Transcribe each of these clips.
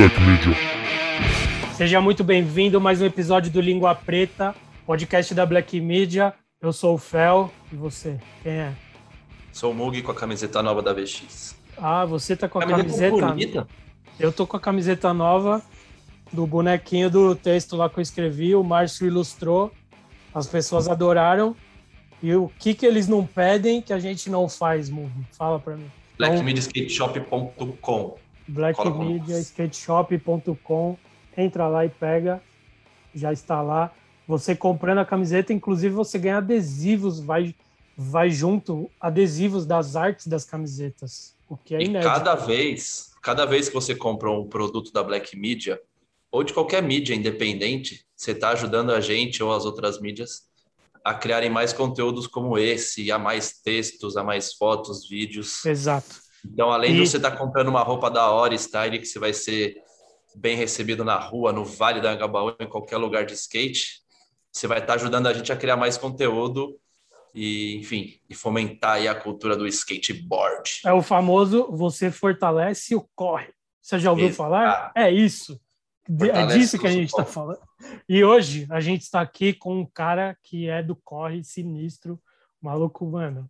Black Media. Seja muito bem-vindo a mais um episódio do Língua Preta, podcast da Black Media. Eu sou o Fel e você, quem é? Sou o Mug com a camiseta nova da VX. Ah, você tá com a Camiseta camiseta. bonita. Eu tô com a camiseta nova do bonequinho do texto lá que eu escrevi, o Márcio ilustrou. As pessoas adoraram. E o que que eles não pedem que a gente não faz, Mug? Fala pra mim. Então, blackmediaskateshop.com. Entra lá e pega. Já está lá. Você comprando a camiseta, inclusive você ganha adesivos, vai, vai junto, adesivos das artes das camisetas. O que é E inédito. cada vez, cada vez que você compra um produto da Black Media, ou de qualquer mídia independente, você está ajudando a gente ou as outras mídias a criarem mais conteúdos como esse, a mais textos, a mais fotos, vídeos. Exato. Então, além E- de você estar comprando uma roupa da hora, style, que você vai ser bem recebido na rua, no Vale da Angabaú, em qualquer lugar de skate, você vai estar ajudando a gente a criar mais conteúdo e, enfim, e fomentar aí a cultura do skateboard. É o famoso você fortalece o corre. Você já ouviu Exato. falar? É isso. É Fortalece disso que a gente está falando. E hoje a gente está aqui com um cara que é do corre sinistro, maluco, mano.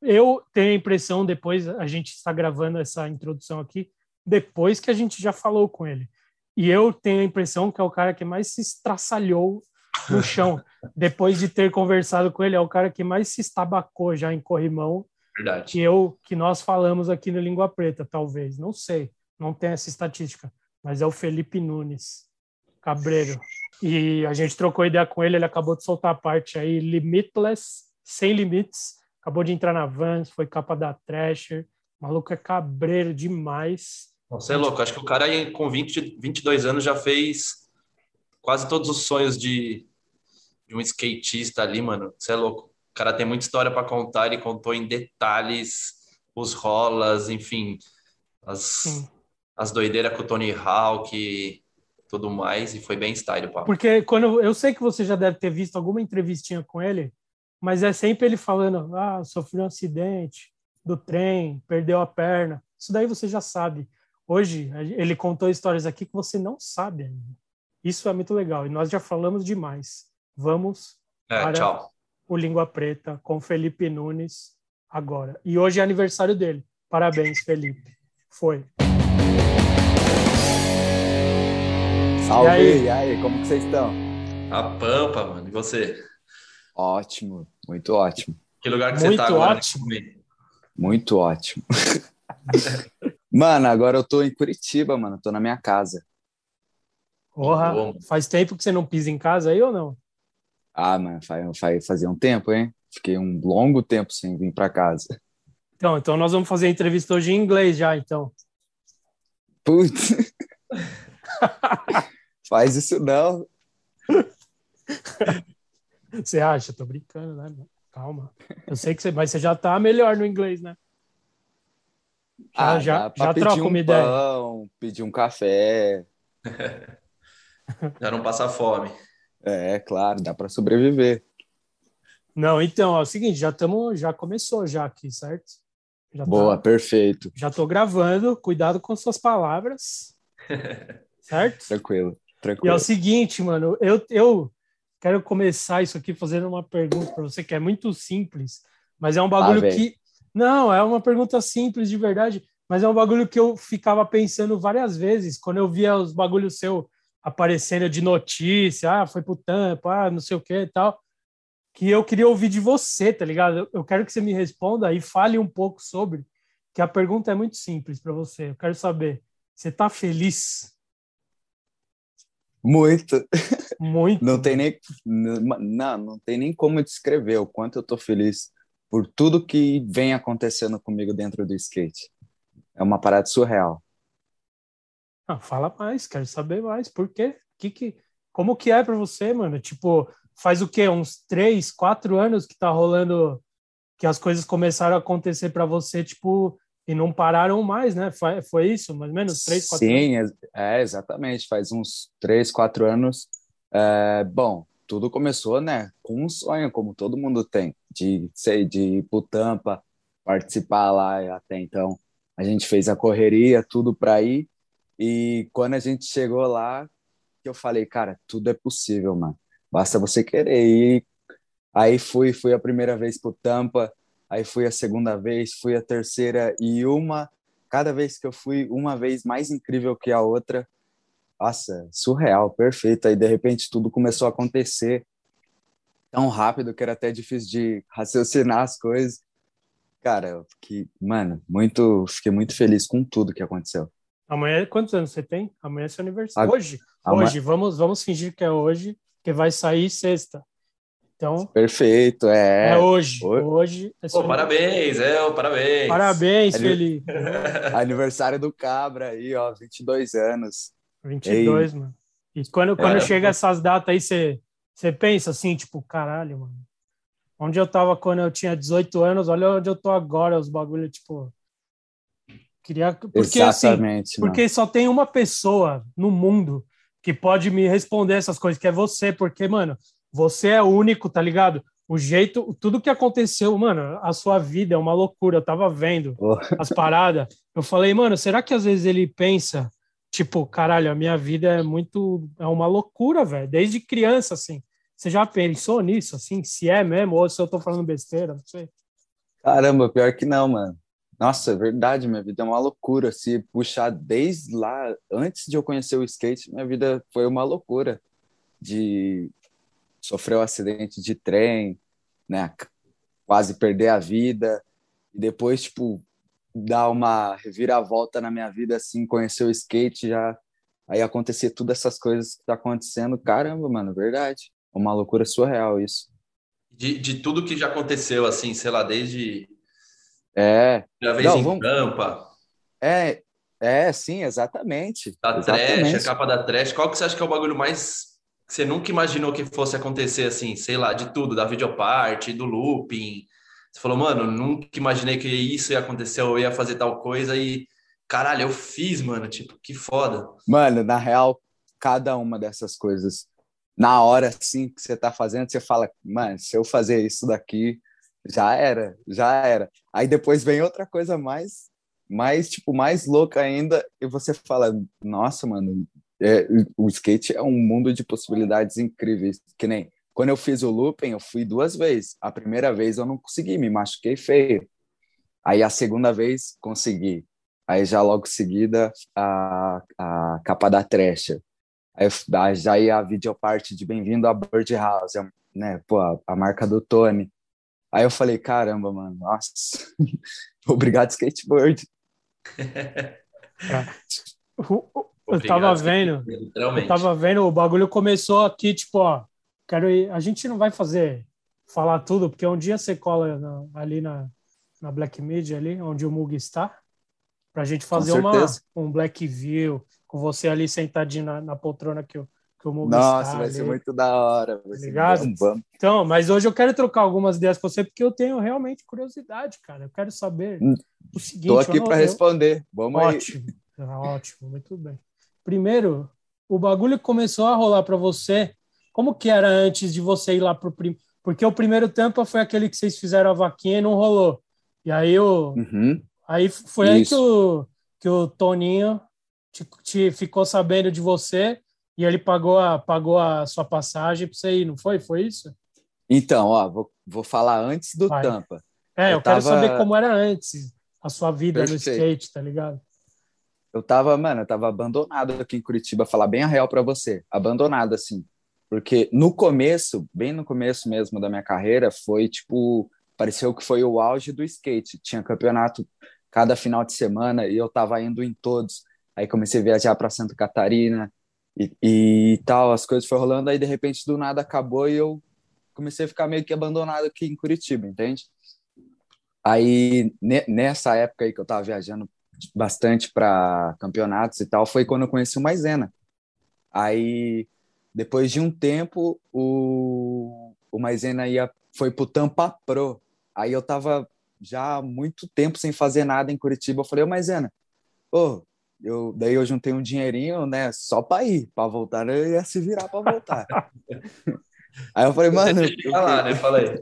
Eu tenho a impressão, depois a gente está gravando essa introdução aqui, depois que a gente já falou com ele. E eu tenho a impressão que é o cara que mais se estraçalhou no chão. depois de ter conversado com ele, é o cara que mais se estabacou já em corrimão Verdade. que eu que nós falamos aqui no Língua Preta, talvez, não sei, não tem essa estatística, mas é o Felipe Nunes Cabreiro. E a gente trocou ideia com ele, ele acabou de soltar a parte aí Limitless, sem limites, acabou de entrar na Vans, foi capa da Thrasher, o maluco é cabreiro demais. Você é louco, acho que o cara aí com 20, 22 anos já fez quase todos os sonhos de, de um skatista ali, mano. Você é louco. O cara tem muita história para contar, ele contou em detalhes os rolas, enfim, as, Sim. as doideiras com o Tony Hawk e tudo mais, e foi bem style, papo. Porque quando eu sei que você já deve ter visto alguma entrevistinha com ele, mas é sempre ele falando: "Ah, sofreu um acidente do trem, perdeu a perna". Isso daí você já sabe. Hoje ele contou histórias aqui que você não sabe ainda. Isso é muito legal e nós já falamos demais. Vamos É, para- tchau. o Língua Preta com Felipe Nunes agora. E hoje é aniversário dele. Parabéns, Felipe. Foi. Salve! E aí? E aí, como que vocês estão? A Pampa, mano. E você? Ótimo, muito ótimo, Que lugar que Muito você tá agora? ótimo. muito ótimo. mano, agora eu tô em Curitiba, mano, tô na minha casa. Porra, Bom. faz tempo que você não pisa em casa aí ou não? Ah, mano, faz, faz, fazia um tempo, hein? Fiquei um longo tempo sem vir pra casa. Então, então nós vamos fazer a entrevista hoje em inglês já, então. Putz! Faz isso não. Você acha? Tô brincando, né? Calma. Eu sei que você, mas você já tá melhor no inglês, né? Já, Ah, já, já troca um uma ideia. pão, pedir um café. Já não passa fome. É, claro, dá pra sobreviver. Não, então, é o seguinte, já estamos, já começou já aqui, certo? Já tá- Boa, perfeito. já tô gravando, cuidado com suas palavras. certo? Tranquilo, E é tranquilo. o seguinte, mano, eu, eu quero começar isso aqui fazendo uma pergunta para você que é muito simples, mas é um bagulho vem. que. Não, é uma pergunta simples de verdade, mas é um bagulho que eu ficava pensando várias vezes quando eu via os bagulhos seu aparecendo de notícia, ah, foi pro Tampa, ah, não sei o que e tal, que eu queria ouvir de você, tá ligado? Eu- Eu quero que você me responda e fale um pouco sobre, que a pergunta é muito simples para você. Eu quero saber, você tá feliz? Muito. Muito. Não tem nem não, não tem nem como descrever o quanto eu tô feliz por tudo que vem acontecendo comigo dentro do skate. É uma parada surreal. Ah, fala mais, quero saber mais. Por quê? Que que, como que é para você, mano? Tipo, faz o quê? Uns três, quatro anos que tá rolando, que as coisas começaram a acontecer para você, tipo, e não pararam mais, né? Foi, foi isso, mais ou menos? Três, quatro anos? Sim, é, é, exatamente. Faz uns três, quatro anos. É, bom, tudo começou, né, com um sonho, como todo mundo tem, de sei, de ir pro Tampa, participar lá até então. A gente fez a correria, tudo para ir. E quando a gente chegou lá, eu falei, cara, tudo é possível, mano. Basta você querer. E aí fui, fui a primeira vez pro Tampa, aí fui a segunda vez, fui a terceira e uma, cada vez que eu fui, uma vez mais incrível que a outra. Nossa, surreal, perfeito. Aí de repente tudo começou a acontecer tão rápido que era até difícil de raciocinar as coisas. Cara, fiquei, mano, muito, fiquei muito feliz com tudo que aconteceu. Amanhã, quantos anos você tem? Amanhã é seu aniversário. Hoje? Hoje, vamos, vamos fingir que é hoje, que vai sair sexta. Então. Perfeito, é. É hoje. Hoje. é Pô, parabéns, é, parabéns. Parabéns. Felipe. Aniversário do Cabra aí, ó, 22 anos. 22, Ei. mano. E quando, quando é, chega essas datas aí, você, você pensa assim, tipo, caralho, mano. Onde eu tava quando eu tinha 18 anos, olha onde eu tô agora, os bagulhos, tipo. Queria. Porque, assim, Exatamente. Assim, porque só tem uma pessoa no mundo que pode me responder essas coisas, que é você, porque, mano, você é único, tá ligado? O jeito, tudo que aconteceu, mano, a sua vida é uma loucura. Eu tava vendo oh. as paradas. Eu falei, mano, será que às vezes ele pensa, tipo, caralho, a minha vida é muito. É uma loucura, velho. Desde criança, assim. Você já pensou nisso, assim? Se é mesmo, ou se eu tô falando besteira, não sei. Caramba, pior que não, mano. Nossa, é verdade, minha vida é uma loucura. Se puxar desde lá, antes de eu conhecer o skate, minha vida foi uma loucura. De sofrer um acidente de trem, né? Quase perder a vida. E depois, tipo, dar uma reviravolta na minha vida, assim, conhecer o skate, já. Aí acontecer todas essas coisas que tá acontecendo. Caramba, mano, verdade. Uma loucura surreal isso. De, de tudo que já aconteceu, assim, sei lá, desde é. Já vez Não, em vamos... Campa. É, é, sim, exatamente. Da exatamente. trash, a capa da trash. Qual que você acha que é o bagulho mais você nunca imaginou que fosse acontecer assim, sei lá, de tudo, da videoparte, do looping? Você falou, mano, nunca imaginei que isso ia acontecer, eu ia fazer tal coisa e caralho, eu fiz, mano, tipo, que foda. Mano, na real, cada uma dessas coisas, na hora assim que você tá fazendo, você fala, mano, se eu fazer isso daqui, já era, já era. Aí depois vem outra coisa mais, mais tipo, mais louca ainda, e você fala, nossa, mano, é, o skate é um mundo de possibilidades incríveis, que nem quando eu fiz o looping, eu fui duas vezes. A primeira vez eu não consegui, me machuquei feio. Aí a segunda vez consegui. Aí já logo seguida a, a capa da trecha. Aí já ia a videoparte de Bem-vindo a Bird House, né? Pô, a, a marca do Tony. Aí eu falei, caramba, mano, nossa, obrigado skateboard. É. eu tava vendo, eu tava vendo, o bagulho começou aqui, tipo, ó, quero ir, a gente não vai fazer, falar tudo, porque um dia você cola na, ali na, na Black Media, ali, onde o Mug está, pra gente fazer uma, um Black View, com você ali sentadinho na, na poltrona que eu, nossa, vai ser muito da hora. Vai Ligado? Ser então, mas hoje eu quero trocar algumas ideias com você, porque eu tenho realmente curiosidade, cara. Eu quero saber hum, o seguinte. Estou aqui para responder. Vamos ótimo, aí. Ótimo, muito bem. Primeiro, o bagulho começou a rolar para você. Como que era antes de você ir lá pro primeiro? Porque o primeiro tampa foi aquele que vocês fizeram a vaquinha e não rolou. E aí o uhum. aí foi Isso. aí que o que o Toninho te, te ficou sabendo de você e ele pagou a, pagou a sua passagem para você ir, não foi? Foi isso? Então, ó, vou, vou falar antes do Vai. Tampa. É, eu, eu tava... quero saber como era antes a sua vida Perfeito. no skate, tá ligado? Eu tava, mano, eu tava abandonado aqui em Curitiba, falar bem a real para você, abandonado assim. Porque no começo, bem no começo mesmo da minha carreira, foi tipo, pareceu que foi o auge do skate. Tinha campeonato cada final de semana e eu tava indo em todos. Aí comecei a viajar para Santa Catarina, e, e tal, as coisas foram rolando, aí de repente do nada acabou e eu comecei a ficar meio que abandonado aqui em Curitiba, entende? Aí nessa época aí que eu tava viajando bastante para campeonatos e tal, foi quando eu conheci o Maisena. Aí depois de um tempo o, o Maisena ia, foi pro Tampa Pro. Aí eu tava já há muito tempo sem fazer nada em Curitiba. Eu falei, ô Maisena, ô, eu, daí eu juntei um dinheirinho, né, só para ir, para voltar, eu ia se virar para voltar. Aí eu falei, mano. Eu, lá, né? Falei.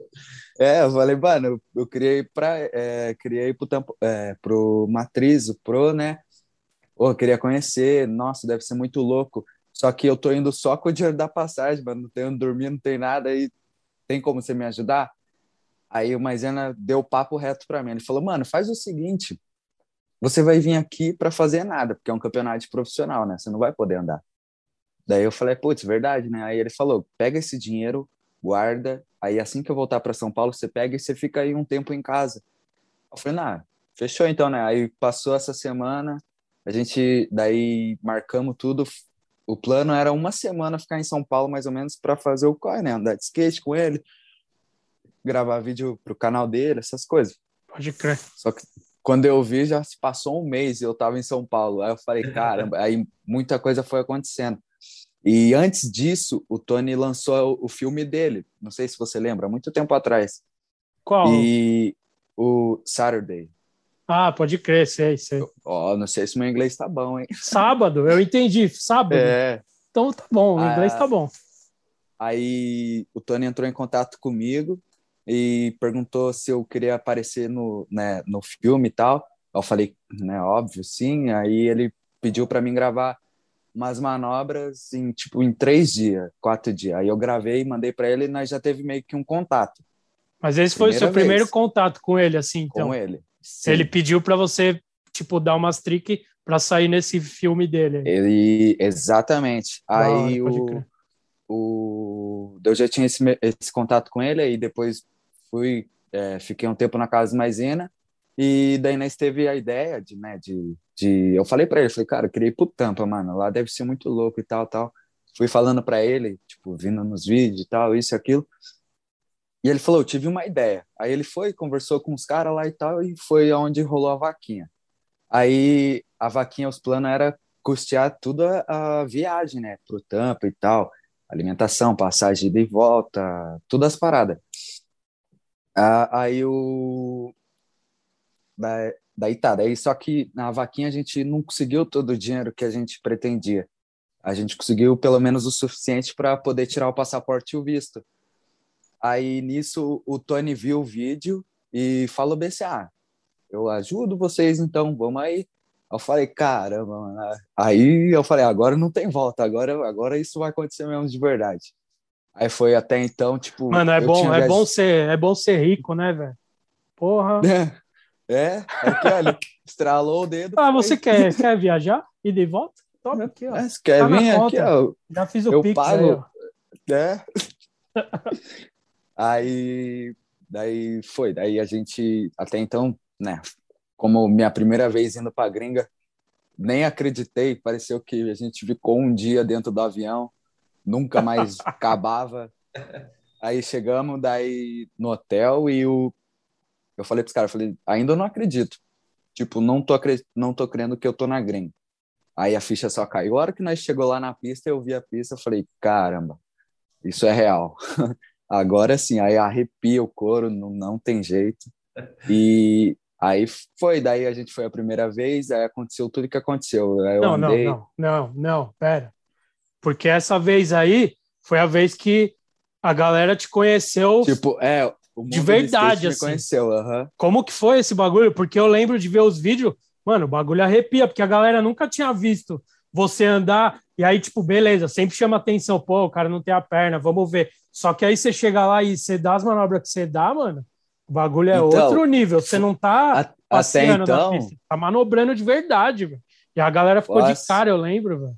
É, eu falei, mano, eu, criei para é, criei pro, tempo, é, pro Matriz, o Pro, né? Pô, eu queria conhecer, nossa, deve ser muito louco. Só que eu tô indo só com o dinheiro da passagem, mano, não tenho dormir, não tem nada aí. Tem como você me ajudar? Aí o Maisena deu papo reto para mim. Ele falou: "Mano, faz o seguinte, você vai vir aqui para fazer nada, porque é um campeonato profissional, né? Você não vai poder andar". Daí eu falei: "Putz, verdade, né?". Aí ele falou: "Pega esse dinheiro, guarda, aí assim que eu voltar para São Paulo, você pega e você fica aí um tempo em casa". Eu falei: "Nah, fechou então, né?". Aí passou essa semana, a gente daí marcamos tudo. O plano era uma semana ficar em São Paulo, mais ou menos, para fazer o corre, né? Andar de skate com ele, gravar vídeo pro canal dele, essas coisas. Pode crer. Só que quando eu vi, já se passou um mês e eu tava em São Paulo. Aí eu falei, caramba, aí muita coisa foi acontecendo. E antes disso, o Tony lançou o filme dele. Não sei se você lembra, muito tempo atrás. Qual? E o Saturday. Ah, pode crer, sei, sei. Ó, oh, não sei se meu inglês tá bom, hein? Sábado, eu entendi, sábado. É. Então tá bom, o inglês Ah. tá bom. Aí o Tony entrou em contato comigo e perguntou se eu queria aparecer no, né, no filme e tal. Eu falei, né, óbvio, sim. Aí ele pediu para mim gravar umas manobras em tipo em três dias, quatro dias. Aí eu gravei, mandei para ele e nós já teve meio que um contato Mas esse foi o seu Primeira primeiro vez. contato com ele, assim, então. com ele. Sim. Ele pediu pra você, tipo, dar umas trick pra sair nesse filme dele. Ele exatamente. Hora, Aí o, o eu já tinha esse, esse contato com ele aí depois fui é, fiquei um tempo na casa de Maisena e daí nós teve a ideia de né de, de eu falei para ele falei cara eu queria ir pro Tampa mano lá deve ser muito louco e tal tal fui falando para ele tipo vindo nos vídeos e tal isso e aquilo e ele falou eu tive uma ideia aí ele foi conversou com os caras lá e tal e foi onde rolou a vaquinha aí a vaquinha os planos era custear tudo a, viagem né pro Tampa e tal alimentação, passagem de volta, todas as paradas. Ah, aí o. Da, daí tá, daí só que na vaquinha a gente não conseguiu todo o dinheiro que a gente pretendia. A gente conseguiu pelo menos o suficiente para poder tirar o passaporte e o visto. Aí nisso o Tony viu o vídeo e falou bem assim: ah, eu ajudo vocês então, vamos aí. Eu falei, caramba, mano. Aí eu falei, agora não tem volta, agora, agora isso vai acontecer mesmo de verdade. Aí foi até então, tipo. Mano, é bom, é viaj- bom ser, é bom ser rico, né, velho? Porra. É, aqui, olha, estralou o dedo. Ah, você quer, quer viajar? E de volta? Toma aqui, ó. É, quer Tá vir aqui, ó? Já fiz o eu Pix pago. aí, ó. É. aí, daí foi, daí a gente, até então, né, como minha primeira vez indo pra gringa, nem acreditei, pareceu que a gente ficou um dia dentro do avião, nunca mais acabava. Aí chegamos daí no hotel e o eu falei pros caras, eu falei, ainda não acredito. Tipo, não tô não tô crendo que eu tô na gringa. Aí a ficha só caiu. A hora que nós chegou lá na pista, eu vi a pista, eu falei, caramba, isso é real. Agora sim, aí arrepia o couro, não, não tem jeito. E aí foi, daí a gente foi a primeira vez, aí aconteceu tudo que aconteceu. Não, não, andei, não, não, não, pera. Porque essa vez aí foi a vez que a galera te conheceu. tipo, é, De verdade, assim. conheceu. Como que foi esse bagulho? Porque eu lembro de ver os vídeos, mano, o bagulho arrepia, porque a galera nunca tinha visto você andar, e aí, tipo, beleza, sempre chama atenção, pô, o cara não tem a perna, vamos ver. Só que aí você chega lá e você dá as manobras que você dá, mano, o bagulho é Então, outro nível. Você não tá A- Até então, pista, tá manobrando de verdade, velho. E a galera ficou de cara, eu lembro, velho.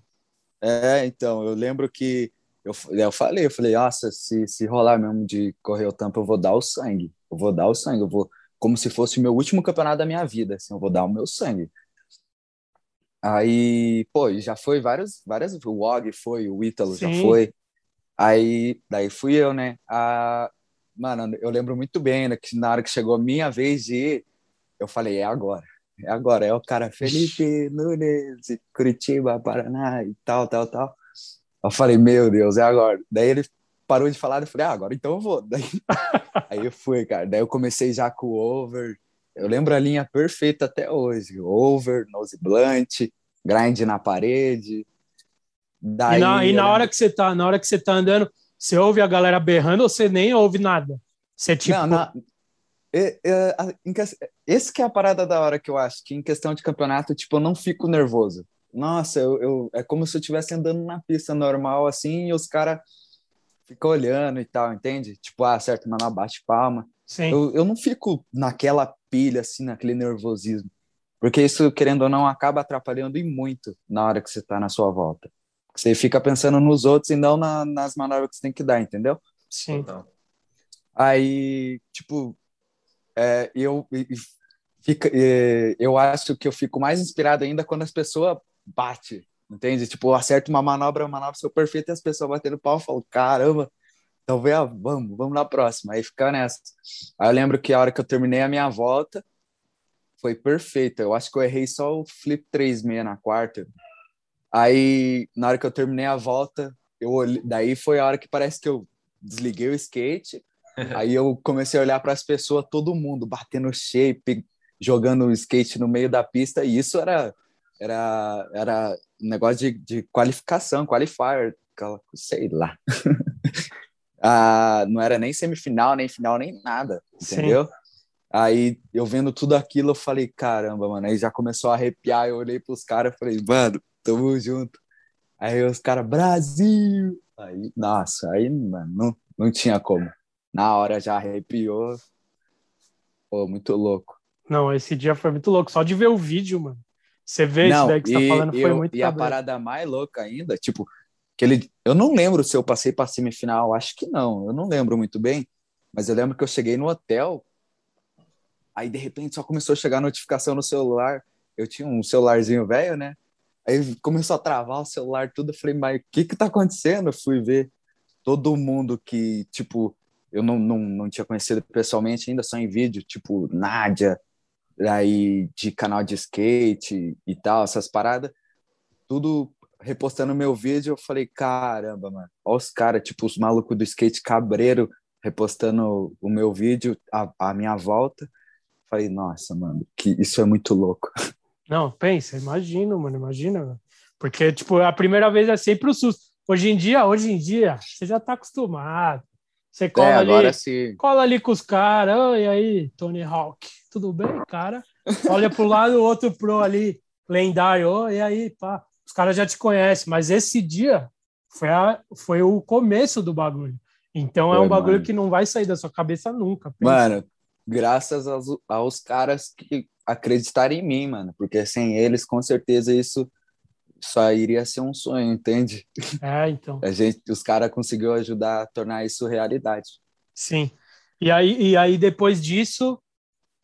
É, então, eu lembro que eu, eu falei, eu falei, nossa, se, se rolar mesmo de correr o tampo, eu vou dar o sangue. Eu vou dar o sangue, eu vou, como se fosse o meu último campeonato da minha vida, assim, eu vou dar o meu sangue. Aí, pô, já foi várias, várias, o Og foi, o Ítalo já Sim. foi. Aí, daí fui eu, né? A, mano, eu lembro muito bem, né, que na hora que chegou a minha vez de ir, eu falei, é agora. É agora, é o cara Felipe Nunes, Curitiba, Paraná e tal, tal, tal. Eu falei, meu Deus, é agora. Daí ele parou de falar, eu falei, ah, agora então eu vou. Daí, aí eu fui, cara. Daí eu comecei já com o over. Eu lembro a linha perfeita até hoje. Over, nose blunt, grind na parede. Daí, e na, e na hora que você tá, na hora que você tá andando, você ouve a galera berrando ou você nem ouve nada? Você tipo, Não, na- é- é, esse que é a parada da hora que eu acho, que em questão de campeonato, tipo, eu não fico nervoso. Nossa, eu, eu é como se eu estivesse andando na pista normal, assim, e os caras ficam olhando e tal, entende? Tipo, ah, certo, mas não bate palma. Sim. Eu, eu não fico naquela pilha, assim, naquele nervosismo. Porque isso, querendo ou não, acaba atrapalhando e muito na hora que você tá na sua volta. Você fica pensando nos outros e não na, nas manobras que você tem que dar, entendeu? Sim. Total. Aí, tipo, é, eu, fica, é, eu acho que eu fico mais inspirado ainda quando as pessoas batem, entende? Tipo, eu acerto uma manobra, uma manobra sou perfeita e as pessoas batendo pau, eu falo, caramba, então vem, vamos, vamos na próxima. Aí fica nessa. Aí eu lembro que a hora que eu terminei a minha volta, foi perfeita. Eu acho que eu errei só o flip 3,6 na quarta. Aí, na hora que eu terminei a volta, eu olhei, daí foi a hora que parece que eu desliguei o skate. aí eu comecei a olhar para as pessoas, todo mundo batendo shape, jogando o skate no meio da pista, e isso era era era um negócio de, de qualificação, qualifier, sei lá. ah, não era nem semifinal, nem final, nem nada, Sim. entendeu? Aí eu vendo tudo aquilo, eu falei, caramba, mano. Aí já começou a arrepiar, eu olhei pros caras e falei, mano, tamo junto. Aí os caras, Brasil! Aí, nossa, aí, mano, não, não tinha como. Na hora já arrepiou. Pô, muito louco. Não, esse dia foi muito louco. Só de ver o vídeo, mano. Você vê isso não, daí que você e, tá falando foi eu- muito e a parada mais louca ainda, tipo, que ele, eu não lembro se eu passei pra semifinal, acho que não, eu não lembro muito bem, mas eu lembro que eu cheguei no hotel, aí de repente só começou a chegar notificação no celular, eu tinha um celularzinho velho, né? Aí começou a travar o celular tudo, eu falei, mas o que que tá acontecendo? Eu fui ver todo mundo que, tipo, eu não, não, não tinha conhecido pessoalmente ainda, só em vídeo, tipo, Nádia, aí de canal de skate e tal, essas paradas, tudo repostando meu vídeo, eu falei, caramba, mano, olha os caras, tipo, os malucos do skate cabreiro repostando o meu vídeo, a, a minha volta, falei, nossa, mano, que isso é muito louco. Não, pensa, imagina, mano, imagina. Porque, tipo, a primeira vez é sempre o susto. Hoje em dia, hoje em dia, você já tá acostumado. Você cola É, ali, sim. cola ali com os caras. Oi, aí, Tony Hawk, tudo bem, cara? Olha pro lado, o outro pro ali, lendário. Oi, e aí, pá. Os caras já te conhecem, mas esse dia foi, a- foi o começo do bagulho. Então é Foi, um bagulho mano. que não vai sair da sua cabeça nunca. pensa. Mano, graças aos, aos caras que acreditaram em mim, mano, porque sem eles, com certeza, isso só iria ser um sonho, entende? É, então. A gente, os caras conseguiu ajudar a tornar isso realidade. Sim. E aí, e aí depois disso,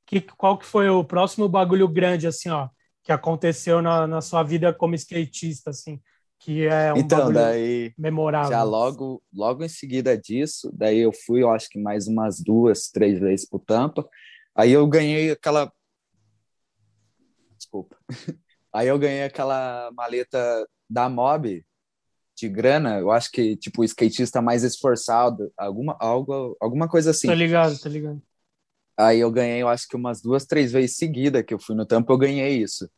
que, qual que foi o próximo bagulho grande, assim, ó, que aconteceu na, na sua vida como skatista, assim, que é um então, bagulho daí, memorável? já logo, logo em seguida disso, daí eu fui, eu acho que mais umas duas, três vezes pro Tampa. Aí eu ganhei aquela. Desculpa. Aí eu ganhei aquela maleta da Mob de grana. Eu acho que, tipo, o skatista mais esforçado, alguma, algo, alguma coisa assim. Tá ligado, tá ligado. Aí eu ganhei, eu acho que umas duas, três vezes seguida que eu fui no Tampa, eu ganhei isso.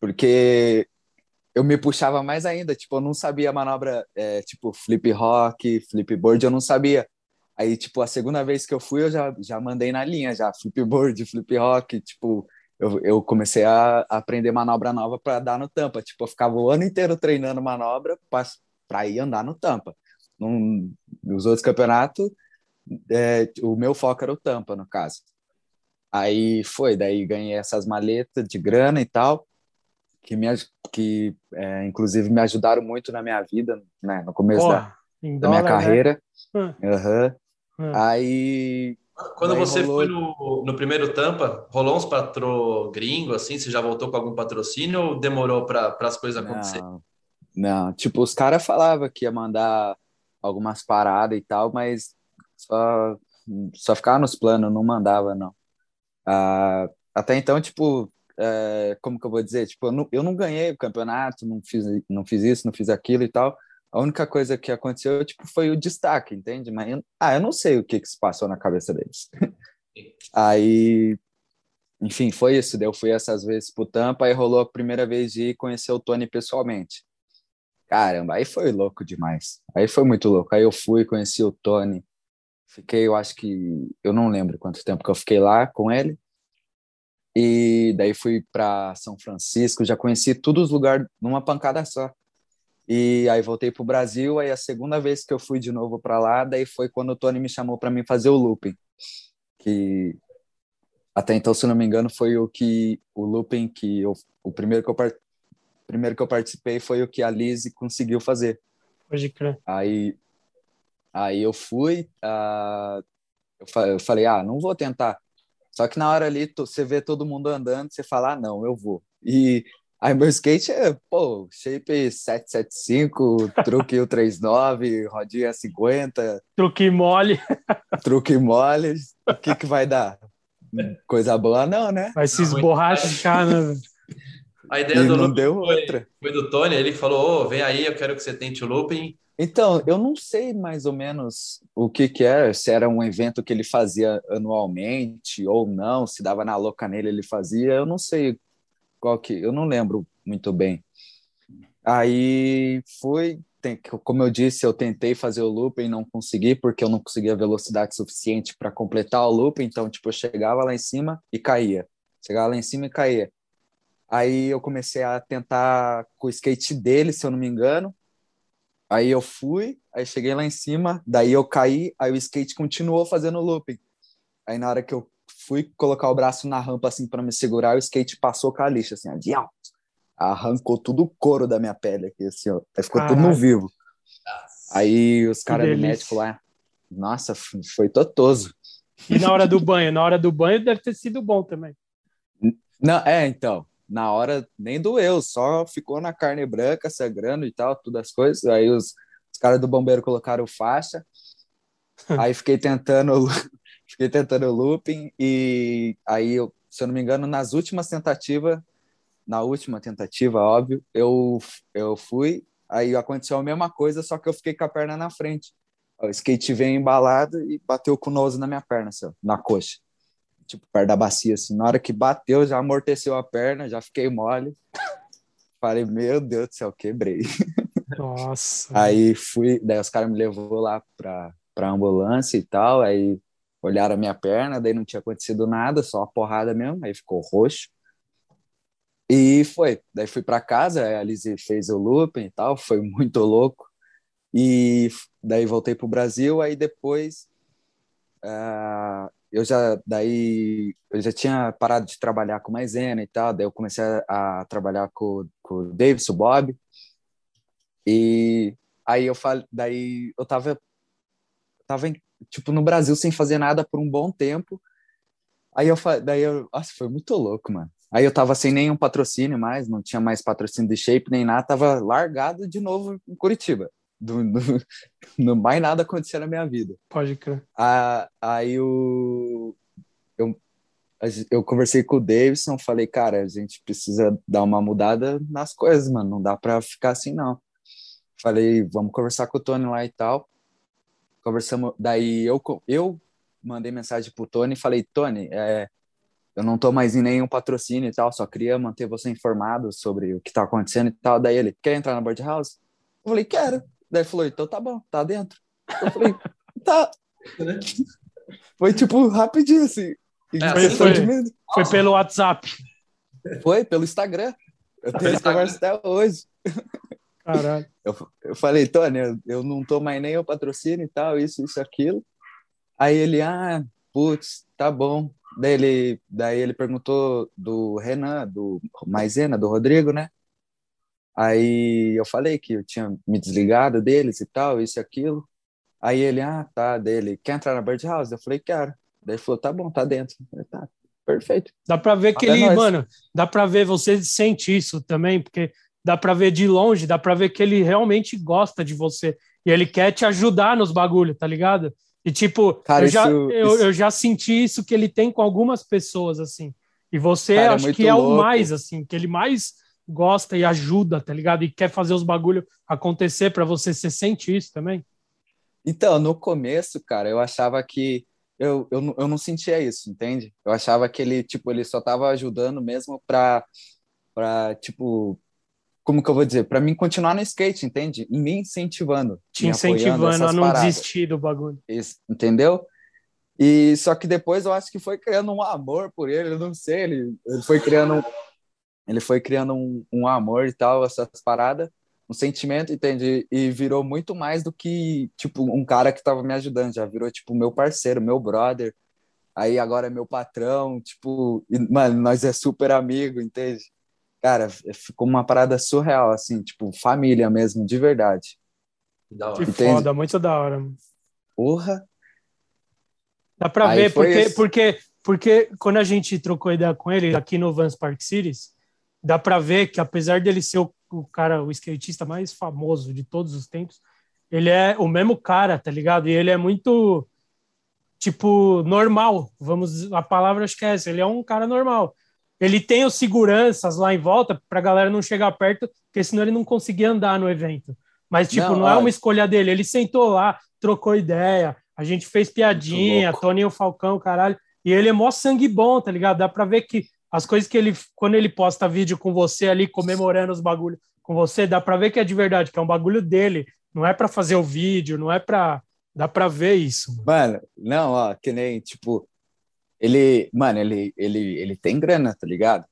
Porque eu me puxava mais ainda, tipo, eu não sabia a manobra, é, tipo, flip rock, flip board, eu não sabia. Aí, tipo, a segunda vez que eu fui, eu já, já mandei na linha, já, flip board, flip rock, tipo, eu, eu comecei a aprender manobra nova para dar no tampa. Tipo, eu ficava o ano inteiro treinando manobra para ir andar no tampa. Num, nos outros campeonatos, é, o meu foco era o tampa, no caso. Aí foi, daí ganhei essas maletas de grana e tal, que, me, que é, inclusive me ajudaram muito na minha vida, né, no começo Pô, da, da dólar, minha carreira. Né? Uhum. Hum. Aí Quando Daí você rolou- foi no, no primeiro Tampa, rolou uns patrô gringo, assim? Você já voltou com algum patrocínio ou demorou para as coisas acontecerem? Não, não, tipo, os caras falavam que ia mandar algumas paradas e tal, mas só, só ficava nos planos, não mandava, não. Ah, até então, tipo, é, como que eu vou dizer? Tipo, eu não, eu não ganhei o campeonato, não fiz, não fiz isso, não fiz aquilo e tal. A única coisa que aconteceu, tipo, foi o destaque, entende? Mas, eu- ah, eu não sei o que que se passou na cabeça deles. Aí, enfim, foi isso. Daí eu fui essas vezes pro Tampa, aí rolou a primeira vez de ir conhecer o Tony pessoalmente. Caramba, aí foi louco demais. Aí foi muito louco. Aí eu fui, conheci o Tony. Fiquei, eu acho que. Eu não lembro quanto tempo que eu fiquei lá com ele. E daí fui para São Francisco, já conheci todos os lugares numa pancada só. E aí voltei pro Brasil, aí a segunda vez que eu fui de novo para lá, daí foi quando o Tony me chamou para mim fazer o looping. Que até então, se não me engano, foi o que o looping que eu, o primeiro que eu primeiro que eu participei foi o que a Lizzie conseguiu fazer. Pode crer. Aí aí eu fui, uh, eu, falei, ah, não vou tentar. Só que na hora ali você vê todo mundo andando, você fala, ah, não, eu vou. E aí meu skate é, pô, shape 775, truque 39, rodinha 50. Truque mole. Truque mole. O que que vai dar? Coisa boa não, né? Vai se esborrachar, né? A ideia e do não deu foi, outra. foi do Tony, ele falou, oh, vem aí, eu quero que você tente o looping. Então, eu não sei mais ou menos o que que era, se era um evento que ele fazia anualmente ou não, se dava na louca nele ele fazia, eu não sei qual que, eu não lembro muito bem. Aí foi, como eu disse, eu tentei fazer o looping e não consegui, porque eu não conseguia velocidade suficiente para completar o looping, então, tipo, eu chegava lá em cima e caía. Chegava lá em cima e caía. Aí eu comecei a tentar com o skate dele, se eu não me engano. Aí eu fui, aí cheguei lá em cima, daí eu caí, aí o skate continuou fazendo looping. Aí na hora que eu fui colocar o braço na rampa assim para me segurar, o skate passou com a lixa assim, ó, arrancou tudo o couro da minha pele aqui assim, ó. Aí ficou tudo no vivo. Aí os caras do médico lá, nossa, foi totoso. E na hora do banho, na hora do banho deve ter sido bom também. Não, é, então na hora nem doeu, só ficou na carne branca, sangrando e tal, todas as coisas. Aí os, os caras do bombeiro colocaram faixa. aí fiquei tentando, fiquei tentando looping e aí eu, se eu não me engano, nas últimas tentativas, na última tentativa, óbvio, eu eu fui, aí aconteceu a mesma coisa, só que eu fiquei com a perna na frente. O skate veio embalado e bateu com o nose na minha perna, assim, na coxa tipo, perto da bacia, assim. Na hora que bateu, já amorteceu a perna, já fiquei mole. Falei, meu Deus do céu, quebrei. Nossa. aí fui, daí os caras me levou lá pra, pra ambulância e tal, aí olharam a minha perna, daí não tinha acontecido nada, só uma porrada mesmo, aí ficou roxo. E foi, daí fui para casa, a Alice fez o looping e tal, foi muito louco. E daí voltei pro Brasil, aí depois uh, eu já daí eu já tinha parado de trabalhar com maisena e tal, daí eu comecei a, a trabalhar com, com o Bob. E aí eu falei, daí eu tava tava em, tipo no Brasil sem fazer nada por um bom tempo. Aí eu daí eu, nossa, foi muito louco, mano. Aí eu tava sem nenhum patrocínio mais, não tinha mais patrocínio de shape nem nada, tava largado de novo em Curitiba do, do, não mais nada acontecia na minha vida. Pode crer. Ah, aí o, eu, eu conversei com o Davidson, falei, cara, a gente precisa dar uma mudada nas coisas, mano, não dá pra ficar assim, não. Falei, vamos conversar com o Tony lá e tal. Conversamos, daí eu, eu mandei mensagem pro Tony e falei, Tony, é, eu não tô mais em nenhum patrocínio e tal, só queria manter você informado sobre o que tá acontecendo e tal. Daí ele, quer entrar na Board House? Eu falei, quero. Daí falou, então tá bom, tá dentro. Eu falei, tá. Foi tipo rapidinho assim. É, foi, foi, foi pelo WhatsApp. Foi, pelo Instagram. Eu tenho essa conversa até hoje. Caralho. Eu, eu falei, Tony, eu, eu não tô mais nem o patrocínio e tal, isso, isso, aquilo. Aí ele, ah, putz, tá bom. Daí ele, daí ele perguntou do Renan, do Maisena, do Rodrigo, né? Aí eu falei que eu tinha me desligado deles e tal, isso e aquilo. Aí ele, ah, tá, dele, quer entrar na Bird House? Eu falei, quero. Daí ele falou, tá bom, tá dentro. falei, tá, perfeito. Dá pra ver que ele, mano, dá pra ver, você sente isso também, porque dá pra ver de longe, dá pra ver que ele realmente gosta de você. E ele quer te ajudar nos bagulhos, tá ligado? E tipo, Cara, eu, já, isso, eu, isso... eu já senti isso que ele tem com algumas pessoas, assim. E você Cara, é acho é que é louco. o mais, assim, que ele mais gosta e ajuda, tá ligado? E quer fazer os bagulho acontecer para você. Você sente isso também? Então, no começo, cara, eu achava que eu, eu, eu não sentia isso, entende? Eu achava que ele, tipo, ele só tava ajudando mesmo pra, pra tipo, como que eu vou dizer? Pra mim continuar no skate, entende? E me incentivando. Te me incentivando a não paradas. desistir do bagulho. Isso, entendeu? E só que depois eu acho que foi criando um amor por ele, eu não sei, ele, ele foi criando um, ele foi criando um, um amor e tal, essas paradas, um sentimento, entende? E virou muito mais do que, tipo, um cara que tava me ajudando, já virou, tipo, meu parceiro, meu brother, aí agora é meu patrão, tipo, e, mano, nós é super amigo, entende? Cara, ficou uma parada surreal, assim, tipo, família mesmo, de verdade. Da hora. Que entende? foda, muito da hora. Porra! Dá pra aí ver, porque, porque, porque quando a gente trocou ideia com ele aqui no Vans Park Cities, dá pra ver que apesar dele ser o, o cara, o skatista mais famoso de todos os tempos, ele é o mesmo cara, tá ligado? E ele é muito tipo, normal. Vamos, a palavra acho que é essa. Ele é um cara normal. Ele tem os seguranças lá em volta para a galera não chegar perto, porque senão ele não conseguia andar no evento. Mas, tipo, não, não é uma escolha dele. Ele sentou lá, trocou ideia, a gente fez piadinha, Toninho Falcão, caralho. E ele é mó sangue bom, tá ligado? Dá pra ver que as coisas que ele, quando ele posta vídeo com você ali, comemorando os bagulhos com você, dá pra ver que é de verdade, que é um bagulho dele. Não é para fazer o vídeo, não é pra Dá pra ver isso. Mano, não, ó, que nem, tipo, ele, mano, ele, ele, ele tem grana, tá ligado?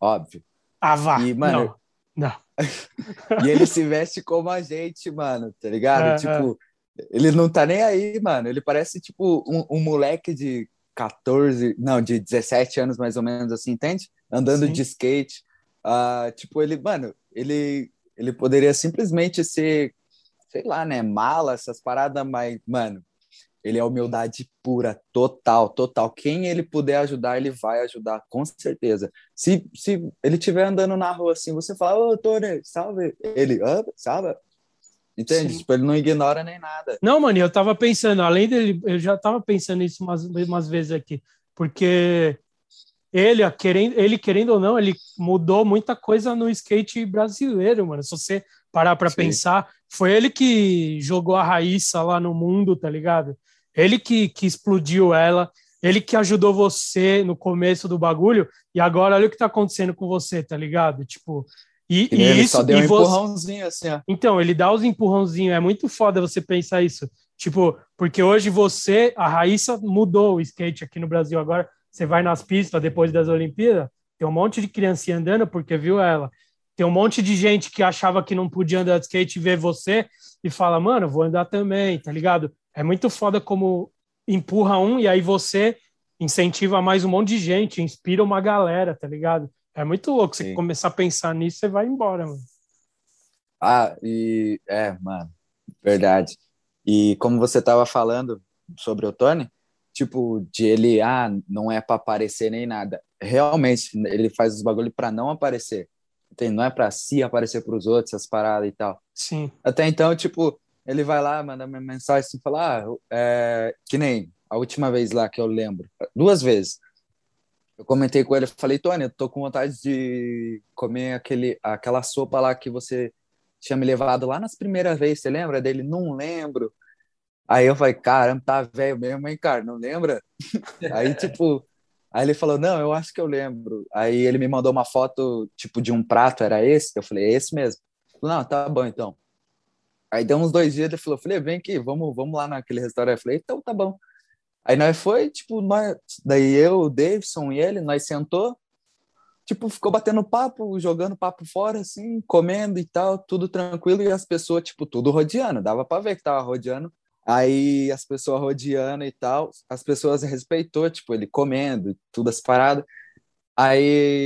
Óbvio. Ah, vá. E, mano, não. não. e ele se veste como a gente, mano, tá ligado? É, tipo, é. ele não tá nem aí, mano. Ele parece, tipo, um, um, moleque de 14, não, de 17 anos mais ou menos, assim, entende? Andando Sim. de skate. Uh, tipo, ele, mano, ele, ele poderia simplesmente ser sei lá, né, mala, essas paradas, mas, mano, ele é humildade pura, total, total. Quem ele puder ajudar, ele vai ajudar, com certeza. Se, se ele estiver andando na rua assim, você fala, ô, Tony, salve. Ele, ah, salve. Entende? Tipo, ele não ignora nem nada. Não, mano, eu tava pensando, além dele, eu já tava pensando isso umas, umas vezes aqui, porque ele querendo, ele, querendo ou não, ele mudou muita coisa no skate brasileiro, mano. Se você parar para pensar, foi ele que jogou a Raíssa lá no mundo, tá ligado? Ele que, que explodiu ela, ele que ajudou você no começo do bagulho, e agora olha o que tá acontecendo com você, tá ligado? Tipo, e, e, ele isso. Só deu um você... empurrãozinho assim, ó. Então, ele dá os empurrãozinhos, é muito foda você pensar isso. Tipo, porque hoje você, a Raíssa mudou o skate aqui no Brasil agora. Você vai nas pistas depois das Olimpíadas, tem um monte de criancinha andando porque viu ela. Tem um monte de gente que achava que não podia andar de skate e vê você e fala, mano, vou andar também, tá ligado? É muito foda como empurra um e aí você incentiva mais um monte de gente, inspira uma galera, tá ligado? É muito louco. Você começar a pensar nisso, você vai embora, mano. Ah, e é, mano, verdade. E como você tava falando sobre o Tony, tipo, de ele, ah, não é para aparecer nem nada. Realmente, ele faz os bagulho para não aparecer não é para si aparecer para os outros, essas paradas e tal. Sim. Até então, tipo, ele vai lá, manda uma mensagem assim, fala, ah, é, que nem a última vez lá que eu lembro, duas vezes. Eu comentei com ele, falei, Tony, eu tô com vontade de comer aquele, aquela sopa lá que você tinha me levado lá nas primeiras vezes, você lembra dele? Não lembro. Aí eu falei, caramba, tá velho mesmo, hein, cara, não lembra? Aí, tipo, Aí ele falou, não, eu acho que eu lembro. Aí ele me mandou uma foto, tipo, de um prato, era esse? Eu falei, é esse mesmo. Não, tá bom, então. Aí deu uns dois dias, ele falou, falei, vem aqui, vamos, vamos lá naquele restaurante. Eu falei, então tá bom. Aí nós foi, tipo, nós, daí eu, o Davidson e ele, nós sentou, tipo, ficou batendo papo, jogando papo fora, assim, comendo e tal, tudo tranquilo, e as pessoas, tipo, tudo rodeando, dava pra ver que tava rodeando Aí as pessoas rodeando e tal, as pessoas respeitou, tipo, ele comendo, tudo as paradas. Aí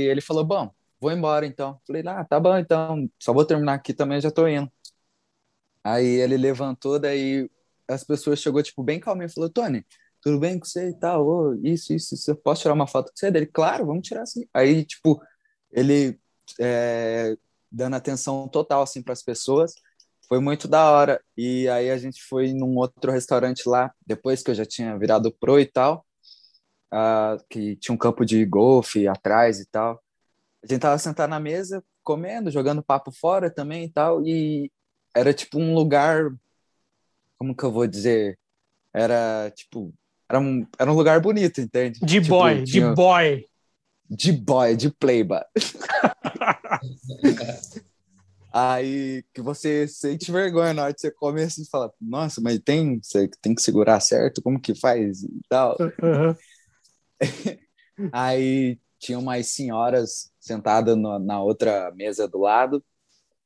ele falou: Bom, vou embora então. Falei: Ah, tá bom então, só vou terminar aqui também, já tô indo. Aí ele levantou, daí as pessoas chegou, tipo, bem calminho, falou: Tony, tudo bem com você e tal? Isso, isso, isso, eu posso tirar uma foto com você? Dele, claro, vamos tirar assim. Aí, tipo, ele é, dando atenção total, assim, para as pessoas foi muito da hora. E aí a gente foi num outro restaurante lá, depois que eu já tinha virado pro e tal, uh, que tinha um campo de golfe atrás e tal. A gente tava sentado na mesa, comendo, jogando papo fora também e tal, e era tipo um lugar, como que eu vou dizer? Era tipo, era um, era um lugar bonito, entende? De tipo, boy, tinha... de boy. De boy, de playboy. Aí que você sente vergonha na hora que você come assim e fala, nossa, mas tem, você tem que segurar certo, como que faz e tal. Uhum. Aí tinha umas senhoras sentadas na outra mesa do lado.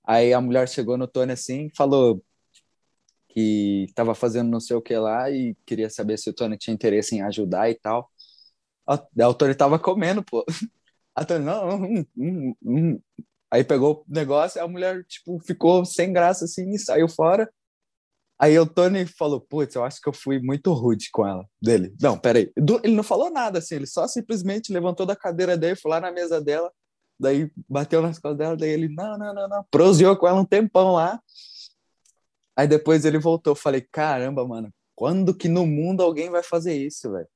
Aí a mulher chegou no Tony assim falou que estava fazendo não sei o que lá e queria saber se o Tony tinha interesse em ajudar e tal. O Tony tava comendo, pô. A Tony, não, hum, hum, hum. Aí pegou o negócio, a mulher, tipo, ficou sem graça, assim, e saiu fora. Aí o Tony falou, putz, eu acho que eu fui muito rude com ela, dele. Não, peraí. Ele não falou nada, assim, ele só simplesmente levantou da cadeira dele, foi lá na mesa dela, daí bateu nas costas dela, daí ele, não, não, não, não, proseou com ela um tempão lá. Aí depois ele voltou, falei, caramba, mano, quando que no mundo alguém vai fazer isso, velho?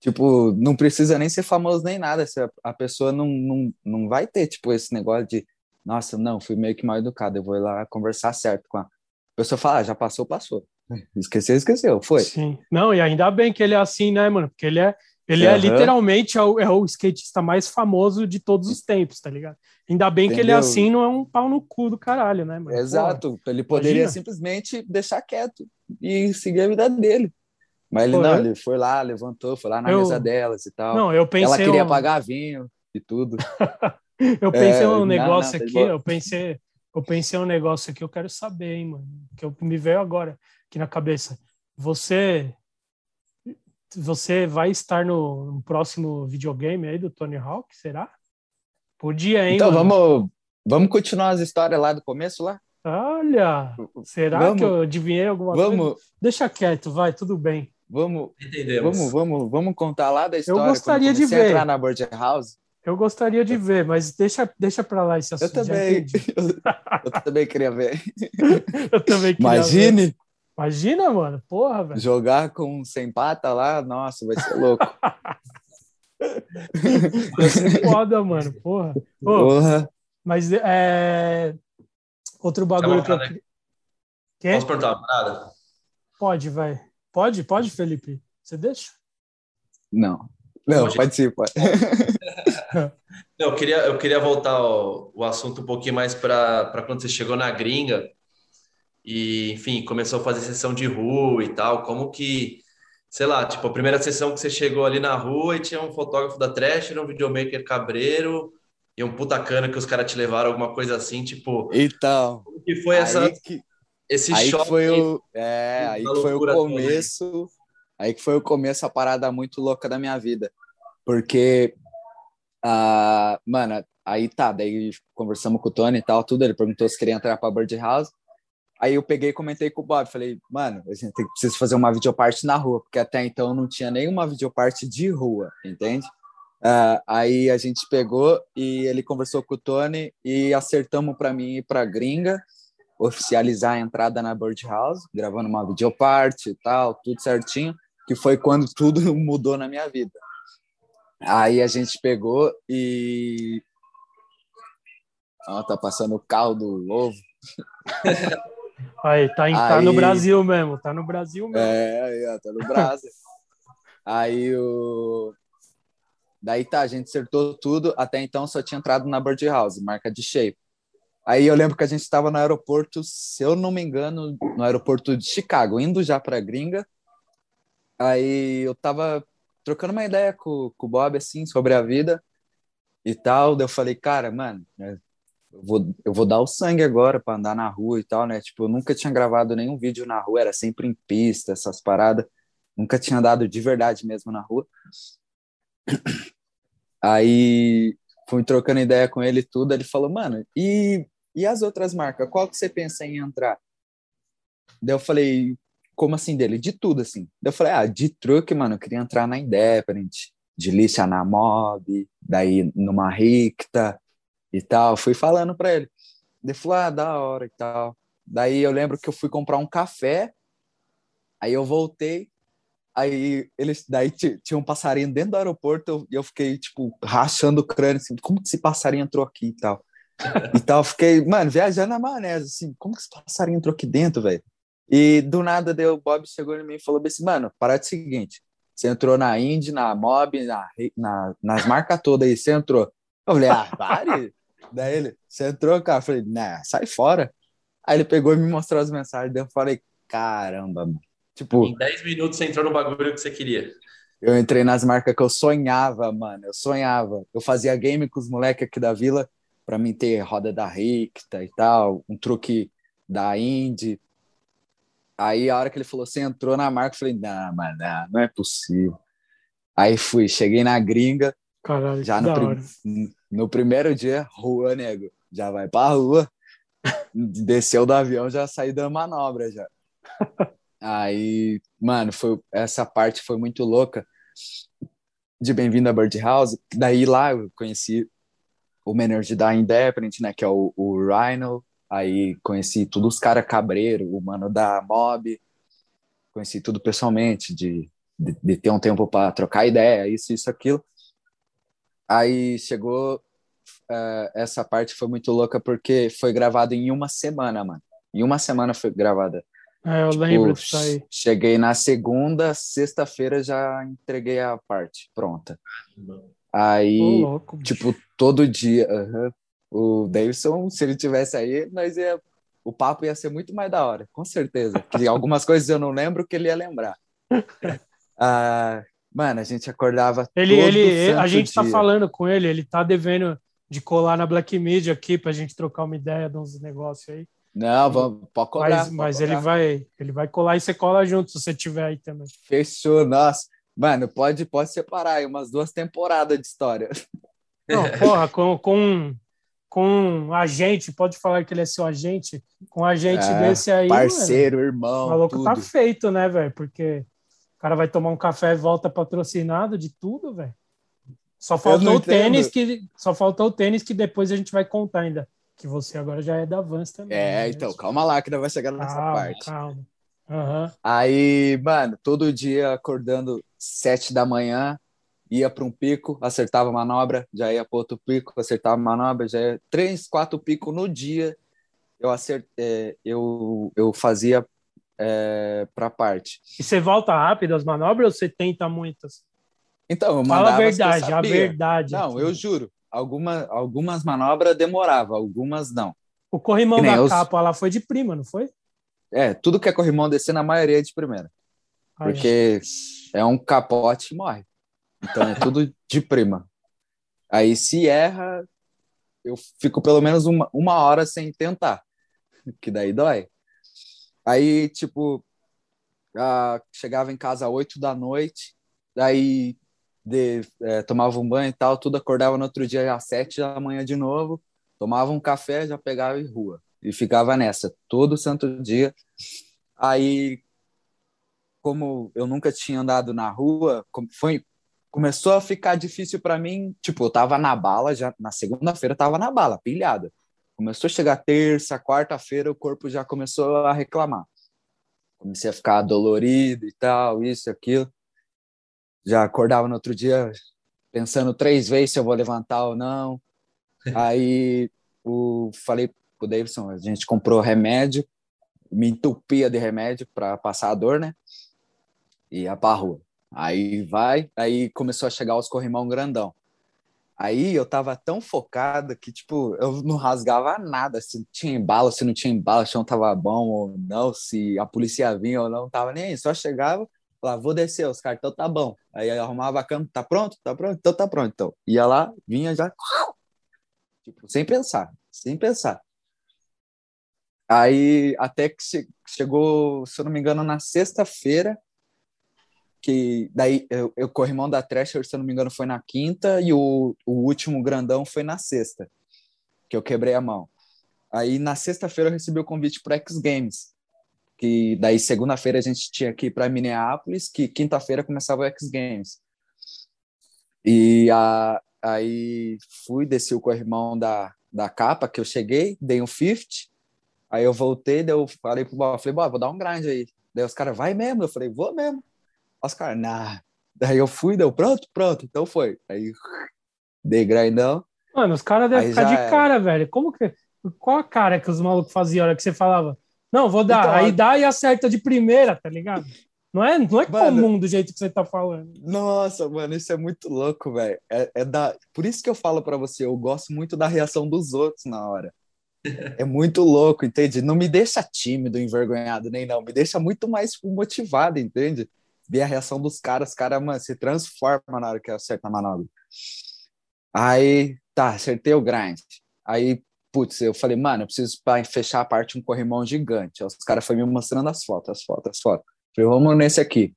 Tipo, não precisa nem ser famoso nem nada, se a pessoa não, não, não vai ter, tipo, esse negócio de, nossa, não, fui meio que mal educado, eu vou lá conversar certo com a a pessoa fala, ah, já passou, passou. Esqueceu, esqueceu, foi. Sim. Não, e ainda bem que ele é assim, né, mano? Porque ele é, ele uhum. é literalmente é o, é o, skatista mais famoso de todos os tempos, tá ligado? Ainda bem Entendeu? que ele é assim, não é um pau no cu do caralho, né, mano? Exato. Pô, ele poderia imagina. simplesmente deixar quieto e seguir a vida dele. Mas ele Pô, não, ele foi lá, levantou, foi lá na eu... mesa delas e tal. Não, eu pensei. Ela queria um... pagar vinho e tudo. eu pensei é, um negócio não, aqui, eu pensei, eu pensei um negócio aqui, eu quero saber, hein, mano, que eu, me veio agora aqui na cabeça. Você você vai estar no, no próximo videogame aí do Tony Hawk, será? Podia, hein? Então mano? vamos vamos continuar as histórias lá do começo lá? Olha, será vamos, que eu adivinhei alguma vamos, coisa? Deixa quieto, vai, tudo bem. Vamos, Entendemos. vamos, vamos, vamos contar lá da história. Eu gostaria de ver. entrar na Bird House. Eu gostaria de ver, mas deixa, deixa para lá esse assunto. Eu também. Eu, eu, também queria ver. eu também queria Imagine. Ver. Imagina, mano. Porra, velho. Jogar com sem pata lá, nossa, vai ser louco. vai ser foda, mano. Porra. Porra. Mas é. Outro bagulho que eu. Quer? Posso perguntar uma parada? Pode, vai. Pode, pode, Felipe. Você deixa? Não. Não, pode sim, pode. Não, eu queria, eu queria voltar o, o assunto um pouquinho mais para quando você chegou na gringa e, enfim, começou a fazer sessão de rua e tal. Como que, sei lá, tipo, a primeira sessão que você chegou ali na rua e tinha um fotógrafo da Trash, um videomaker cabreiro e um puta cana que os caras te levaram, alguma coisa assim, tipo. Então. Como que foi essa. Que, esse aí choque? Foi o, é, aí que foi o começo. Aí que foi o começo, a parada muito louca da minha vida. Porque, uh, mano, aí tá, daí conversamos com o Tony e tal, tudo, ele perguntou se queria entrar pra Bird House. Aí eu peguei e comentei com o Bob, falei, mano, a gente tem, precisa fazer uma videoparte na rua, porque até então não tinha nenhuma videoparte de rua, entende? Uh, aí a gente pegou e ele conversou com o Tony e acertamos para mim ir para Gringa, oficializar a entrada na Bird House, gravando uma videoparte e tal, tudo certinho que foi quando tudo mudou na minha vida. Aí a gente pegou e. Ó, tá passando o carro do ovo. Aí, tá, em, aí... tá no Brasil mesmo, tá no Brasil mesmo. É, aí, tá no Brasil. aí o. Daí tá, a gente acertou tudo. Até então só tinha entrado na Bird House, marca de shape. Aí eu lembro que a gente estava no aeroporto, se eu não me engano, no aeroporto de Chicago, indo já para Gringa. Aí eu tava trocando uma ideia com, com o Bob, assim, sobre a vida e tal. Daí eu falei, cara, mano, vou, eu vou dar o sangue agora para andar na rua e tal, né? Tipo, eu nunca tinha gravado nenhum vídeo na rua, era sempre em pista, essas paradas. Nunca tinha andado de verdade mesmo na rua. Aí fui trocando ideia com ele e tudo. Ele falou, mano, e, e as outras marcas? Qual que você pensa em entrar? Daí eu falei, como assim dele? De tudo, assim. Daí eu falei, ah, de truque, mano, eu queria entrar na Independent, de lixa na Mob, daí numa Ricta e tal. Fui falando pra ele. Ele falou, ah, da hora e tal. Daí eu lembro que eu fui comprar um café, aí eu voltei, aí eles, daí tinha um passarinho dentro do aeroporto e eu, eu, fiquei, tipo, rachando o crânio, assim, como que esse passarinho entrou aqui e tal. e tal, fiquei, mano, viajando na maionese, assim, como que esse passarinho entrou aqui dentro, velho? E do nada deu, o Bob chegou em mim e falou assim, mano, para de seguinte, você entrou na Indy, na Mob, na, na, nas marcas todas aí, você entrou. Eu falei, ah, pare, Daí ele, você entrou, cara? Eu falei, né, sai fora. Aí ele pegou e me mostrou as mensagens. Daí eu falei, caramba, mano. Tipo, Em 10 minutos você entrou no bagulho que você queria. eu entrei nas marcas que eu sonhava, mano. Eu sonhava. Eu fazia game com os moleques aqui da vila pra mim ter roda da Ricta e tal, um truque da Indy. Aí a hora que ele falou, você entrou na marca, eu falei, não, mano, não, não é possível. Aí fui, cheguei na gringa, Caralho, já no, da prim- no primeiro dia, rua, nego. Já vai pra rua. Desceu do avião, já saí dando manobra já. Aí, mano, foi, essa parte foi muito louca de Bem-vindo a Birdhouse. Daí lá eu conheci o manager da Independent, né, que é o, o Rhino. Aí conheci todos os caras cabreiro, o mano da Mob. Conheci tudo pessoalmente, de, de, de ter um tempo para trocar ideia, isso, isso, aquilo. Aí chegou. eh, essa parte foi muito louca porque foi gravado em uma semana, mano. Em uma semana foi gravada. É, eu Tipo, lembro disso aí. Cheguei na segunda, sexta-feira já entreguei a parte pronta. Aí, louco. tipo, todo dia. aham. O Davidson, se ele tivesse aí, nós ia. O papo ia ser muito mais da hora, com certeza. Que algumas coisas eu não lembro que ele ia lembrar. Ah, mano, a gente acordava. Ele, ele, a gente tá dia. falando com ele, ele tá devendo de colar na Black Media aqui pra gente trocar uma ideia de uns negócios aí. Não, vamos, pode cobrar. mas pode mas cobrar. ele vai, ele vai colar e você cola junto se você tiver aí também. Fechou, nossa. Mano, pode, pode separar aí umas duas temporadas de história. Não, porra, com, com, com um agente, pode falar que ele é seu agente, com um agente É, desse aí, Parceiro, mano, irmão, o maluco tudo. tá feito, né, velho? Porque cara vai tomar um café e volta patrocinado de tudo, velho. Só faltou o tênis que só faltou o tênis que depois a gente vai contar ainda, que você agora já é da Vans também. É, né? então, calma lá que ainda vai chegar nessa calma, parte. calma. Aham. Aí, mano, todo dia acordando sete da manhã, ia para um pico, acertava a manobra, já ia para outro pico, acertava a manobra, já ia três, quatro picos no dia. Eu acert, é, eu, eu fazia é, para parte. E você volta rápido as manobras ou você tenta muitas? Então, eu Fala a verdade, a verdade. Não, eu juro. Alguma, algumas manobras demorava, algumas não. O corrimão da eu- capa lá foi de prima, não foi? É, tudo que é corrimão descer na maioria é de primeira. Aí, Porque é um capote e morre. Então é tudo de prima. Aí se erra, eu fico pelo menos uma, uma hora sem tentar, que daí dói. Aí, tipo, chegava em casa às 8 da noite, daí de, é, tomava um banho e tal, tudo acordava no outro dia às 7 da manhã de novo, tomava um café, já pegava em rua. E ficava nessa, todo santo dia. Aí, como eu nunca tinha andado na rua, foi, começou a ficar difícil para mim. Tipo, eu tava na bala, já na segunda-feira eu tava na bala, pilhada. Começou a chegar terça, quarta-feira, o corpo já começou a reclamar. Comecei a ficar dolorido e tal, isso, aquilo. Já acordava no outro dia pensando três vezes se eu vou levantar ou não. Aí o, falei pro Davidson, a gente comprou remédio, me entupia de remédio para passar a dor, né? E ia pra rua. Aí vai, aí começou a chegar os corrimão grandão. Aí eu tava tão focado que, tipo, eu não rasgava nada, se tinha embalo, se não tinha embalo, se o chão tava bom ou não, se a polícia vinha ou não, tava nem aí, só chegava, falava, vou descer, os caras, então tá bom. Aí arrumava a cama, tá pronto? Tá pronto? Então tá pronto, então. Ia lá, vinha já, tipo, sem pensar, sem pensar. Aí até que che- chegou, se eu não me engano, na sexta-feira, que daí eu, eu corrimão da Thrasher, se eu não me engano, foi na quinta e o, o último grandão foi na sexta, que eu quebrei a mão. Aí na sexta-feira eu recebi o convite para X Games, que daí segunda-feira a gente tinha que ir para Minneapolis, que quinta-feira começava o X Games. E a, aí fui, desci o corrimão da, da capa, que eu cheguei, dei um 50, aí eu voltei, daí eu falei pro Bob, falei, Bob, vou dar um grind aí. Daí os caras, vai mesmo? Eu falei, vou mesmo. Os caras, nah. Daí eu fui, deu pronto, pronto, então foi. Aí dei grindão. Mano, os caras devem ficar de era. cara, velho. Como que. Qual a cara que os malucos faziam a hora que você falava? Não, vou dar. Então, aí dá e acerta de primeira, tá ligado? Não é, não é Mano. comum do jeito que você tá falando. Nossa, mano, isso é muito louco, velho. É, é da... Por isso que eu falo pra você, eu gosto muito da reação dos outros na hora. É muito louco, entende? Não me deixa tímido, envergonhado, nem não. Me deixa muito mais motivado, entende? Ver a reação dos caras, os caras, mano, se transforma na hora que acerta a manobra. Aí, tá, acertei o grind. Aí, putz, eu falei, mano, eu preciso fechar a parte um corrimão gigante. Aí os caras foram me mostrando as fotos, as fotos, as fotos. Falei, vamos nesse aqui.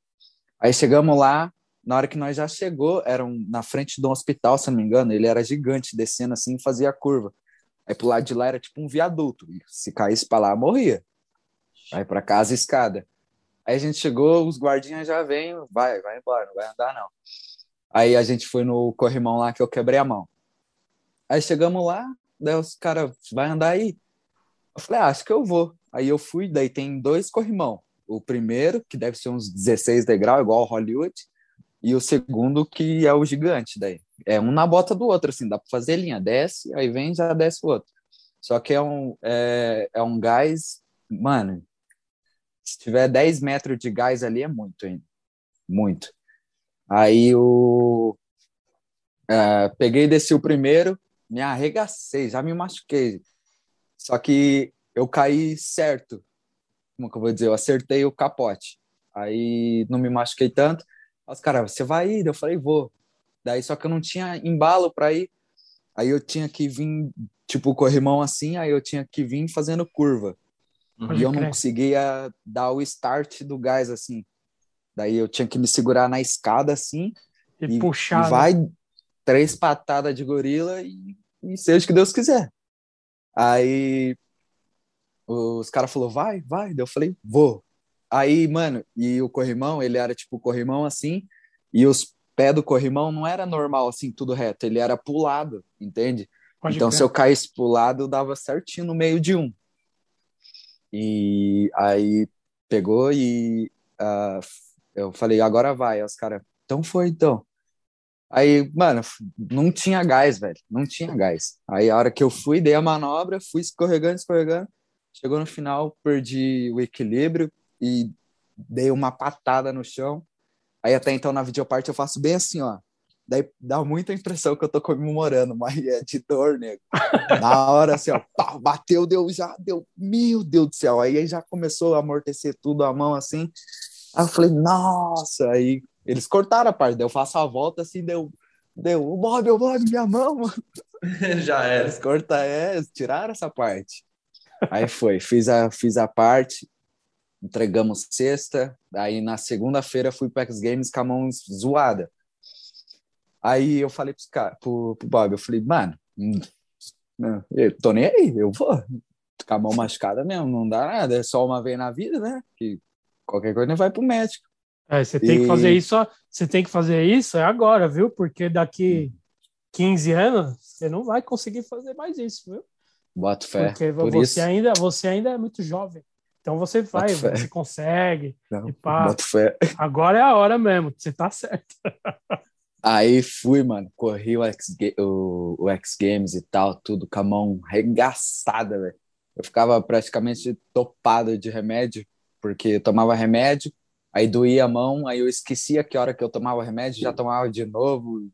Aí chegamos lá, na hora que nós já chegou, era um, na frente de um hospital, se não me engano, ele era gigante, descendo assim, fazia curva. Aí pro lado de lá era tipo um viaduto. Se caísse pra lá, morria. Aí pra casa, escada. Aí a gente chegou, os guardinhas já vêm, vai, vai embora, não vai andar não. Aí a gente foi no corrimão lá que eu quebrei a mão. Aí chegamos lá, daí os caras, vai andar aí? Eu falei, ah, acho que eu vou. Aí eu fui, daí tem dois corrimão. O primeiro, que deve ser uns 16 degraus, igual Hollywood, e o segundo, que é o gigante, daí. É um na bota do outro, assim, dá pra fazer linha, desce, aí vem já desce o outro. Só que é um, é, é um gás, mano, se tiver 10 metros de gás ali é muito ainda. Muito. Aí o. é, peguei e desci o primeiro, me arregacei, já me machuquei. Só que eu caí certo. Como que eu vou dizer? Eu acertei o capote. Aí não me machuquei tanto. Os caras, você vai ir? Eu falei, vou. Daí só que eu não tinha embalo para ir. Aí eu tinha que vir, tipo, corrimão assim, aí eu tinha que vir fazendo curva. E eu não conseguia dar o start do gás assim. Daí eu tinha que me segurar na escada assim E, e, puxar. e né? vai três patadas de gorila e, e seja o que Deus quiser. Aí os caras falaram, vai, vai. Daí eu falei, vou. Aí, mano, e o corrimão, ele era tipo corrimão assim, e os pés do corrimão não era normal assim, tudo reto, ele era pulado, entende? Pode então, crer. se eu caísse pro lado, eu dava certinho no meio de um. E aí pegou e ah, eu falei, agora vai. Os caras, então foi então. Aí, mano, não tinha gás, velho. Não tinha gás. Aí a hora que eu fui, dei a manobra, fui escorregando, escorregando. Chegou no final, perdi o equilíbrio e dei uma patada no chão. Aí até então na videoparte eu faço bem assim, ó. Daí dá muita impressão que eu tô comemorando, mas é de dor, nego. Na hora, assim, ó, pá, bateu, deu já, deu, meu Deus do céu. Aí já começou a amortecer tudo a mão assim. Aí eu falei, nossa, aí eles cortaram a parte, daí eu faço a volta assim, deu, deu, o Bob, o Bob, minha mão, mano. Já era. Eles cortaram, é, eles tiraram essa parte. Aí foi, fiz a, fiz a parte, entregamos sexta, aí na segunda-feira fui para X Games com a mão zoada. Aí eu falei pros cara, pro, pro Bob, eu falei, mano, hum, não, eu tô nem aí, eu vou. Com a mão machucada mesmo, não dá nada, é só uma vez na vida, né? Que qualquer coisa vai pro médico. É, você tem que E- fazer isso, você tem que fazer isso é agora, viu? Porque daqui 15 anos você não vai conseguir fazer mais isso, viu? Boto fé. Porque Por você isso, ainda, você ainda é muito jovem. Então você vai, fé. você consegue. não, fé. Agora é a hora mesmo, você tá certo. Aí fui, mano, corri o X, o, o X Games e tal, tudo com a mão regaçada, velho. Eu ficava praticamente topado de remédio, porque eu tomava remédio, aí doía a mão, aí eu esquecia que hora que eu tomava remédio, já tomava de novo.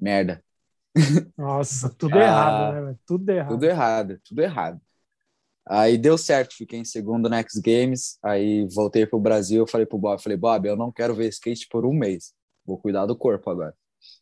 Merda. Nossa, tudo Ah, errado, né? velho? Tudo errado. Tudo errado, tudo errado. Aí deu certo, fiquei em segundo no X Games, aí voltei pro Brasil, eu falei pro Bob, falei, Bob, eu não quero ver skate por um mês. Vou cuidar do corpo agora.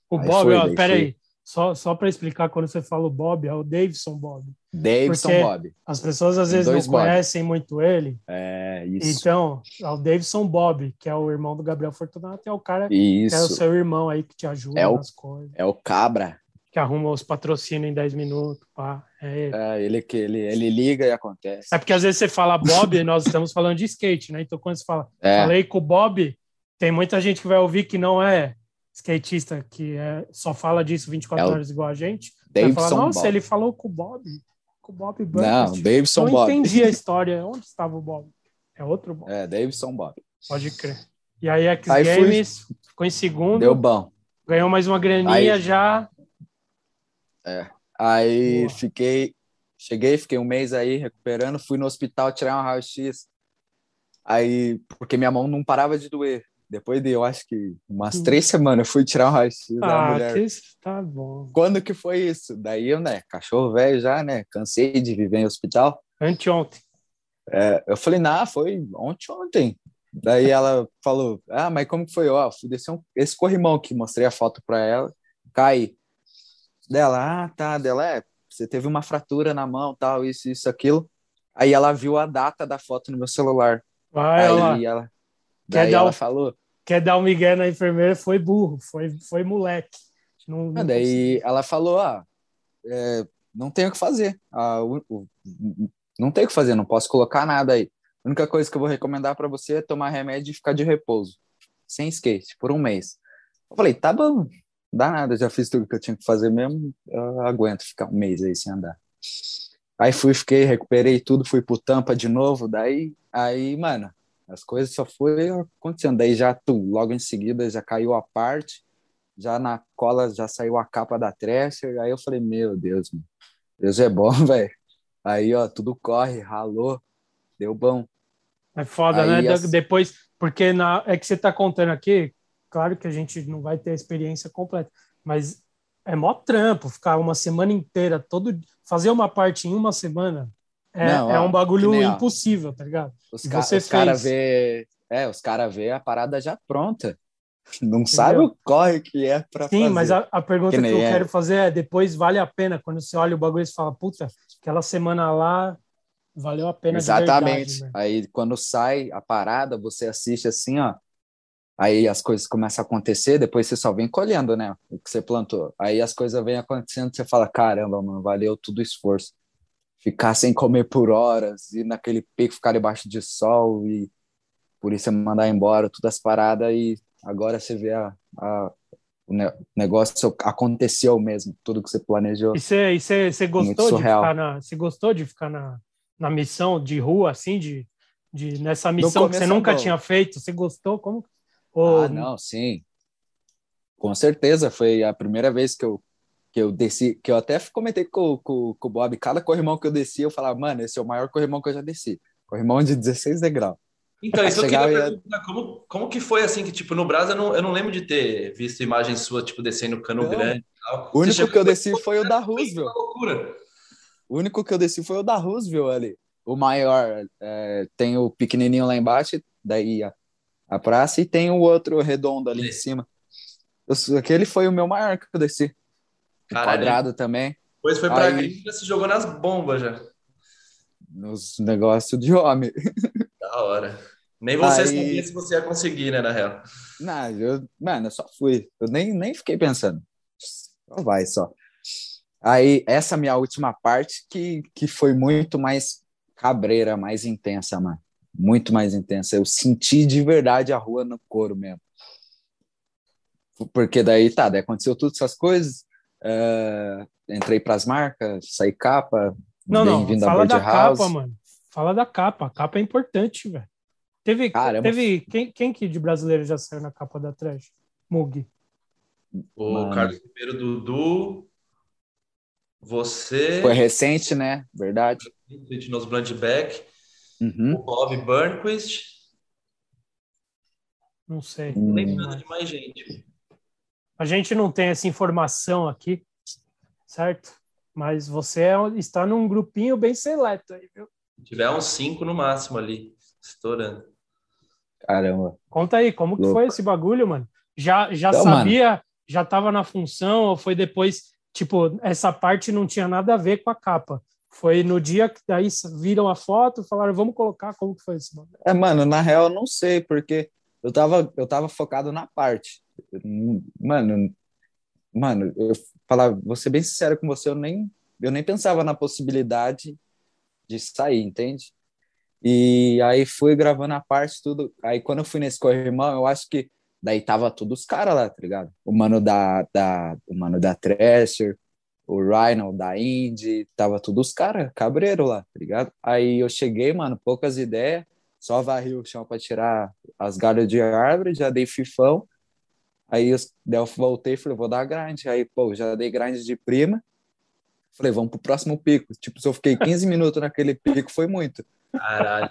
O Aí Bob, foi, ó, peraí. Só, só para explicar, quando você fala o Bob, é o Davidson Bob. Davidson Porque- Bob. As pessoas às vezes não Bob. conhecem muito ele. É, isso. Então, é o Davidson Bob, que é o irmão do Gabriel Fortunato, é o cara que é o Isso. seu irmão aí que te ajuda É o- nas coisas, É o Cabra. que arruma os patrocínios em 10 minutos. Pá. É, ele. É ele que ele, ele liga e acontece. É porque às vezes você fala Bob e nós estamos falando de skate, né? Então quando você fala, É, falei com o Bob, tem muita gente que vai ouvir que não é skatista, que é, só fala disso 24 É horas igual a gente. Vai falar, Davidson nossa, Bob. ele falou com o Bob. Com o Bob Não, Burkett. Davidson Não Bob. entendi a história. Onde estava o Bob? É outro Bob. É, Davidson Bob. Pode crer. E aí, X Aí fui- Games ficou em segundo, Deu bom. ganhou mais uma graninha Aí- já. Aí Boa. fiquei, cheguei, fiquei um mês aí recuperando, fui no hospital tirar um raio-x. Aí, porque minha mão não parava de doer. Depois de, eu acho que umas três semanas, eu fui tirar um raio-x da Ah, mulher. que isso tá bom. Quando que foi isso? Daí eu, né, cachorro velho já, né, cansei de viver em hospital. Anteontem. É, eu falei, não, foi ontem, ontem. Daí ela falou, ah, mas como que foi? Ó, fui descer um, esse corrimão aqui, mostrei a foto pra ela, caí. Dela, ah, tá, dela, é, você teve uma fratura na mão, tal, isso, isso, aquilo. Aí ela viu a data da foto no meu celular. Vai lá. Aí ela, Quer daí dar ela um- falou, Quer dar um migué na enfermeira, foi burro, foi, foi moleque. Não, Ah, não daí ela falou, ah, é, não tenho o que fazer. Ah, o- o- não tenho o que fazer, não posso colocar nada aí. A única coisa que eu vou recomendar para você é tomar remédio e ficar de repouso, sem skate, por um mês. Eu falei, tá bom, dá nada, já fiz tudo que eu tinha que fazer mesmo, eu aguento ficar um mês aí sem andar. Aí fui, fiquei, recuperei tudo, fui pro Tampa de novo, daí, aí, mano, as coisas só foram acontecendo. Daí já, tu, logo em seguida, já caiu a parte, já na cola já saiu a capa da Thrasher, aí eu falei, meu Deus, mano, Deus é bom, velho. Aí, ó, tudo corre, ralou, deu bom. É foda, Aí né? As- Depois, porque na, é que você tá contando aqui, claro que a gente não vai ter a experiência completa, mas é mó trampo ficar uma semana inteira, todo fazer uma parte em uma semana é, Não, é ó, um bagulho nem, ó. impossível, tá ligado? Os, ca você os cara fez. vê, é, os cara vê a parada já pronta. Não sabe o corre que é pra Sim, fazer. mas a, a pergunta Que que, eu é. quero fazer é: depois vale a pena quando você olha o bagulho e você fala, puta, aquela semana lá valeu a pena Exatamente. de verdade, né? Aí quando sai a parada, você assiste assim, ó. Aí as coisas começam a acontecer, depois você só vem colhendo, né? O que você plantou. Aí as coisas vêm acontecendo, você fala, caramba, mano, valeu todo o esforço. Ficar sem comer por horas, ir naquele pico, ficar debaixo de sol e por isso você mandar embora, todas as paradas e agora você vê a, a- o ne- negócio aconteceu mesmo, tudo que você planejou. E você, e gostou de ficar na, você gostou de ficar na, na missão de rua, assim, de, de nessa missão que você é nunca tinha feito? Você gostou? Como? Ou, Ah, não, sim. Com certeza, foi a primeira vez que eu, que eu desci, que eu até comentei com, com, com o Bob, cada corrimão que eu desci, eu falava, mano, esse é o maior corrimão que eu já desci. Corrimão de 16 degraus. Então, isso eu queria ia- perguntar, como, como que foi assim, que tipo, no Brasil eu não, eu não lembro de ter visto imagem sua, tipo, descendo cano Não. grande e tal. O único chegou que eu desci foi o da Roosevelt. O único que eu desci foi o da Roosevelt ali. O maior, é, tem o pequenininho lá embaixo, daí a, a praça, e tem o outro redondo ali em Sim. cima. Eu- aquele foi o meu maior que eu desci. Caralho. quadrado também, Depois foi pra Aí- gringa, se jogou nas bombas já. nos negócios de homem. Da hora. Nem você Aí- sabia se você ia conseguir, né, na real. Não, eu, mano, eu só fui. Eu nem, nem fiquei pensando. Só vai, só. Aí, essa minha última parte que, que foi muito mais cabreira, mais intensa, mano. Muito mais intensa. Eu senti de verdade a rua no couro mesmo. Porque daí, tá, daí aconteceu todas essas coisas. Eh, entrei pras marcas, saí capa. não, não, fala da Birdhouse. capa, mano. Fala da capa. A capa é importante, velho. Teve, Caramba. teve quem, quem que de brasileiro já saiu na capa da Trash? Mug. O Mano. Carlos Ribeiro, Dudu, você, Foi recente, né? Verdade. nos Blandback, Uhum. o Bob Burnquist, Não sei. Hum. lembrando de mais gente. A gente não tem essa informação aqui, certo? Mas você é- está num grupinho bem seleto aí, viu? Se tiver uns cinco no máximo ali, estourando. Caramba. Conta aí, como que Louco. foi esse bagulho, mano? Já, já Então, sabia, já tava na função, ou foi depois, tipo, essa parte não tinha nada a ver com a capa? Foi no dia que daí viram a foto, falaram, vamos colocar, como que foi esse bagulho? É, mano, na real eu não sei, porque eu tava, eu tava focado na parte. Mano, mano, eu falar, vou ser bem sincero com você, eu nem, eu nem pensava na possibilidade de sair, entende? E aí fui gravando a parte, tudo. Aí quando eu fui nesse corrimão, eu acho que daí tava todos os caras lá, tá ligado? O mano da, da, o mano da Thrasher, o Rhino da Indy, tava todos os caras, cabreiro lá, tá ligado? Aí eu cheguei, mano, poucas ideias, só varri o chão pra tirar as galhas de árvore, já dei fifão. Aí eu, eu voltei e falei, vou dar grind. Aí, pô, já dei grind de prima. Falei, vamos pro próximo pico. Tipo, se eu fiquei 15 minutos naquele pico, foi muito. Caralho.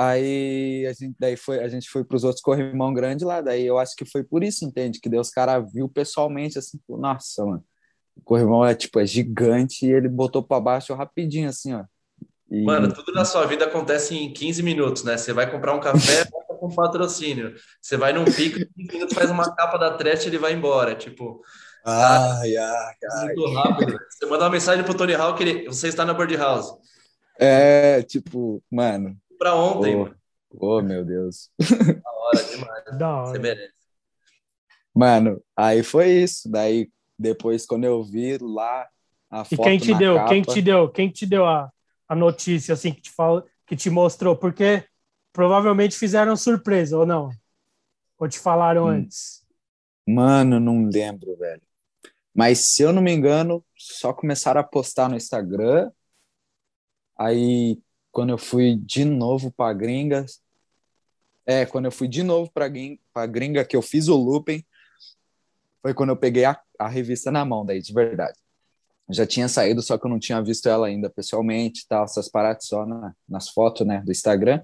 Aí a gente, daí foi, a gente foi para os outros corrimão grande lá, daí eu acho que foi por isso, entende? Que Deus cara viu pessoalmente assim, nossa, mano, o corrimão é tipo é gigante e ele botou para baixo rapidinho assim, ó. E... Mano, tudo na sua vida acontece em 15 minutos, né? Você vai comprar um café, com patrocínio. Você vai num pico, 15 minutos faz uma capa da trash ele vai embora, tipo. Ai, ai, ai. Muito rápido. Você manda uma mensagem pro Tony Hawk, ele, você está na Birdhouse. É, tipo, mano, Pra ontem, oh, mano. Oh, meu Deus. Da hora demais. Da hora. Você merece. Mano, aí foi isso. Daí, depois, quando eu vi lá a E foto quem te na deu? capa, Quem te deu? Quem te deu a, a notícia assim que te fala, que te mostrou? Porque provavelmente fizeram surpresa ou não? Ou te falaram Hum. antes? Mano, não lembro, velho. Mas se eu não me engano, só começaram a postar no Instagram. Aí, quando eu fui de novo pra gringas. É, quando eu fui de novo pra, grin- pra gringa, que eu fiz o looping, foi quando eu peguei a, a revista na mão, daí, de verdade. Já tinha saído, só que eu não tinha visto ela ainda pessoalmente, tal, essas paradas só na- nas fotos, né, do Instagram.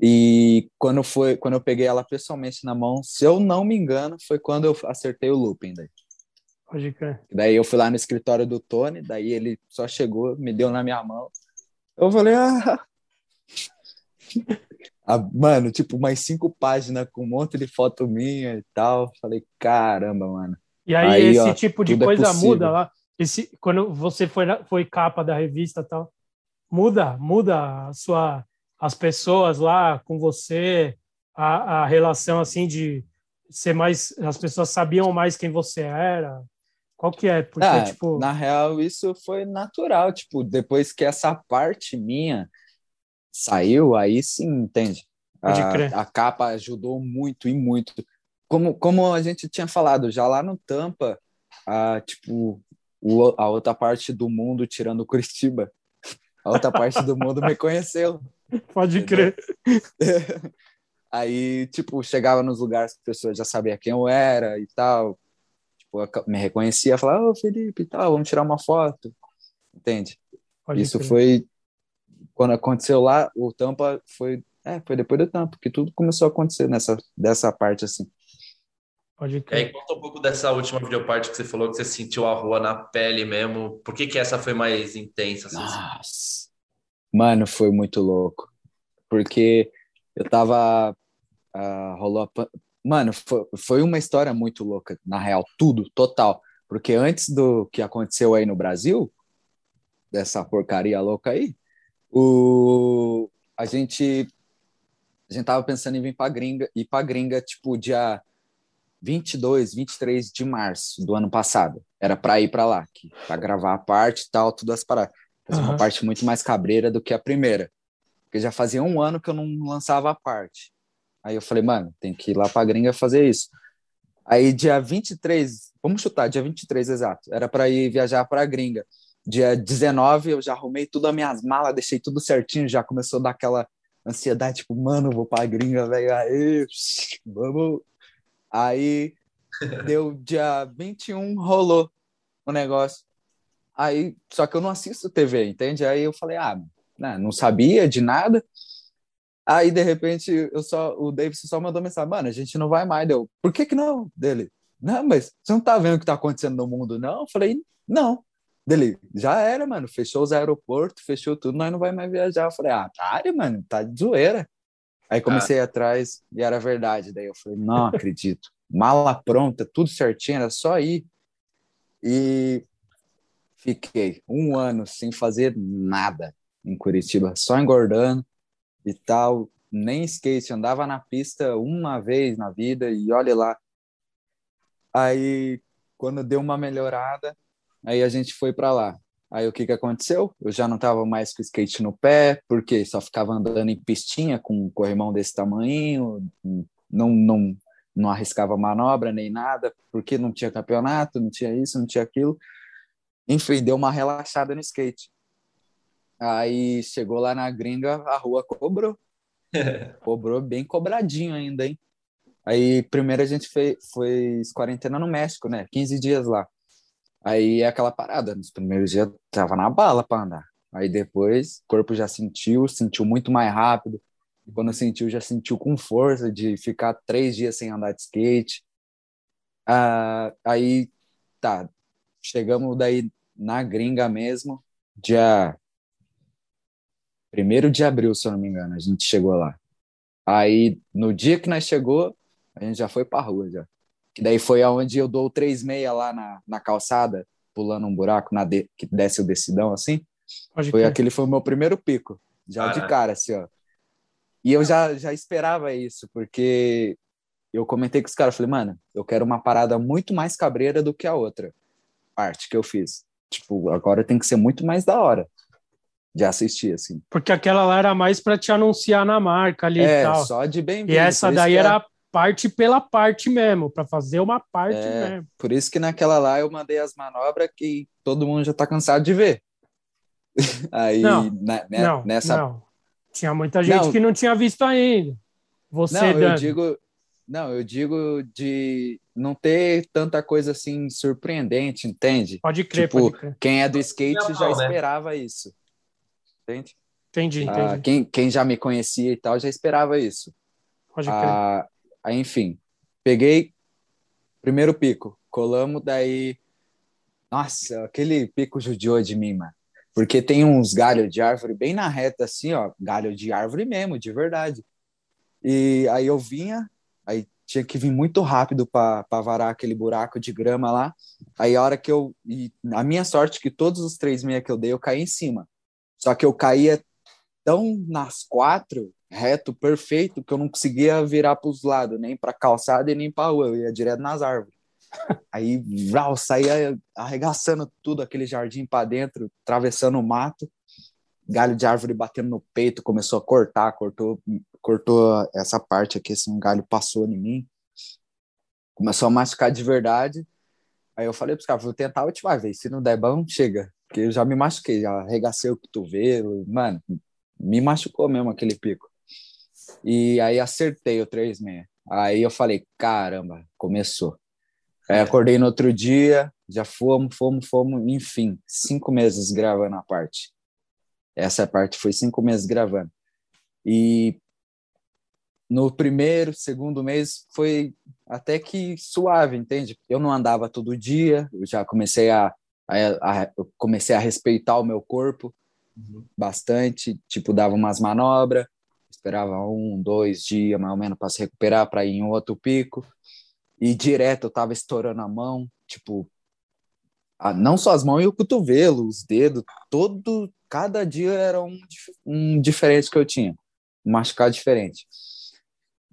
E quando foi, quando eu peguei ela pessoalmente na mão, se eu não me engano, foi quando eu acertei o looping. Daí, Pode crer. daí eu fui lá no escritório do Tony, daí ele só chegou, me deu na minha mão. Eu falei, ah. Ah, mano, tipo, umas cinco páginas com um monte de foto minha e tal. Falei, caramba, mano. E aí, Aí, esse ó, tipo de é coisa possível. muda lá. Esse, quando você foi, foi capa da revista e tal, muda, muda a sua, as pessoas lá com você, a, a relação assim de ser mais. As pessoas sabiam mais quem você era. Qual que é? Porque, Ah, tipo. Na real, isso foi natural. Tipo, depois que essa parte minha saiu, aí sim, entende? A, a capa ajudou muito e muito. Como, como a gente tinha falado, já lá no Tampa, a, tipo, o, a outra parte do mundo, tirando Curitiba, a outra parte do mundo me conheceu. Pode crer. Aí, tipo, chegava nos lugares que as pessoas já sabiam quem eu era e tal. Tipo, me reconhecia, falava, ô Felipe e tal, vamos tirar uma foto. Entende? Pode Isso crer. foi quando aconteceu lá, o Tampa foi, é, foi depois do Tampa que tudo começou a acontecer nessa dessa parte assim. Pode E crer. aí, conta um pouco dessa última videoparte que você falou que você sentiu a rua na pele mesmo. Por que que essa foi mais intensa? assim? Nossa. Mano, foi muito louco. Porque eu tava ah, rolou a Mano, foi, foi uma história muito louca, na real, tudo, total. Porque antes do que aconteceu aí no Brasil, dessa porcaria louca aí, o, a gente a gente tava pensando em vir pra gringa, ir pra gringa, tipo, dia 22, 23 de março do ano passado. Era pra ir pra lá, pra gravar a parte e tal, tudo as paradas. Fazer uma Aham. parte muito mais cabreira do que a primeira. Porque já fazia um ano que eu não lançava a parte. Aí eu falei, mano, tem que ir lá pra gringa fazer isso. Aí dia 23, vamos chutar, dia 23 exato, era para ir viajar pra gringa. Dia 19 eu já arrumei tudo as minhas malas, deixei tudo certinho, já começou a dar aquela ansiedade, tipo, mano, vou pra gringa, velho, aí, vamos. Aí deu dia 21, rolou o negócio. Aí, só que eu não assisto TV, entende? Aí eu falei, ah, né, não sabia de nada. Aí, de repente, eu só, o Davidson só mandou mensagem, mano, a gente não vai mais. Deu, por que que não? Dele, não, mas você não tá vendo o que tá acontecendo no mundo, não? Eu falei, não. Dele, já era, mano, fechou os aeroportos, fechou tudo, nós não vai mais viajar. Eu falei, ah, pare, mano, tá de zoeira. Aí comecei a ir atrás e era verdade. Daí eu falei, não acredito. Mala pronta, tudo certinho, era só ir. E fiquei um ano sem fazer nada em Curitiba, só engordando e tal. Nem skate, andava na pista uma vez na vida e olha lá. Aí, quando deu uma melhorada, aí a gente foi para lá. Aí o que que aconteceu? Eu já não tava mais com skate no pé, porque só ficava andando em pistinha com um corrimão desse tamanho, não, não, não arriscava manobra nem nada, porque não tinha campeonato, não tinha isso, não tinha aquilo. Enfim, deu uma relaxada no skate. Aí chegou lá na gringa, a rua cobrou. cobrou bem cobradinho ainda, hein? Aí primeiro a gente fez, fez quarentena no México, né? 15 dias lá. Aí é aquela parada, nos primeiros dias tava na bala para andar. Aí depois o corpo já sentiu, sentiu muito mais rápido, E quando sentiu, já sentiu com força de ficar três dias sem andar de skate. Ah, aí, tá, chegamos daí na gringa mesmo, dia 1 de abril, se eu não me engano, a gente chegou lá. Aí, no dia que nós chegou, a gente já foi pra rua já. Que daí foi aonde eu dou três meia lá na, na calçada, pulando um buraco na de, que desce o decidão assim. Pode foi aquele foi o meu primeiro pico, já de cara assim, ó. E eu já já esperava isso, porque eu comentei com os caras, falei, mano, eu quero uma parada muito mais cabreira do que a outra parte que eu fiz. Tipo, agora tem que ser muito mais da hora de assistir, assim. Porque aquela lá era mais para te anunciar na marca ali é, e tal. só de bem-vindo. E essa daí era é... parte pela parte mesmo, para fazer uma parte é, mesmo. Por isso que naquela lá eu mandei as manobras que todo mundo já tá cansado de ver. Aí, não, na, né, não, nessa... Não. Tinha muita gente não. que não tinha visto ainda. Você, não, Dani. eu digo... Não, eu digo de não ter tanta coisa assim surpreendente, entende? Pode crer, tipo, pode crer. Quem é do skate já né? esperava isso. Entende? Entendi, ah, entendi. quem, quem já me conhecia e tal já esperava isso. Pode crer. Ah, aí, enfim, peguei primeiro pico, colamos, daí. Nossa, aquele pico judiou de mim, mano. Porque tem uns galhos de árvore bem na reta, assim, ó. Galho de árvore mesmo, de verdade. E aí eu vinha, aí tinha que vir muito rápido para varar aquele buraco de grama lá. Aí a hora que eu. E a minha sorte que todos os três meia que eu dei, eu caí em cima. Só que eu caía tão nas quatro, reto, perfeito, que eu não conseguia virar para os lados, nem para calçada e nem para rua, eu ia direto nas árvores. Aí, vrau, saía arregaçando tudo, aquele jardim para dentro, atravessando o mato, galho de árvore batendo no peito, começou a cortar, cortou, cortou essa parte aqui, assim, um galho passou em mim, começou a machucar de verdade. Aí eu falei para os caras, vou tentar última vez, se não der bom, chega. Porque eu já me machuquei, já arregacei o cotovelo, mano, me machucou mesmo aquele pico. E aí acertei o 3,6. Aí eu falei, caramba, começou. Aí acordei no outro dia, já fomos, fomos, fomos, enfim, cinco meses gravando a parte. Essa parte foi cinco meses gravando. E no primeiro, segundo mês foi até que suave, entende? Eu não andava todo dia, eu já comecei a a, eu comecei a respeitar o meu corpo uhum. bastante, tipo, dava umas manobras, esperava um, dois dias mais ou menos para se recuperar, para ir em outro pico. E direto eu tava estourando a mão, tipo, a, não só as mãos e o cotovelo, os dedos, todo, cada dia era um, um diferente que eu tinha, um machucado diferente.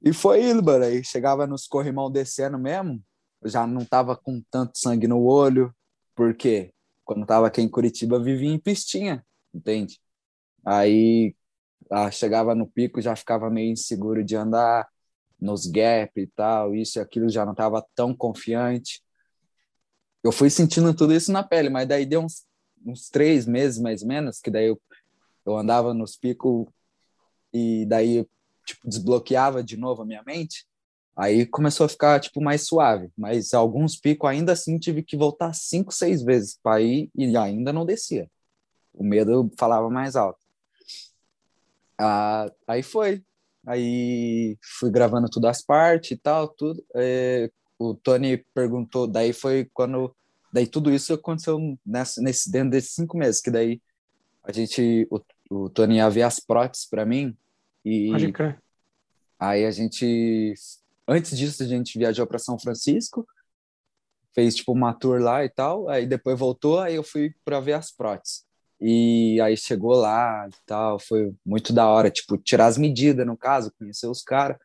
E foi indo, mano. Aí chegava nos corrimão descendo mesmo, já não tava com tanto sangue no olho, porque quando tava aqui em Curitiba, vivia em pistinha, entende? Aí ah, chegava no pico, já ficava meio inseguro de andar nos gap e tal, isso e aquilo, já não tava tão confiante. Eu fui sentindo tudo isso na pele, mas daí deu uns, uns três meses mais ou menos, que daí eu, eu andava nos picos e daí tipo, desbloqueava de novo a minha mente. Aí começou a ficar tipo mais suave, mas alguns picos ainda assim tive que voltar cinco, seis vezes para ir e ainda não descia. O medo falava mais alto. Ah, aí foi. Aí fui gravando todas as partes e tal, tudo. É, o Tony perguntou, daí foi quando, daí tudo isso aconteceu nessa, nesse dentro desses cinco meses, que daí a gente, o, o Tony ia ver as próteses para mim e aí a gente Antes disso, a gente viajou para São Francisco, fez tipo uma tour lá e tal, aí depois voltou, aí eu fui para ver as próteses. E aí chegou lá e tal, foi muito da hora, tipo, tirar as medidas, no caso, conhecer os caras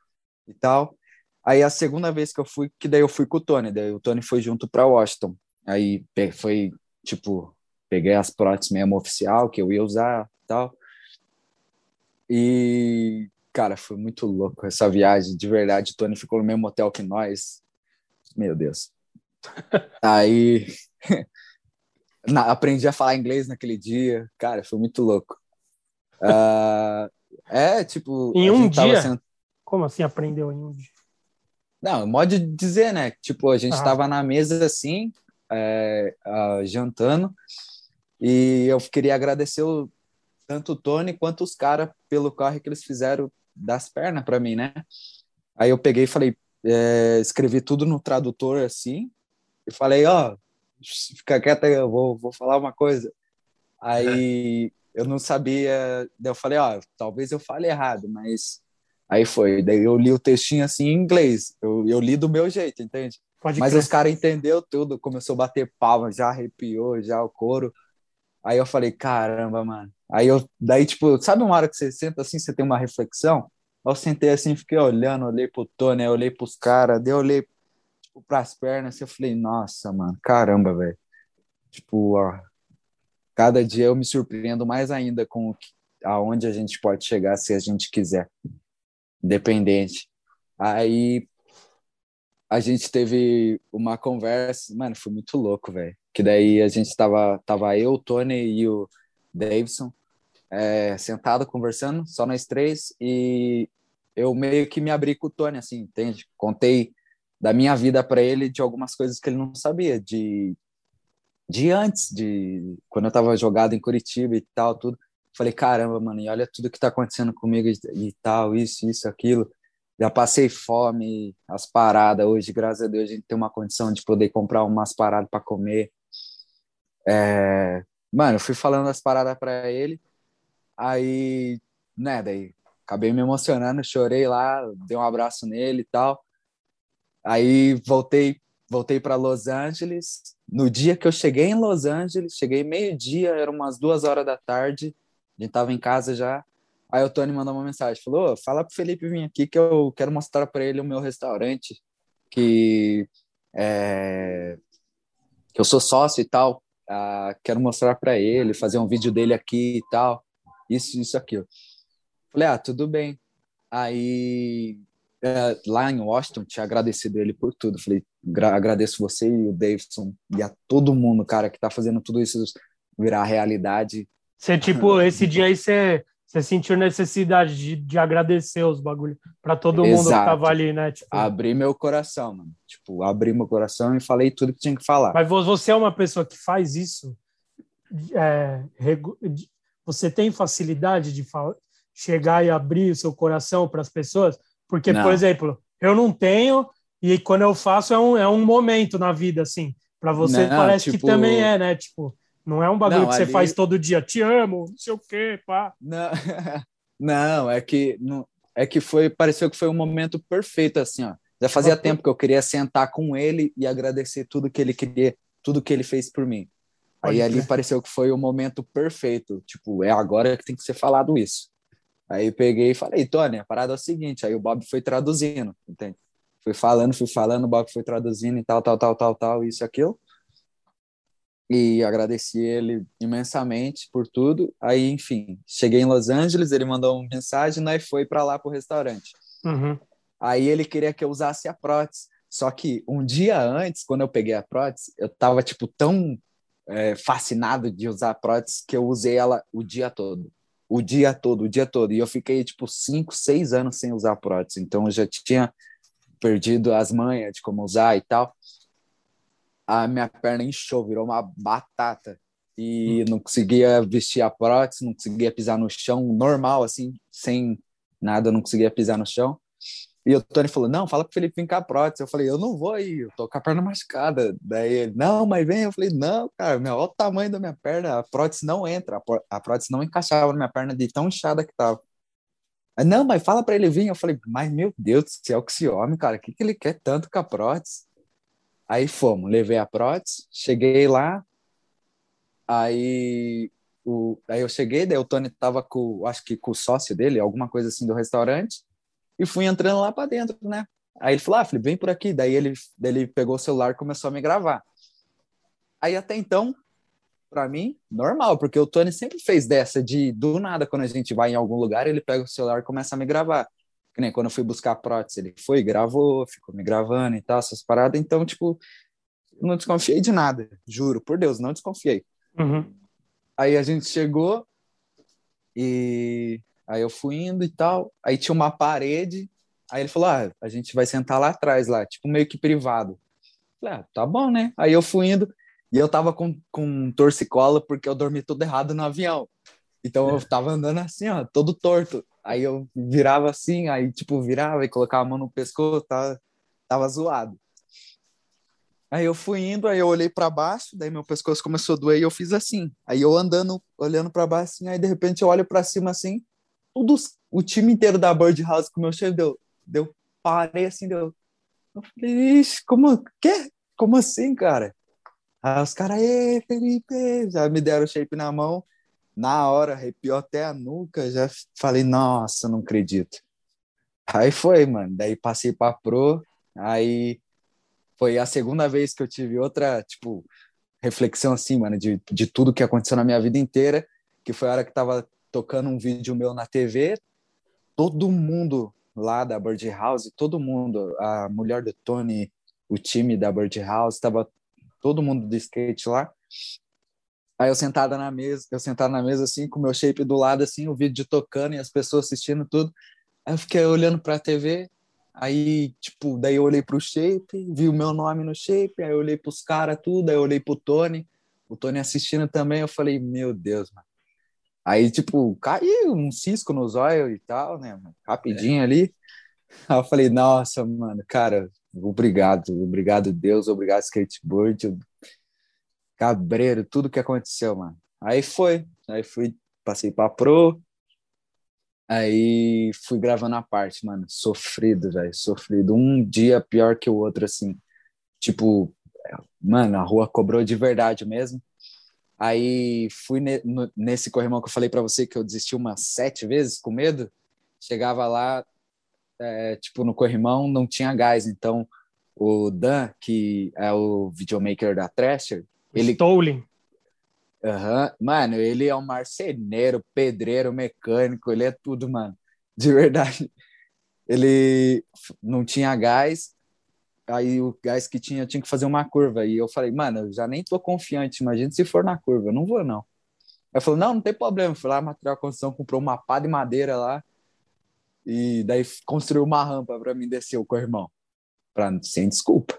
e tal. Aí a segunda vez que eu fui, que daí eu fui com o Tony, daí o Tony foi junto para Washington. Aí foi, tipo, peguei as próteses mesmo oficial que eu ia usar e tal. E Cara, foi muito louco essa viagem, de verdade. O Tony ficou no mesmo hotel que nós. Meu Deus. Aí na, aprendi a falar inglês naquele dia. Cara, foi muito louco. Uh, é, tipo. Em um dia? Sendo... Como assim aprendeu em um dia? Não, modo de dizer, né? Tipo, a gente estava ah. na mesa assim, é, uh, jantando, e eu queria agradecer o, tanto o Tony quanto os caras pelo carro que eles fizeram das pernas para mim, né? Aí eu peguei e falei, é, escrevi tudo no tradutor assim, e falei, ó, oh, fica quieta, eu vou, vou falar uma coisa. Aí eu não sabia, daí eu falei, ó, oh, talvez eu fale errado, mas aí foi. Daí eu li o textinho assim em inglês, eu, eu li do meu jeito, entende? Pode mas crer. os caras entendeu tudo, começou a bater palmas, já arrepiou, já o couro. Aí eu falei, caramba, mano. Aí eu, daí, tipo, sabe uma hora que você senta assim, você tem uma reflexão? Eu sentei assim, fiquei olhando, olhei pro Tony, olhei pros caras, daí eu olhei tipo, pras pernas, assim, eu falei, nossa, mano, caramba, velho. Tipo, ó, cada dia eu me surpreendo mais ainda com que, aonde a gente pode chegar se a gente quiser, independente. Aí a gente teve uma conversa, mano, foi muito louco, velho. Que daí a gente tava, tava eu, o Tony e o Davidson é, sentado conversando, só nós três, e eu meio que me abri com o Tony, assim, entende? Contei da minha vida para ele de algumas coisas que ele não sabia, de, de antes, de quando eu tava jogado em Curitiba e tal, tudo. Falei, caramba, mano, e olha tudo que tá acontecendo comigo e, e tal, isso, isso, aquilo. Já passei fome, as paradas. Hoje, graças a Deus, a gente tem uma condição de poder comprar umas paradas para comer. É... Mano, eu fui falando as paradas para ele, aí, né, daí acabei me emocionando, chorei lá, dei um abraço nele e tal. Aí voltei, voltei para Los Angeles. No dia que eu cheguei em Los Angeles, cheguei meio-dia, eram umas duas horas da tarde, a gente tava em casa já. Aí o Tony mandou uma mensagem, falou: "Fala pro Felipe vir aqui que eu quero mostrar para ele o meu restaurante, que é, que eu sou sócio e tal. Ah, quero mostrar para ele, fazer um vídeo dele aqui e tal. Isso, isso, aquilo. Falei, ah, tudo bem. Aí, é, lá em Washington, tinha agradecido ele por tudo. Falei, agradeço você e o Davidson e a todo mundo, cara, que tá fazendo tudo isso virar realidade. Você, tipo, esse dia aí você, você sentiu necessidade de, de agradecer os bagulhos para todo mundo Exato. que tava ali, né? Tipo... Abri meu coração, mano. Tipo, abri meu coração e falei tudo que tinha que falar. Mas você é uma pessoa que faz isso? É, você tem facilidade de chegar e abrir o seu coração para as pessoas? Porque, não. por exemplo, eu não tenho, e quando eu faço é um, é um momento na vida, assim. Para você não, parece tipo... que também é, né? Tipo, não é um bagulho não, que ali... você faz todo dia, te amo, não sei o quê, pá. Não, não é que não, é que foi, pareceu que foi um momento perfeito, assim, ó. Já fazia tempo que eu queria sentar com ele e agradecer tudo que ele queria, tudo que ele fez por mim. Aí ali pareceu que foi o momento perfeito. Tipo, é agora que tem que ser falado isso. Aí peguei e falei, Tony, a parada é o seguinte. Aí o Bob foi traduzindo, entende? Fui falando, fui falando, o Bob foi traduzindo e tal, tal, tal, tal, tal, isso, aquilo. E agradeci ele imensamente por tudo. Aí, enfim, cheguei em Los Angeles, ele mandou uma mensagem, nós foi para lá pro restaurante. Uhum. Aí ele queria que eu usasse a prótese. Só que um dia antes, quando eu peguei a prótese, eu tava, tipo, tão é, fascinado de usar a prótese que eu usei ela o dia todo. O dia todo, o dia todo. E eu fiquei, tipo, cinco, seis anos sem usar prótese. Então, eu já tinha perdido as manhas de como usar e tal. A minha perna inchou, virou uma batata. E hum. não conseguia vestir a prótese, não conseguia pisar no chão normal, assim, sem nada, não conseguia pisar no chão. E o Tony falou: Não, fala pro Felipe vir com a prótese. Eu falei: Eu não vou aí, eu tô com a perna machucada. Daí ele: Não, mas vem. Eu falei: Não, cara, meu, olha o tamanho da minha perna, a prótese não entra, a prótese não encaixava na minha perna de tão inchada que tava. Não, mas fala para ele vir. Eu falei: Mas meu Deus do céu, que esse homem, cara, o que, que ele quer tanto com a prótese? Aí fomos, levei a prótese, cheguei lá, aí o, aí eu cheguei, daí o Tony tava com, acho que com o sócio dele, alguma coisa assim do restaurante e fui entrando lá para dentro, né? Aí ele falou, ah, Felipe, vem por aqui. Daí ele, daí ele pegou o celular e começou a me gravar. Aí até então, para mim, normal, porque o Tony sempre fez dessa de, do nada, quando a gente vai em algum lugar, ele pega o celular e começa a me gravar. Que nem quando eu fui buscar a prótese, ele foi, gravou, ficou me gravando e tal, essas paradas. Então, tipo, não desconfiei de nada, juro, por Deus, não desconfiei. Uhum. Aí a gente chegou e Aí eu fui indo e tal. Aí tinha uma parede. Aí ele falou: Ah, a gente vai sentar lá atrás, lá, tipo meio que privado. falei: Ah, tá bom, né? Aí eu fui indo. E eu tava com, com torcicolo porque eu dormi tudo errado no avião. Então eu tava andando assim, ó, todo torto. Aí eu virava assim, aí tipo virava e colocava a mão no pescoço, tava, tava zoado. Aí eu fui indo, aí eu olhei para baixo, daí meu pescoço começou a doer e eu fiz assim. Aí eu andando, olhando para baixo assim, aí de repente eu olho para cima assim, todos, o time inteiro da Birdhouse com o meu chefe deu, deu, parei assim, deu. Eu falei, ixi, como, que? Como assim, cara? Aí os caras, ei, Felipe, já me deram o shape na mão. Na hora, arrepiou até a nuca, já falei, nossa, não acredito. Aí foi, mano. Daí passei pra Pro, aí foi a segunda vez que eu tive outra, tipo, reflexão assim, mano, de, de tudo que aconteceu na minha vida inteira, que foi a hora que tava tocando um vídeo meu na TV, todo mundo lá da Bird House, todo mundo, a mulher do Tony, o time da Bird House, tava todo mundo do skate lá. Aí eu sentada na mesa, eu sentada na mesa assim, com o meu shape do lado assim, o vídeo tocando e as pessoas assistindo tudo. Aí eu fiquei olhando para a TV, Aí, tipo, daí eu olhei pro shape, vi o meu nome no shape, aí eu olhei pros caras tudo, aí eu olhei pro Tony, o Tony assistindo também, eu falei, meu Deus, mano. Aí, tipo, caiu um cisco nos olhos e tal, né, rapidinho é. ali. Aí eu falei, nossa, mano, cara, obrigado, obrigado Deus, obrigado skateboard, cabreiro, tudo que aconteceu, mano. Aí foi, aí fui, passei pra pro, Aí fui gravando a parte, mano. Sofrido, velho. Sofrido. Um dia pior que o outro, assim. Tipo, mano, a rua cobrou de verdade mesmo. Aí fui ne no, nesse corrimão que eu falei para você que eu desisti umas sete vezes com medo. Chegava lá, é, tipo, no corrimão não tinha gás. Então, o Dan, que é o videomaker da Thrasher, ele. Stolen. Uhum. Mano, ele é um marceneiro, pedreiro, mecânico, ele é tudo, mano. De verdade. Ele não tinha gás, aí o gás que tinha tinha que fazer uma curva. E eu falei, mano, eu já nem tô confiante, imagina se for na curva, eu não vou não. Aí falou, não, não tem problema. Fui lá, material construção, comprou uma pá de madeira lá e daí construiu uma rampa para mim descer o corrimão, pra, sem desculpa.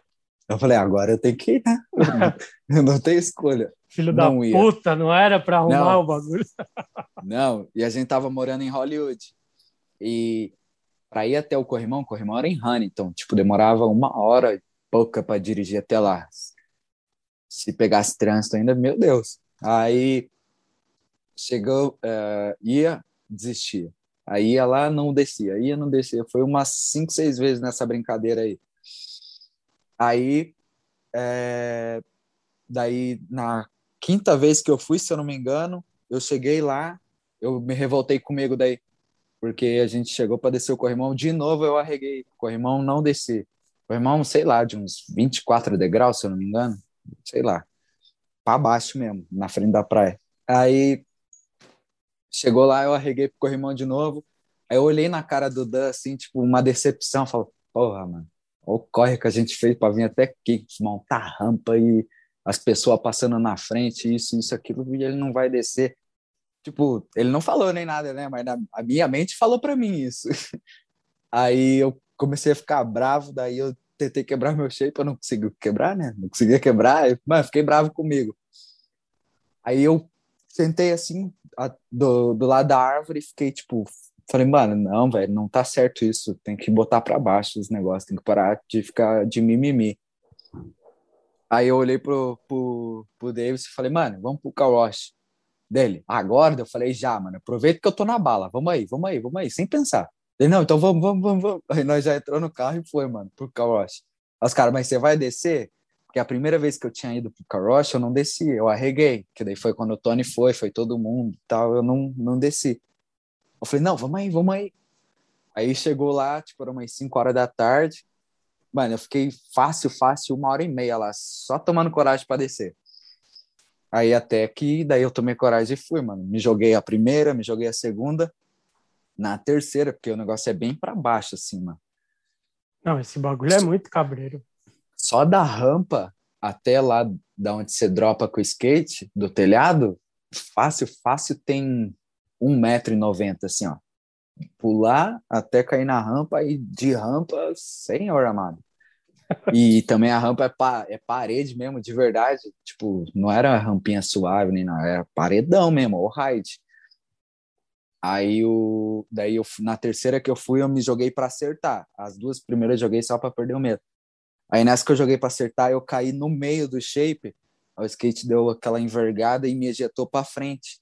Eu falei, agora eu tenho que ir, né? eu não tenho escolha. Filho não da ia. puta, não era para arrumar não. o bagulho. não, e a gente tava morando em Hollywood. E para ir até o Corrimão, o Corrimão era em Huntington, tipo, demorava uma hora e pouca para dirigir até lá. Se pegasse trânsito ainda, meu Deus. Aí chegou, uh, ia, desistia. Aí ia lá, não descia, ia, não descia. Foi umas cinco, seis vezes nessa brincadeira aí. Aí, é, daí na quinta vez que eu fui, se eu não me engano, eu cheguei lá, eu me revoltei comigo daí, porque a gente chegou para descer o corrimão, de novo eu arreguei, o corrimão não desci. O corrimão, sei lá, de uns 24 degraus, se eu não me engano, sei lá, para baixo mesmo, na frente da praia. Aí chegou lá, eu arreguei pro corrimão de novo. Aí eu olhei na cara do Dan, assim, tipo, uma decepção. Falei, porra, mano, o corre que a gente fez para vir até aqui, montar rampa e as pessoas passando na frente, isso, isso, aquilo, e ele não vai descer. Tipo, ele não falou nem nada, né? Mas na, a minha mente falou para mim isso. Aí eu comecei a ficar bravo, daí eu tentei quebrar meu shape, eu não consegui quebrar, né? Não conseguia quebrar, mano, fiquei bravo comigo. Aí eu sentei assim, a, do, do lado da árvore e fiquei, tipo, falei, mano, não, velho, não tá certo isso, tem que botar para baixo os negócios, tem que parar de ficar de mimimi. Aí eu olhei pro, pro, pro Davis e falei, mano, vamos pro car dele. Agora? Eu falei, já, mano, aproveita que eu tô na bala. Vamos aí, vamos aí, vamos aí, sem pensar. Ele, não, então vamos, vamos, vamos, vamos. Aí nós já entrou no carro e foi, mano, pro car wash. Os caras, mas você vai descer? Porque a primeira vez que eu tinha ido pro car wash, eu não desci, eu arreguei. Que daí foi quando o Tony foi, foi todo mundo e tal, eu não, não desci. Eu falei, não, vamos aí, vamos aí. Aí chegou lá, tipo, era umas 5 horas da tarde. Mano, eu fiquei fácil, fácil, uma hora e meia lá, só tomando coragem para descer. Aí até que daí eu tomei coragem e fui, mano. Me joguei a primeira, me joguei a segunda, na terceira, porque o negócio é bem para baixo, assim, mano. Não, esse bagulho é muito cabreiro. Só da rampa até lá da onde você dropa com o skate, do telhado, fácil, fácil tem 1,90m, assim, ó pular até cair na rampa e de rampa, senhor amado. E também a rampa é, pa é parede mesmo, de verdade. Tipo, não era rampinha suave nem nada, era paredão mesmo, o ride. Aí o daí eu na terceira que eu fui, eu me joguei para acertar. As duas primeiras eu joguei só para perder o medo. Aí nessa que eu joguei para acertar, eu caí no meio do shape. O skate deu aquela envergada e me ejetou para frente.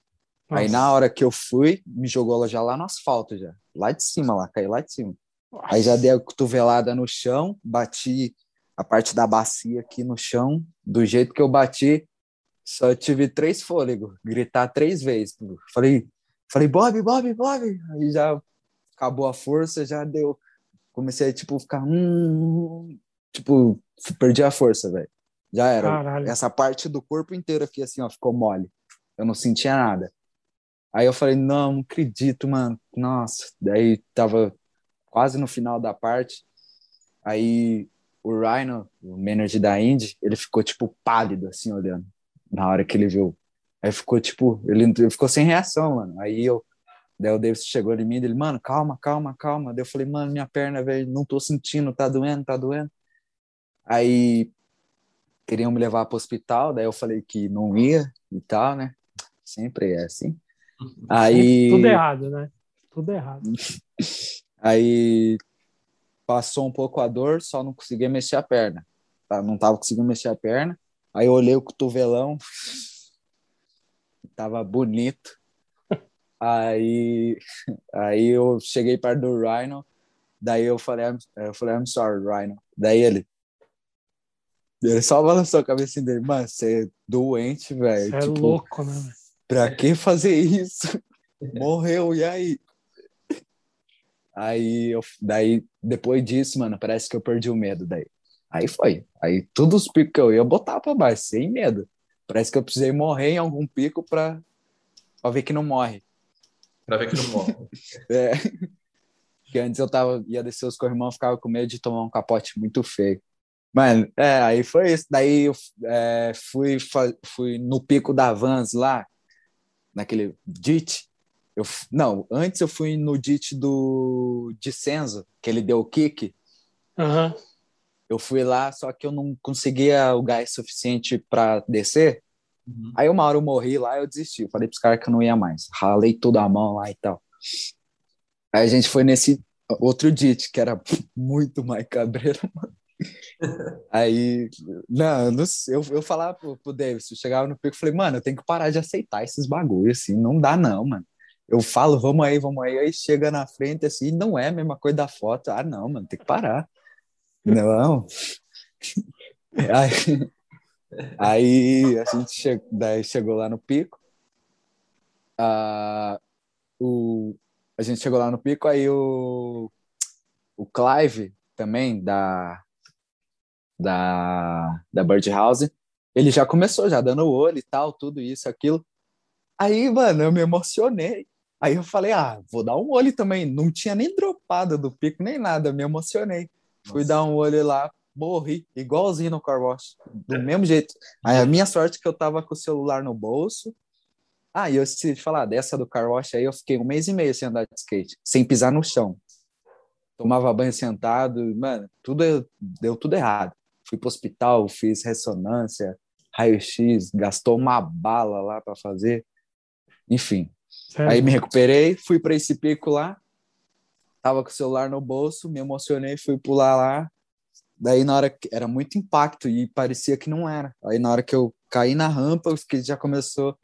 Nossa. Aí na hora que eu fui, me jogou ela já lá no asfalto já, lá de cima lá, caí lá de cima. Aí já dei a cotovelada no chão, bati a parte da bacia aqui no chão, do jeito que eu bati, só tive três fôlegos, gritar três vezes. Falei, falei, Bob, Bob, Bob. Aí já acabou a força, já deu. Comecei a, tipo, ficar. Hum, tipo, perdi a força, velho. Já era. Caralho. Essa parte do corpo inteiro aqui, assim, ó, ficou mole. Eu não sentia nada. Aí eu falei, não, não acredito, mano. Nossa. Daí tava quase no final da parte. Aí o Rhino, o manager da Indy, ele ficou, tipo, pálido, assim, olhando na hora que ele viu. Aí ficou tipo, ele, ele ficou sem reação, mano. Aí eu, daí o Davis chegou em mim, ele, mano, calma, calma, calma. Daí eu falei, mano, minha perna, velho, não tô sentindo, tá doendo, tá doendo. Aí queriam me levar para o hospital, daí eu falei que não ia e tal, né? Sempre é assim. Aí tudo errado, né? Tudo errado. Aí passou um pouco a dor, só não conseguia mexer a perna. Tá? Não tava conseguindo mexer a perna. Aí eu olhei o cotovelão, tava bonito. Aí, aí eu cheguei perto do Rhino, daí eu falei, eu falei, I'm sorry, Rhino. Daí ele, ele só balançou a cabeça dele, mano, você é doente, velho. É tipo, louco, né? Pra que fazer isso? Morreu, e aí? Aí, eu, daí, depois disso, mano, parece que eu perdi o medo daí. Aí foi. Aí todos os picos que eu ia botar para baixo, sem medo. Parece que eu precisei morrer em algum pico para ver que não morre. Para ver que não morre. é. Porque antes eu tava, ia descer os corrimão, ficava com medo de tomar um capote muito feio. Mano, é, aí foi isso. Daí eu é, fui, fui no pico da Vans lá, naquele DIT. Eu, não, antes eu fui no DIT do Dicenzo, que ele deu o kick. Uhum. Eu fui lá, só que eu não conseguia o gás suficiente para descer. Uhum. Aí uma hora eu morri lá, eu desisti. Eu falei pros caras que eu não ia mais. Ralei toda a mão lá e tal. Aí a gente foi nesse outro DIT, que era muito mais cabreiro, mano. Aí, não, eu, eu falava pro, pro Davis, eu chegava no pico e falei, mano, eu tenho que parar de aceitar esses bagulhos, assim, não dá não, mano. Eu falo, vamos aí, vamos aí, aí chega na frente, assim, não é a mesma coisa da foto. Ah, não, mano, tem que parar. Não. Aí, aí a gente chegou, daí chegou lá no pico. Uh, o, a gente chegou lá no pico, aí o, o Clive também, da, da, da Birdhouse, ele já começou, já dando o olho e tal, tudo isso, aquilo. Aí, mano, eu me emocionei. Aí eu falei, ah, vou dar um olho também. Não tinha nem dropado do pico, nem nada, me emocionei. Fui dar um olho lá, morri, igualzinho no car wash, do mesmo jeito. Aí a minha sorte é que eu tava com o celular no bolso. Ah, e eu esqueci de falar, dessa do car wash aí eu fiquei um mês e meio sem andar de skate, sem pisar no chão. Tomava banho sentado, mano, tudo deu tudo errado. Fui pro hospital, fiz ressonância, raio-x, gastou uma bala lá para fazer. Enfim. Sério? Aí me recuperei, fui para esse pico lá, tava com o celular no bolso, me emocionei, fui pular lá. Daí na hora que era muito impacto e parecia que não era. Aí na hora que eu caí na rampa, o skate já começou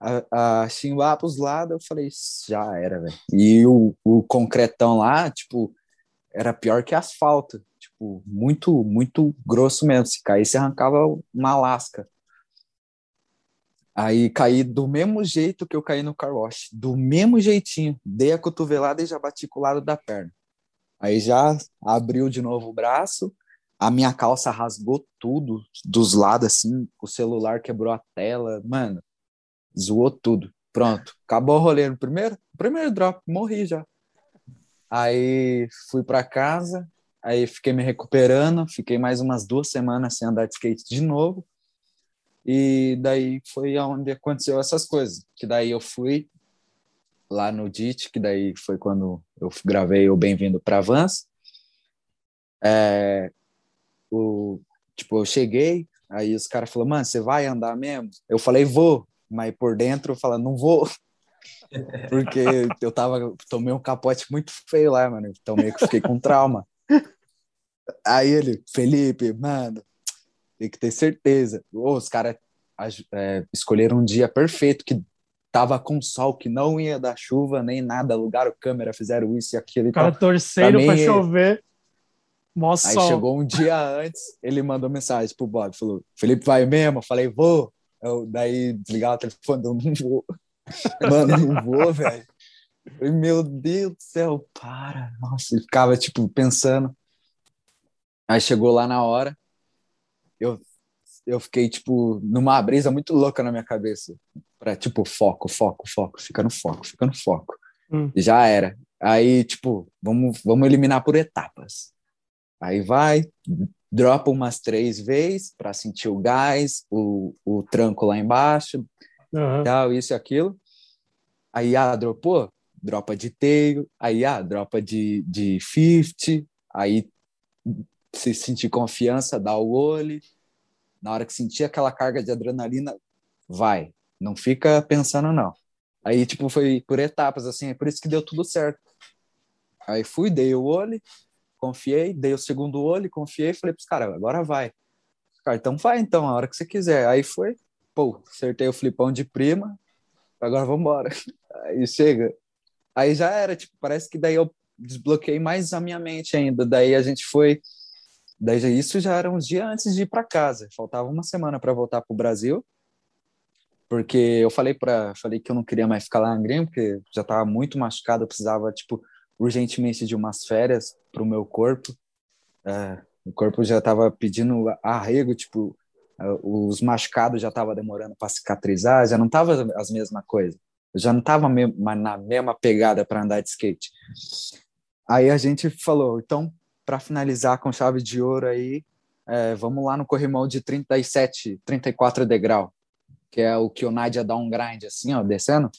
a, a chimbar pros lados, eu falei, já era, velho. E o, o concretão lá, tipo, era pior que asfalto. Tipo, muito, muito grosso mesmo. Se caísse, arrancava uma lasca. Aí caí do mesmo jeito que eu caí no car wash, do mesmo jeitinho. Dei a cotovelada e já bati com o lado da perna. Aí já abriu de novo o braço, a minha calça rasgou tudo dos lados, assim, o celular quebrou a tela, mano, zoou tudo. Pronto, acabou o rolê no primeiro, primeiro drop, morri já. Aí fui para casa, aí fiquei me recuperando, fiquei mais umas duas semanas sem andar de skate de novo. E daí foi onde aconteceu essas coisas. Que daí eu fui lá no DIT, que daí foi quando eu gravei o Bem-vindo para Vans. É, o, tipo, eu cheguei, aí os caras falaram, mano, você vai andar mesmo? Eu falei, vou, mas por dentro eu falei, não vou. Porque eu tava, tomei um capote muito feio lá, mano. Então meio que fiquei com trauma. Aí ele, Felipe, mano, tem que ter certeza. Oh, os caras é, escolheram um dia perfeito que tava com sol, que não ia dar chuva nem nada, alugaram câmera, fizeram isso e aquilo. O cara torcendo pra chover. Mó Aí sol. chegou um dia antes, ele mandou mensagem pro Bob, falou, Felipe vai mesmo? Eu falei, vou. Eu, daí desligava o telefone, eu não vou. Mano, não vou, velho. Meu Deus do céu, para. Nossa, ele ficava, tipo, pensando. Aí chegou lá na hora, eu, eu fiquei, tipo, numa brisa muito louca na minha cabeça. Pra, tipo, foco, foco, foco, fica no foco, fica no foco. Hum. Já era. Aí, tipo, vamos, vamos eliminar por etapas. Aí vai, dropa umas três vezes para sentir o gás, o, o tranco lá embaixo, uhum. tal, isso e aquilo. Aí, ah, dropou? Dropa de teio. Aí, ah, dropa de, de 50. Aí, se sentir confiança, dá o olho. Na hora que sentir aquela carga de adrenalina, vai. Não fica pensando, não. Aí, tipo, foi por etapas, assim, é por isso que deu tudo certo. Aí fui, dei o olho, confiei, dei o segundo olho, confiei, falei pros caras, agora vai. Cara, então vai então, a hora que você quiser. Aí foi, pô, acertei o flipão de prima, agora vamos embora. Aí chega. Aí já era, tipo, parece que daí eu desbloqueei mais a minha mente ainda. Daí a gente foi. Daí isso já era uns dias antes de ir para casa. Faltava uma semana para voltar pro Brasil. Porque eu falei para falei que eu não queria mais ficar lá em Grêmio, porque já estava muito machucado, eu precisava tipo urgentemente de umas férias para o meu corpo. É, o corpo já estava pedindo arrego, tipo, é, os machucados já estavam demorando para cicatrizar, já não estava as mesmas coisas. Eu já não estava na mesma pegada para andar de skate. Aí a gente falou, então, para finalizar com chave de ouro aí, é, vamos lá no corrimão de 37, 34 degrau, que é o que o Nadia dá um grind assim, ó, descendo.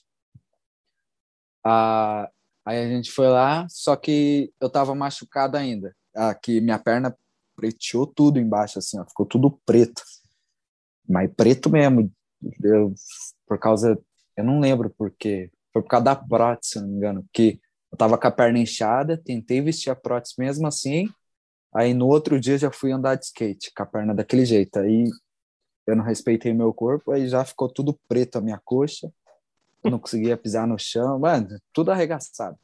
Ah, Aí a gente foi lá, só que eu tava machucado ainda. Aqui minha perna preteou tudo embaixo, assim, ó, ficou tudo preto. Mas preto mesmo. Eu, por causa. Eu não lembro porque. Foi por causa da prótese, se não me engano. Que eu tava com a perna inchada, tentei vestir a prótese mesmo assim. Aí no outro dia já fui andar de skate com a perna daquele jeito. Aí eu não respeitei meu corpo, aí já ficou tudo preto a minha coxa eu não conseguia pisar no chão, mano, tudo arregaçado.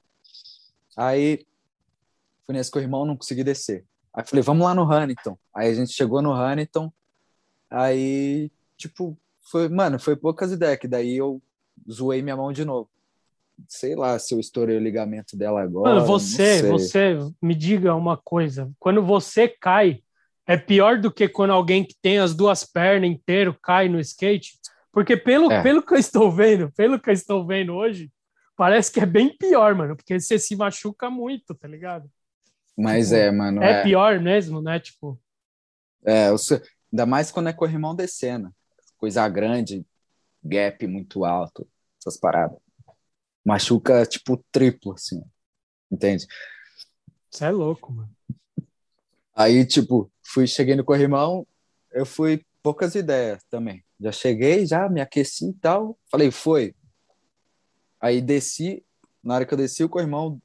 Aí fui nesse com o irmão, não consegui descer. Aí falei, vamos lá no Huntington. Aí a gente chegou no Huntington, aí, tipo, foi, mano, foi poucas ideias, que daí eu zoei minha mão de novo. Sei lá se eu estourei o ligamento dela agora. Mano, você, você, me diga uma coisa. Quando você cai, é pior do que quando alguém que tem as duas pernas inteiro cai no skate? Porque pelo, é. pelo que eu estou vendo, pelo que eu estou vendo hoje, parece que é bem pior, mano, porque você se machuca muito, tá ligado? Mas tipo, é, mano. É, é, pior mesmo, né? Tipo. É, ainda mais quando é corrimão descendo. Coisa grande, gap muito alto, essas paradas. Machuca, tipo, triplo, assim. Entende? Isso é louco, mano. Aí, tipo, fui, cheguei no corrimão, eu fui poucas ideias também. Já cheguei, já me aqueci e tal. Falei, foi. Aí desci, na hora que eu desci o corrimão,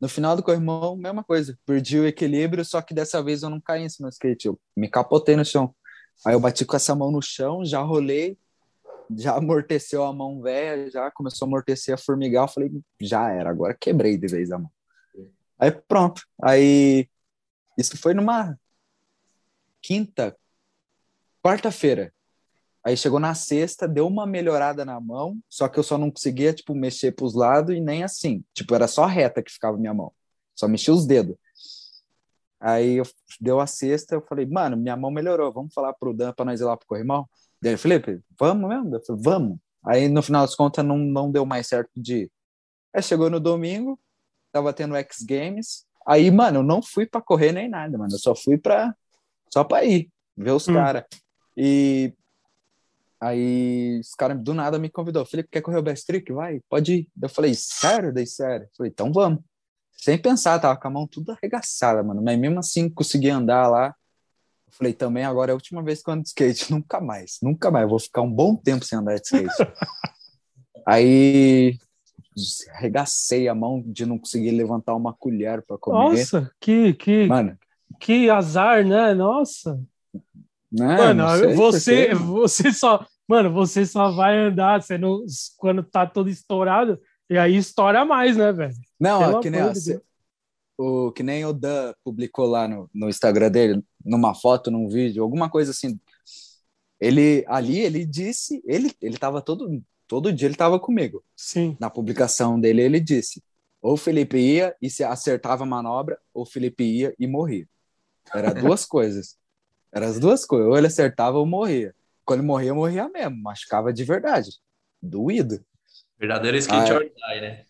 no final do corrimão, mesma coisa. Perdi o equilíbrio, só que dessa vez eu não caí em cima do skate, eu me capotei no chão. Aí eu bati com essa mão no chão, já rolei, já amorteceu a mão velha, já começou a amortecer, a formigar. Eu falei, já era, agora quebrei de vez a mão. Aí pronto. Aí isso foi numa quinta, quarta-feira. Aí chegou na sexta, deu uma melhorada na mão, só que eu só não conseguia, tipo, mexer pros lados e nem assim. Tipo, era só reta que ficava minha mão. Só mexia os dedos. Aí eu, deu a sexta, eu falei, mano, minha mão melhorou, vamos falar pro Dan pra nós ir lá pro corrimão? Daí Felipe, vamos mesmo? Eu falei, vamos. Aí no final das contas não, não deu mais certo de ir. Aí chegou no domingo, tava tendo X Games. Aí, mano, eu não fui para correr nem nada, mano. Eu só fui pra, só pra ir, ver os hum. caras. E Aí os caras do nada me convidou. Felipe, quer correr o best trick? Vai, pode ir. Eu falei, sério? Daí, sério. falei, então vamos. Sem pensar, tava com a mão tudo arregaçada, mano. Mas mesmo assim, consegui andar lá. Eu falei, também agora é a última vez que eu ando de skate. Nunca mais, nunca mais. Eu vou ficar um bom tempo sem andar de skate. Aí arregacei a mão de não conseguir levantar uma colher para comer. Nossa, que, que, Mano, que azar, né? Nossa. né? Mano, sei você, você só. Mano, você só vai andar você não, quando tá todo estourado, e aí estoura mais, né, velho? Não, Pelo ó, que nem, amor ó, de cê- Deus. O, que nem o Dan publicou lá no, no Instagram dele, numa foto, num vídeo, alguma coisa assim. Ele ali, ele disse, ele ele tava todo todo dia ele tava comigo. Sim. Na publicação dele ele disse: ou o Felipe ia e se acertava a manobra, ou o Felipe ia e morria. Era duas coisas. Eram as duas coisas. Ou ele acertava ou morria. Quando ele morria, morria mesmo, machucava de verdade. Doído. Verdadeiro skate Ah, é. or die, né?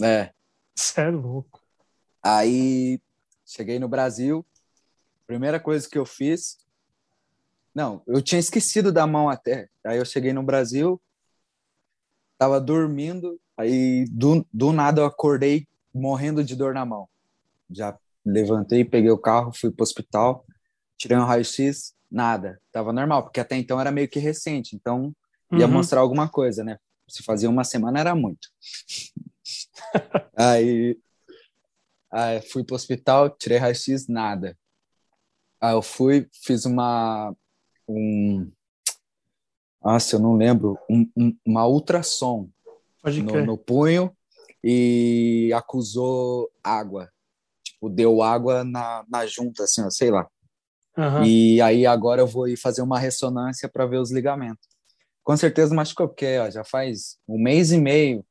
É. Você é louco. Aí cheguei no Brasil, primeira coisa que eu fiz. Não, eu tinha esquecido da mão até. Aí eu cheguei no Brasil, tava dormindo, aí do, do nada eu acordei morrendo de dor na mão. Já levantei, peguei o carro, fui pro hospital, tirei um raio-x, nada. Tava normal, porque até então era meio que recente, então ia Uhum. mostrar alguma coisa, né? Se fazia uma semana era muito. aí, aí fui pro hospital, tirei raio-x, nada. Aí eu fui, fiz uma um nossa, eu não lembro, um- um- uma ultrassom no, no punho e acusou água. Tipo, deu água na, na junta, assim, ó, sei lá. Aham. E aí agora eu vou ir fazer uma ressonância para ver os ligamentos. Com certeza machucou, porque ó, já faz um mês e meio,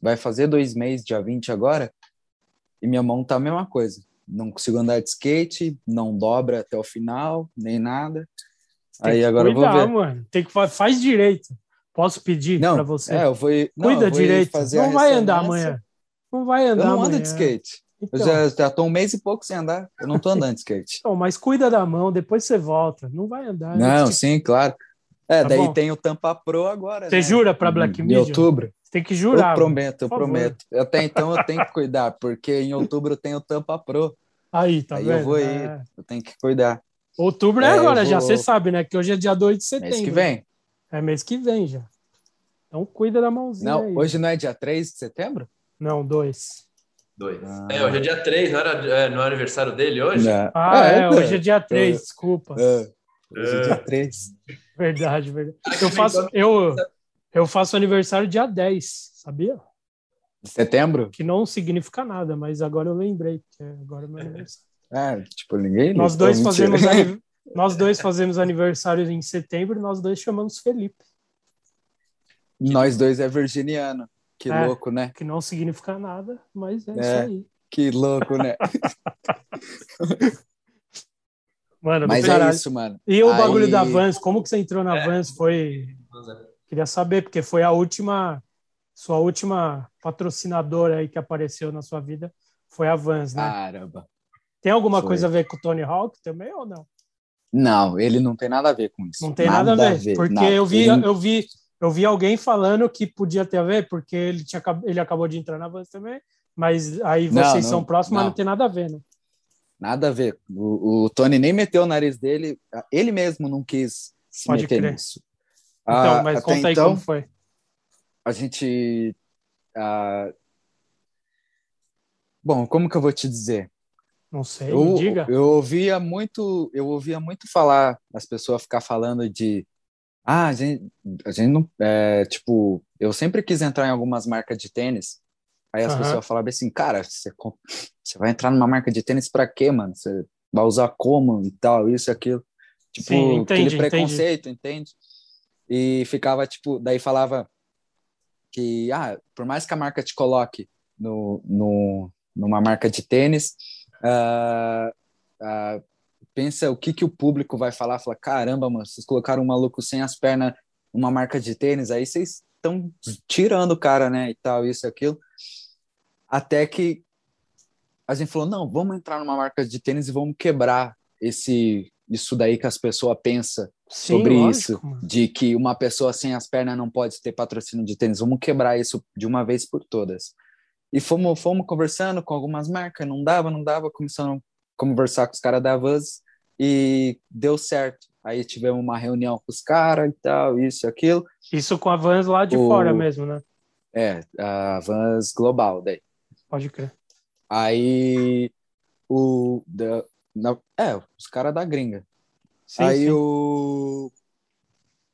vai fazer dois meses, dia 20 agora, e minha mão tá a mesma coisa. Não consigo andar de skate, não dobra até o final, nem nada. Tem aí agora eu vou cuidar, ver. mano. Tem que fa- faz direito. Posso pedir Não, pra você? é, eu vou ir, não, Cuida eu vou ir direito. Não vai andar amanhã. Não vai andar Eu não amanhã. ando de skate. Então, Eu já, já tô um mês e pouco sem andar. Eu não tô andando de skate. então, mas cuida da mão, depois você volta. Não vai andar. Não, Você- sim, claro. É, Tá daí bom. tem o Tampa Pro agora, Você né? jura pra Black Em Media? outubro. Tem que Eu jurar. mano. prometo, eu prometo. Até então eu tenho que cuidar, porque em outubro tem o Tampa Pro. Aí, tá Aí vendo? eu vou ir, É. eu tenho que cuidar. Outubro é, É, eu agora, já vou- você sabe, né? Que hoje é dia 2 de setembro. Mês que vem. É mês que vem já. Então cuida da mãozinha Não, aí. hoje não é dia 3 de setembro? Não, dois. Dois. Ah. É, hoje é dia 3, não, era, é, não é aniversário dele hoje? Não. Ah, é, é, hoje é dia 3, É. desculpa. É, hoje é dia 3. Verdade, verdade. Ah, Eu faço, eu, eu faço aniversário dia 10, sabia? De setembro? Que não significa nada, mas agora eu lembrei que é agora é meu aniversário. É, tipo, ninguém. Nós dois fazemos aniv- nós dois fazemos aniversário em setembro e nós dois chamamos Felipe, Nós dois é virginiano. Que É. louco, né? que não significa nada, mas é, É. isso aí. Que louco, né? Mano, Mas é isso, mano. E o Aí- bagulho da Vans, como que você entrou na É. Vans? Foi. Queria saber, porque foi a última, sua última patrocinadora aí que apareceu na sua vida, foi a Vans, né? Caramba. Tem alguma foi. coisa a ver com o Tony Hawk também ou não? Não, ele não tem nada a ver com isso. Não tem nada, a ver, porque nada. eu vi, eu vi, eu vi alguém falando que podia ter a ver, porque ele tinha, ele acabou de entrar na Vans também, mas aí Não, vocês não, são próximos, mas não. não tem nada a ver, né? Nada a ver. O, o Tony nem meteu o nariz dele, ele mesmo não quis se Pode meter crer. nisso. Então, Ah, mas até conta aí então, como foi. a gente. ah, Bom, como que eu vou te dizer? Não sei, Eu, diga. eu ouvia muito, eu ouvia muito falar, as pessoas ficar falando de ah, a gente, a gente não, é, tipo, eu sempre quis entrar em algumas marcas de tênis. Aí as Aham. pessoas falavam assim, cara, você, você vai entrar numa marca de tênis pra quê, mano? Você vai usar como e tal, isso e aquilo. Tipo, Sim, entendi, aquele preconceito, entende? E ficava, tipo, daí falava que, ah, por mais que a marca te coloque no, no, numa marca de tênis, ah, ah, pensa o que, que o público vai falar. Fala, caramba, mano, vocês colocaram um maluco sem as pernas numa marca de tênis, aí vocês estão tirando o cara, né, e tal, isso e aquilo. Até que a gente falou, não, vamos entrar numa marca de tênis e vamos quebrar esse isso daí que as pessoas pensam Sim, sobre lógico, isso, mano. de que uma pessoa sem as pernas não pode ter patrocínio de tênis. Vamos quebrar isso de uma vez por todas. E fomos, fomos conversando com algumas marcas, não dava, não dava, começando a conversar com os caras da Vans e deu certo. Aí tivemos uma reunião com os caras e tal, isso e aquilo. Isso com a Vans lá de O- fora mesmo, né? É, a Vans Global, daí. Pode crer. Aí o. Da, na, é, os caras da gringa. Sim, aí sim. o.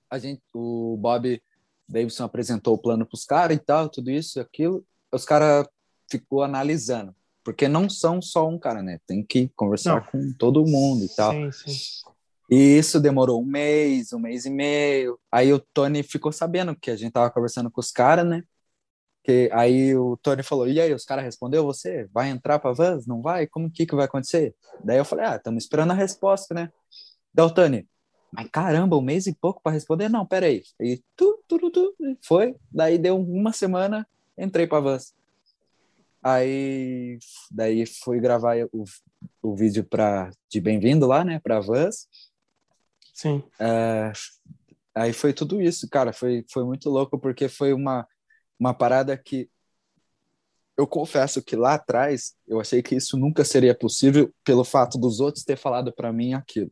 A gente, o Bob Davidson apresentou o plano pros caras e tal, tudo isso, aquilo. Os caras ficou analisando. Porque não são só um cara, né? Tem que conversar Não. com todo mundo e tal. Sim, sim. E isso demorou um mês, um mês e meio. Aí o Tony ficou sabendo que a gente tava conversando com os caras, né? Que aí o Tony falou: "E aí, os caras respondeu você? Vai entrar para Vans? Não vai? Como que que vai acontecer?" Daí eu falei: "Ah, estamos esperando a resposta, né?" Tony: "Mas caramba, um mês e pouco para responder? Não, pera aí." E tu, tu, tu, tu, foi. Daí deu uma semana, entrei para Vans. Aí daí fui gravar o, o vídeo para de bem-vindo lá, né, para Vans. Sim. É, aí foi tudo isso, cara. Foi, foi muito louco, porque foi uma, uma parada que eu confesso que lá atrás eu achei que isso nunca seria possível pelo fato dos outros ter falado para mim aquilo,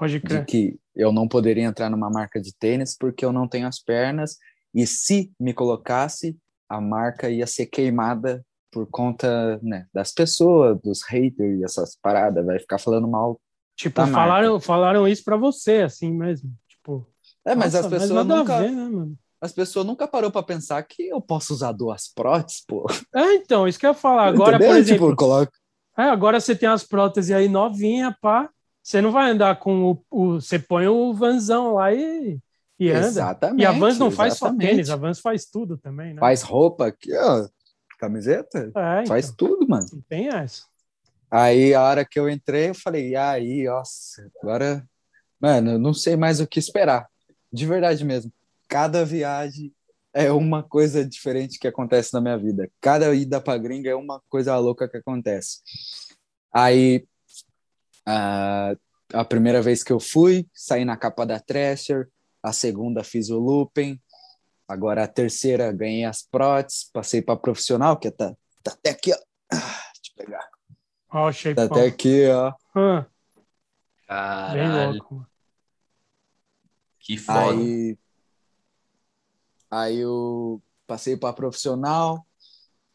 Pode de crer. que eu não poderia entrar numa marca de tênis porque eu não tenho as pernas e se me colocasse a marca ia ser queimada por conta né, das pessoas, dos haters e essas paradas, vai ficar falando mal. Tipo, falaram, falaram isso pra você, assim mesmo. Tipo, É, mas nossa, as pessoas nada nunca ver, né, as pessoas nunca parou para pensar que eu posso usar duas próteses, pô. É, então, isso que eu ia falar. Agora, Entendeu? por exemplo, tipo, coloca é, agora você tem as próteses aí novinha, pá. Você não vai andar com o, o- Você põe o vanzão lá e, e anda. Exatamente. E a Vans não faz só exatamente. tênis, a Vans faz tudo também, né? Faz roupa aqui, ó. Camiseta? É, Faz então, tudo, mano. não tem essa. Aí a hora que eu entrei, eu falei, e aí, nossa, agora, mano, eu não sei mais o que esperar. De verdade mesmo. Cada viagem é uma coisa diferente que acontece na minha vida. Cada ida pra gringa é uma coisa louca que acontece. Aí, a, a primeira vez que eu fui, saí na capa da Thrasher. A segunda fiz o looping. Agora a terceira ganhei as próteses, passei para profissional, que tá, tá até aqui, ó. Ah, Deixa eu pegar. Ó, o Tá até aqui, ó. Ah, bem Caralho, louco. mano. que foda. Aí, aí eu passei para profissional.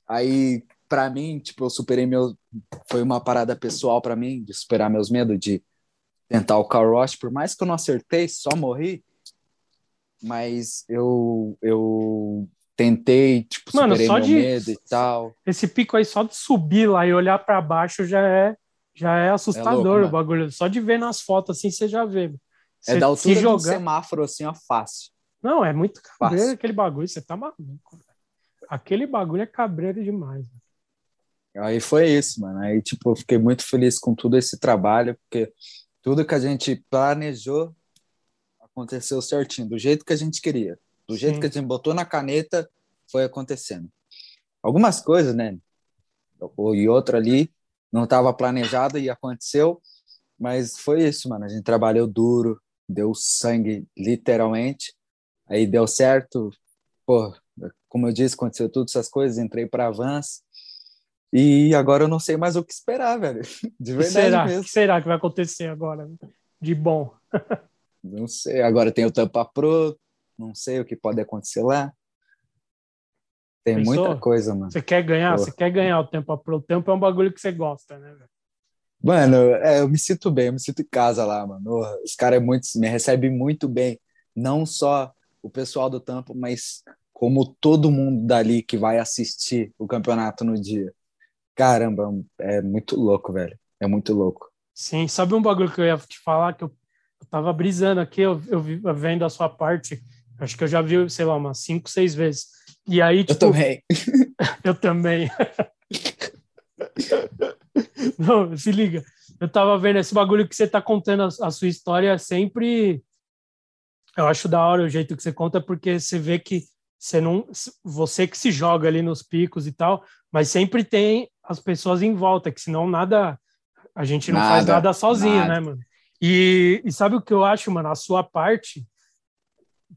Aí, para mim, tipo, eu superei meu. Foi uma parada pessoal para mim, de superar meus medos, de tentar o car wash. Por mais que eu não acertei, só morri. Mas eu, eu tentei, tipo, Mano, superei só meu de- medo e tal. Esse pico aí, só de subir lá e olhar pra baixo já é, já é assustador louco, o bagulho. Só de ver nas fotos assim, você já vê. É Você da se altura de um semáforo, assim, ó, fácil. Não, é muito cabreiro Fácil. aquele bagulho, você tá maluco. velho. Aquele bagulho é cabreiro demais. Aí foi isso, mano. Aí, tipo, eu fiquei muito feliz com todo esse trabalho, porque tudo que a gente planejou aconteceu certinho, do jeito que a gente queria. Do jeito Sim. que a gente botou na caneta, foi acontecendo. Algumas coisas, né? E outra ali não estava planejado e aconteceu, mas foi isso, mano. A gente trabalhou duro, deu sangue, literalmente. Aí deu certo. Pô, como eu disse, aconteceu todas essas coisas, entrei para Vans. E agora eu não sei mais o que esperar, velho. De O verdade será? O mesmo. que será que vai acontecer agora? De bom. Não sei. Agora tem o Tampa Pro, não sei o que pode acontecer lá. Tem Pensou? muita coisa, mano. Você quer ganhar? Pô. Você quer ganhar o tempo pro tempo é um bagulho que você gosta, né? velho? Mano, é, eu me sinto bem, eu me sinto em casa lá, mano. Os caras é muito, me recebem muito bem. Não só o pessoal do Tampa, mas como todo mundo dali que vai assistir o campeonato no dia. Caramba, é muito louco, velho. É muito louco. Sim, sabe um bagulho que eu ia te falar que eu, eu tava brisando aqui, eu, eu eu vendo a sua parte, acho que eu já vi, sei lá, umas cinco, seis vezes. E aí, Eu tipo, também. Eu também. Não, se liga. Eu tava vendo esse bagulho que você tá contando a, a sua história sempre. Eu acho da hora o jeito que você conta, porque você vê que você não. Você que se joga ali nos picos e tal, mas sempre tem as pessoas em volta, que senão nada. A gente não faz Nada, nada sozinho, nada. né, mano? E, e sabe o que eu acho, mano? A sua parte,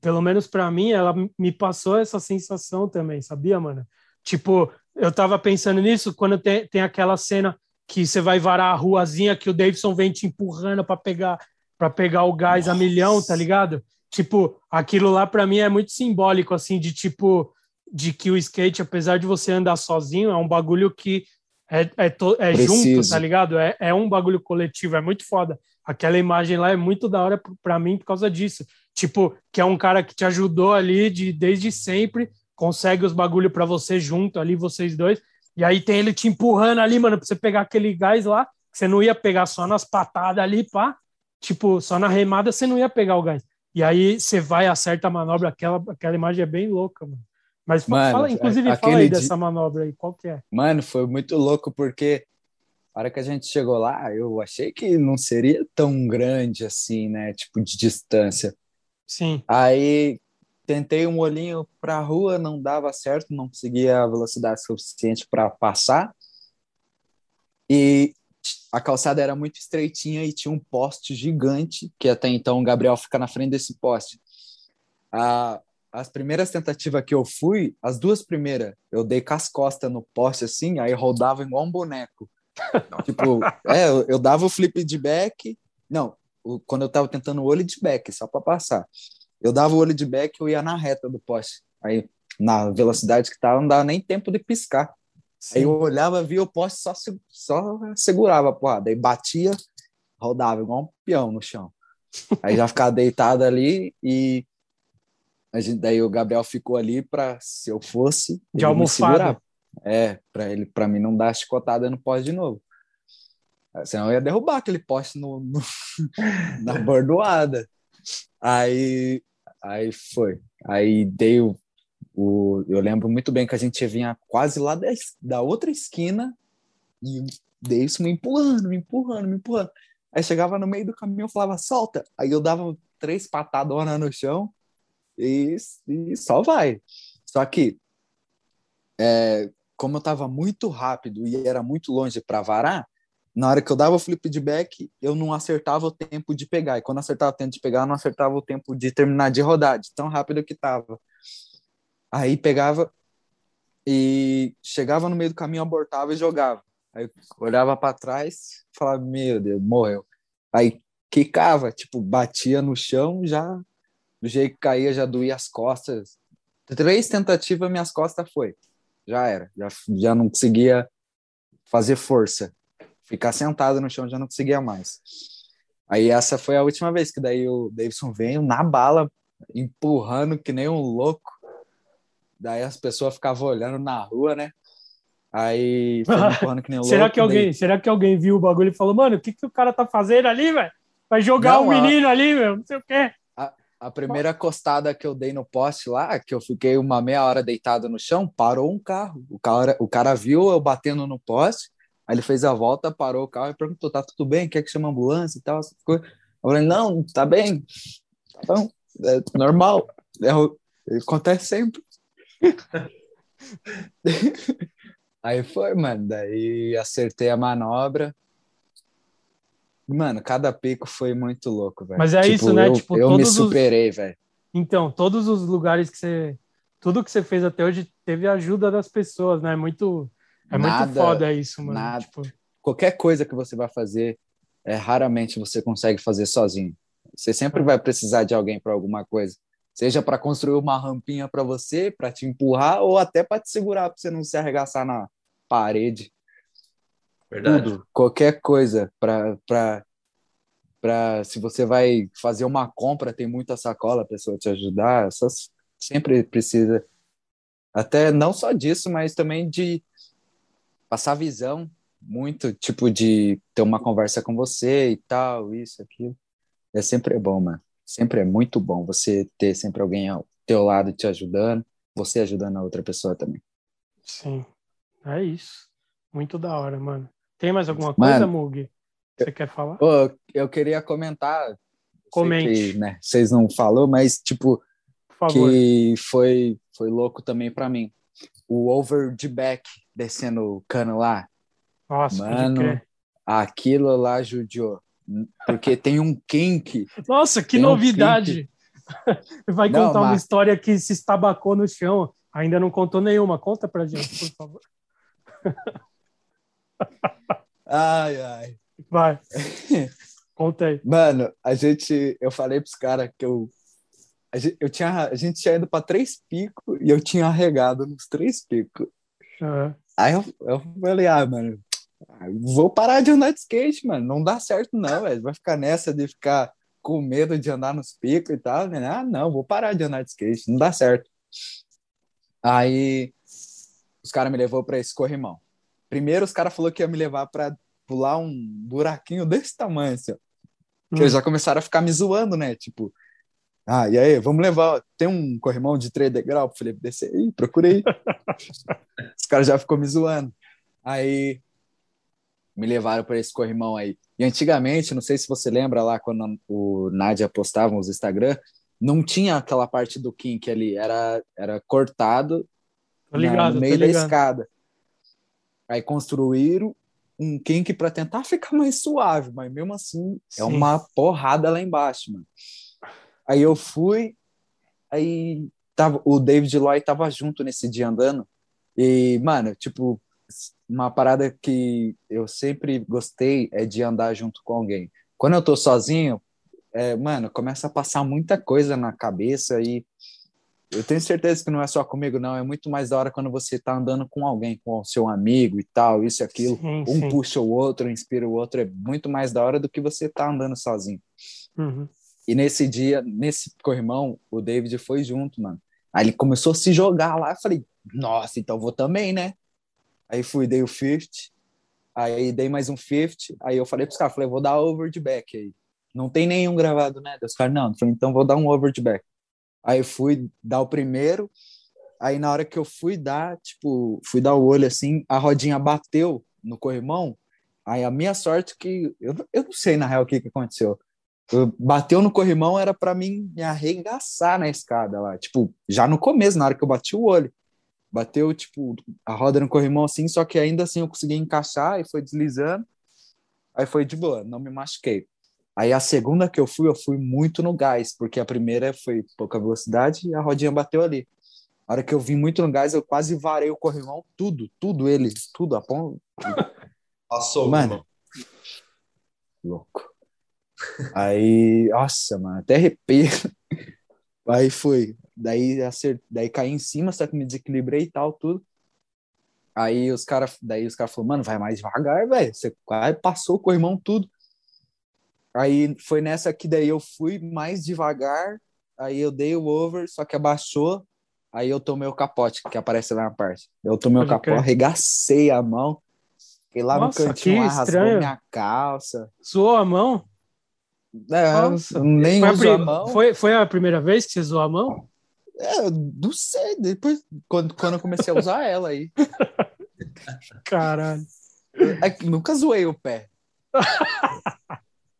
pelo menos pra mim, ela me passou essa sensação também, sabia, mano? Tipo, eu tava pensando nisso quando tem, tem aquela cena que você vai varar a ruazinha que o Davidson vem te empurrando pra pegar para pegar o gás a Nossa. milhão, tá ligado? Tipo, aquilo lá pra mim é muito simbólico assim de tipo de que o skate, apesar de você andar sozinho, é um bagulho que é, é, to, é junto, tá ligado? É, é um bagulho coletivo, é muito foda. Aquela imagem lá é muito da hora para mim por causa disso. Tipo, que é um cara que te ajudou ali de, desde sempre, consegue os bagulho para você junto ali, vocês dois. E aí tem ele te empurrando ali, mano, pra você pegar aquele gás lá, que você não ia pegar só nas patadas ali, pá. Tipo, só na remada você não ia pegar o gás. E aí você vai, acerta a manobra, aquela, aquela imagem é bem louca, mano. Mas mano, fala, inclusive, fala aí dessa manobra aí, qual que é? Mano, foi muito louco, porque a hora que a gente chegou lá, eu achei que não seria tão grande assim, né? Tipo, de distância. Sim. Aí tentei um olhinho para a rua, não dava certo, não conseguia a velocidade suficiente para passar. E a calçada era muito estreitinha e tinha um poste gigante, que até então o Gabriel fica na frente desse poste. Ah, as primeiras tentativas que eu fui, as duas primeiras, eu dei com as costas no poste assim, aí rodava igual um boneco. tipo, é, eu, eu, dava o flip de back, não, o, quando eu tava tentando o olho de back, só para passar. Eu dava o olho de back, eu ia na reta do poste. Aí, na velocidade que tava, não dava nem tempo de piscar. Sim. Aí eu olhava, via o poste, só, só segurava a porrada. Aí batia, rodava igual um peão no chão. Aí já ficava deitado ali e a gente, daí o Gabriel ficou ali para se eu fosse de almofada. É, para ele, para mim não dar chicotada no poste de novo. Senão eu ia derrubar aquele poste no, no na bordoada. Aí Aí foi. Aí dei o, o, Eu lembro muito bem que a gente vinha quase lá da, da outra esquina e dei isso me empurrando, me empurrando, me empurrando. Aí chegava no meio do caminho, eu falava, solta. Aí eu dava três patadonas no chão e, e só vai. Só que, é, como eu tava muito rápido e era muito longe para varar, na hora que eu dava o flip de back, eu não acertava o tempo de pegar. E quando acertava o tempo de pegar, eu não acertava o tempo de terminar de rodar, de tão rápido que tava. Aí pegava e chegava no meio do caminho, abortava e jogava. Aí olhava para trás, falava: Meu Deus, morreu. Aí quicava, tipo, batia no chão, já do jeito que caía, já doía as costas. Três tentativas, minhas costas foi. Já era, já, já não conseguia fazer força ficar sentado no chão já não conseguia mais. Aí essa foi a última vez que daí o Davidson veio na bala, empurrando que nem um louco. Daí as pessoas ficavam olhando na rua, né? Aí empurrando que nem louco. será que alguém, daí... será que alguém viu o bagulho e falou: "Mano, o que que o cara tá fazendo ali, velho? Vai jogar o um menino a... ali, meu, não sei o quê". A, primeira costada que eu dei no poste lá, que eu fiquei uma meia hora deitado no chão, parou um carro. O cara, o cara viu eu batendo no poste Aí ele fez a volta, parou o carro e perguntou: tá tudo bem? Quer que chame a ambulância e tal? Eu falei: não, tá bem, tá bom, é normal. É, acontece sempre. Aí foi, mano. Daí acertei a manobra. Mano, cada pico foi muito louco, velho. Mas é tipo, isso, né? Eu, tipo, eu me superei, os... velho. Então, todos os lugares que você. Tudo que você fez até hoje teve ajuda das pessoas, né? Muito é nada, muito foda isso, mano. Nada, tipo... Qualquer coisa que você vai fazer, é, raramente você consegue fazer sozinho. Você sempre vai precisar de alguém para alguma coisa. Seja para construir uma rampinha para você, para te empurrar, ou até para te segurar, para você não se arregaçar na parede. Verdade. Tudo, qualquer coisa para para se você vai fazer uma compra, tem muita sacola, a pessoa te ajudar, só sempre precisa até não só disso, mas também de passar visão muito, tipo, de ter uma conversa com você e tal, isso, aquilo. É sempre bom, mano. Sempre é muito bom você ter sempre alguém ao teu lado te ajudando, você ajudando a outra pessoa também. Sim, é isso. Muito da hora, mano. Tem mais alguma coisa, mano, Mug? Você eu, quer falar? Oh, eu queria comentar. Comente. Que, né, vocês não falou, mas tipo que foi foi louco também para mim. O over de back descendo o cano lá. Nossa, Mano, aquilo lá judiou. Porque tem um kink. Nossa, que novidade! Um Vai não, contar mas... uma história que se estabacou no chão. Ainda não contou nenhuma. Conta pra gente, por favor. ai, ai. Vai. Conta aí. Mano, a gente. Eu falei pros caras que eu a gente, eu tinha, a gente tinha ido para três picos e eu tinha arregado nos três picos. Uhum. Aí eu, eu falei, ah, mano, vou parar de andar de skate, mano. Não dá certo, não, velho. Vai ficar nessa de ficar com medo de andar nos picos e tal. Né? Ah, não, vou parar de andar de skate, não dá certo. Aí os caras me levou para esse corrimão. Primeiro, os caras falaram que ia me levar para pular um buraquinho desse tamanho, assim, ó. Que eles já começaram a ficar me zoando, né? Tipo, ah, e aí, vamos levar. Tem um corrimão de 3 degraus pro Felipe descer aí, procurei. Os caras já ficou me zoando. Aí me levaram para esse corrimão aí. E antigamente, não sei se você lembra lá quando o Nádia postava nos Instagram, não tinha aquela parte do kink ali, era, era cortado ligado, na, no meio da escada. Aí construíram um kink para tentar ficar mais suave, mas mesmo assim Sim. é uma porrada lá embaixo, mano. Aí eu fui, aí tava, o David Lloyd tava junto nesse dia andando. E, mano, tipo, uma parada que eu sempre gostei é de andar junto com alguém. Quando eu tô sozinho, é, mano, começa a passar muita coisa na cabeça e eu tenho certeza que não é só comigo, não. É muito mais da hora quando você tá andando com alguém, com o seu amigo e tal, isso e aquilo. Sim, um sim. puxa o outro, inspira o outro. É muito mais da hora do que você tá andando sozinho. Uhum. E nesse dia, nesse corrimão, o David foi junto, mano. Aí ele começou a se jogar lá. Eu falei, nossa, então vou também, né? Aí fui, dei o 50. Aí dei mais um 50. Aí eu falei pros caras, falei, vou dar over de back aí. Não tem nenhum gravado, né? Os caras, não. Eu falei, então vou dar um over de back. Aí fui dar o primeiro. Aí na hora que eu fui dar, tipo, fui dar o olho assim, a rodinha bateu no corrimão. Aí a minha sorte que eu, eu não sei na real o que, que aconteceu. Eu, bateu no corrimão era para mim me arregaçar na escada lá, tipo, já no começo, na hora que eu bati o olho. Bateu, tipo, a roda no corrimão assim, só que ainda assim eu consegui encaixar e foi deslizando. Aí foi de boa, não me machuquei. Aí a segunda que eu fui, eu fui muito no gás, porque a primeira foi pouca velocidade e a rodinha bateu ali. A hora que eu vim muito no gás, eu quase varei o corrimão, tudo, tudo ele, tudo a ponta. Passou, Mano. mano. Louco. Aí, nossa, mano, até arrepio. Aí foi. Daí, acert... daí caí em cima, só que me desequilibrei e tal, tudo. Aí os caras, daí os caras falaram, mano, vai mais devagar, velho. Você quase passou o corrimão tudo. Aí foi nessa que daí eu fui mais devagar, aí eu dei o over, só que abaixou, aí eu tomei o capote, que aparece lá na parte. Eu tomei o Pode capote, crer. arregacei a mão, fiquei lá Nossa, no cantinho, lá, rasgou minha calça. Zoou a mão? É, Nossa. nem Foi a, uso pri- a mão. foi, foi a primeira vez que você zoou a mão? É, eu não sei, depois, quando, quando eu comecei a usar ela aí. Caralho. É nunca zoei o pé.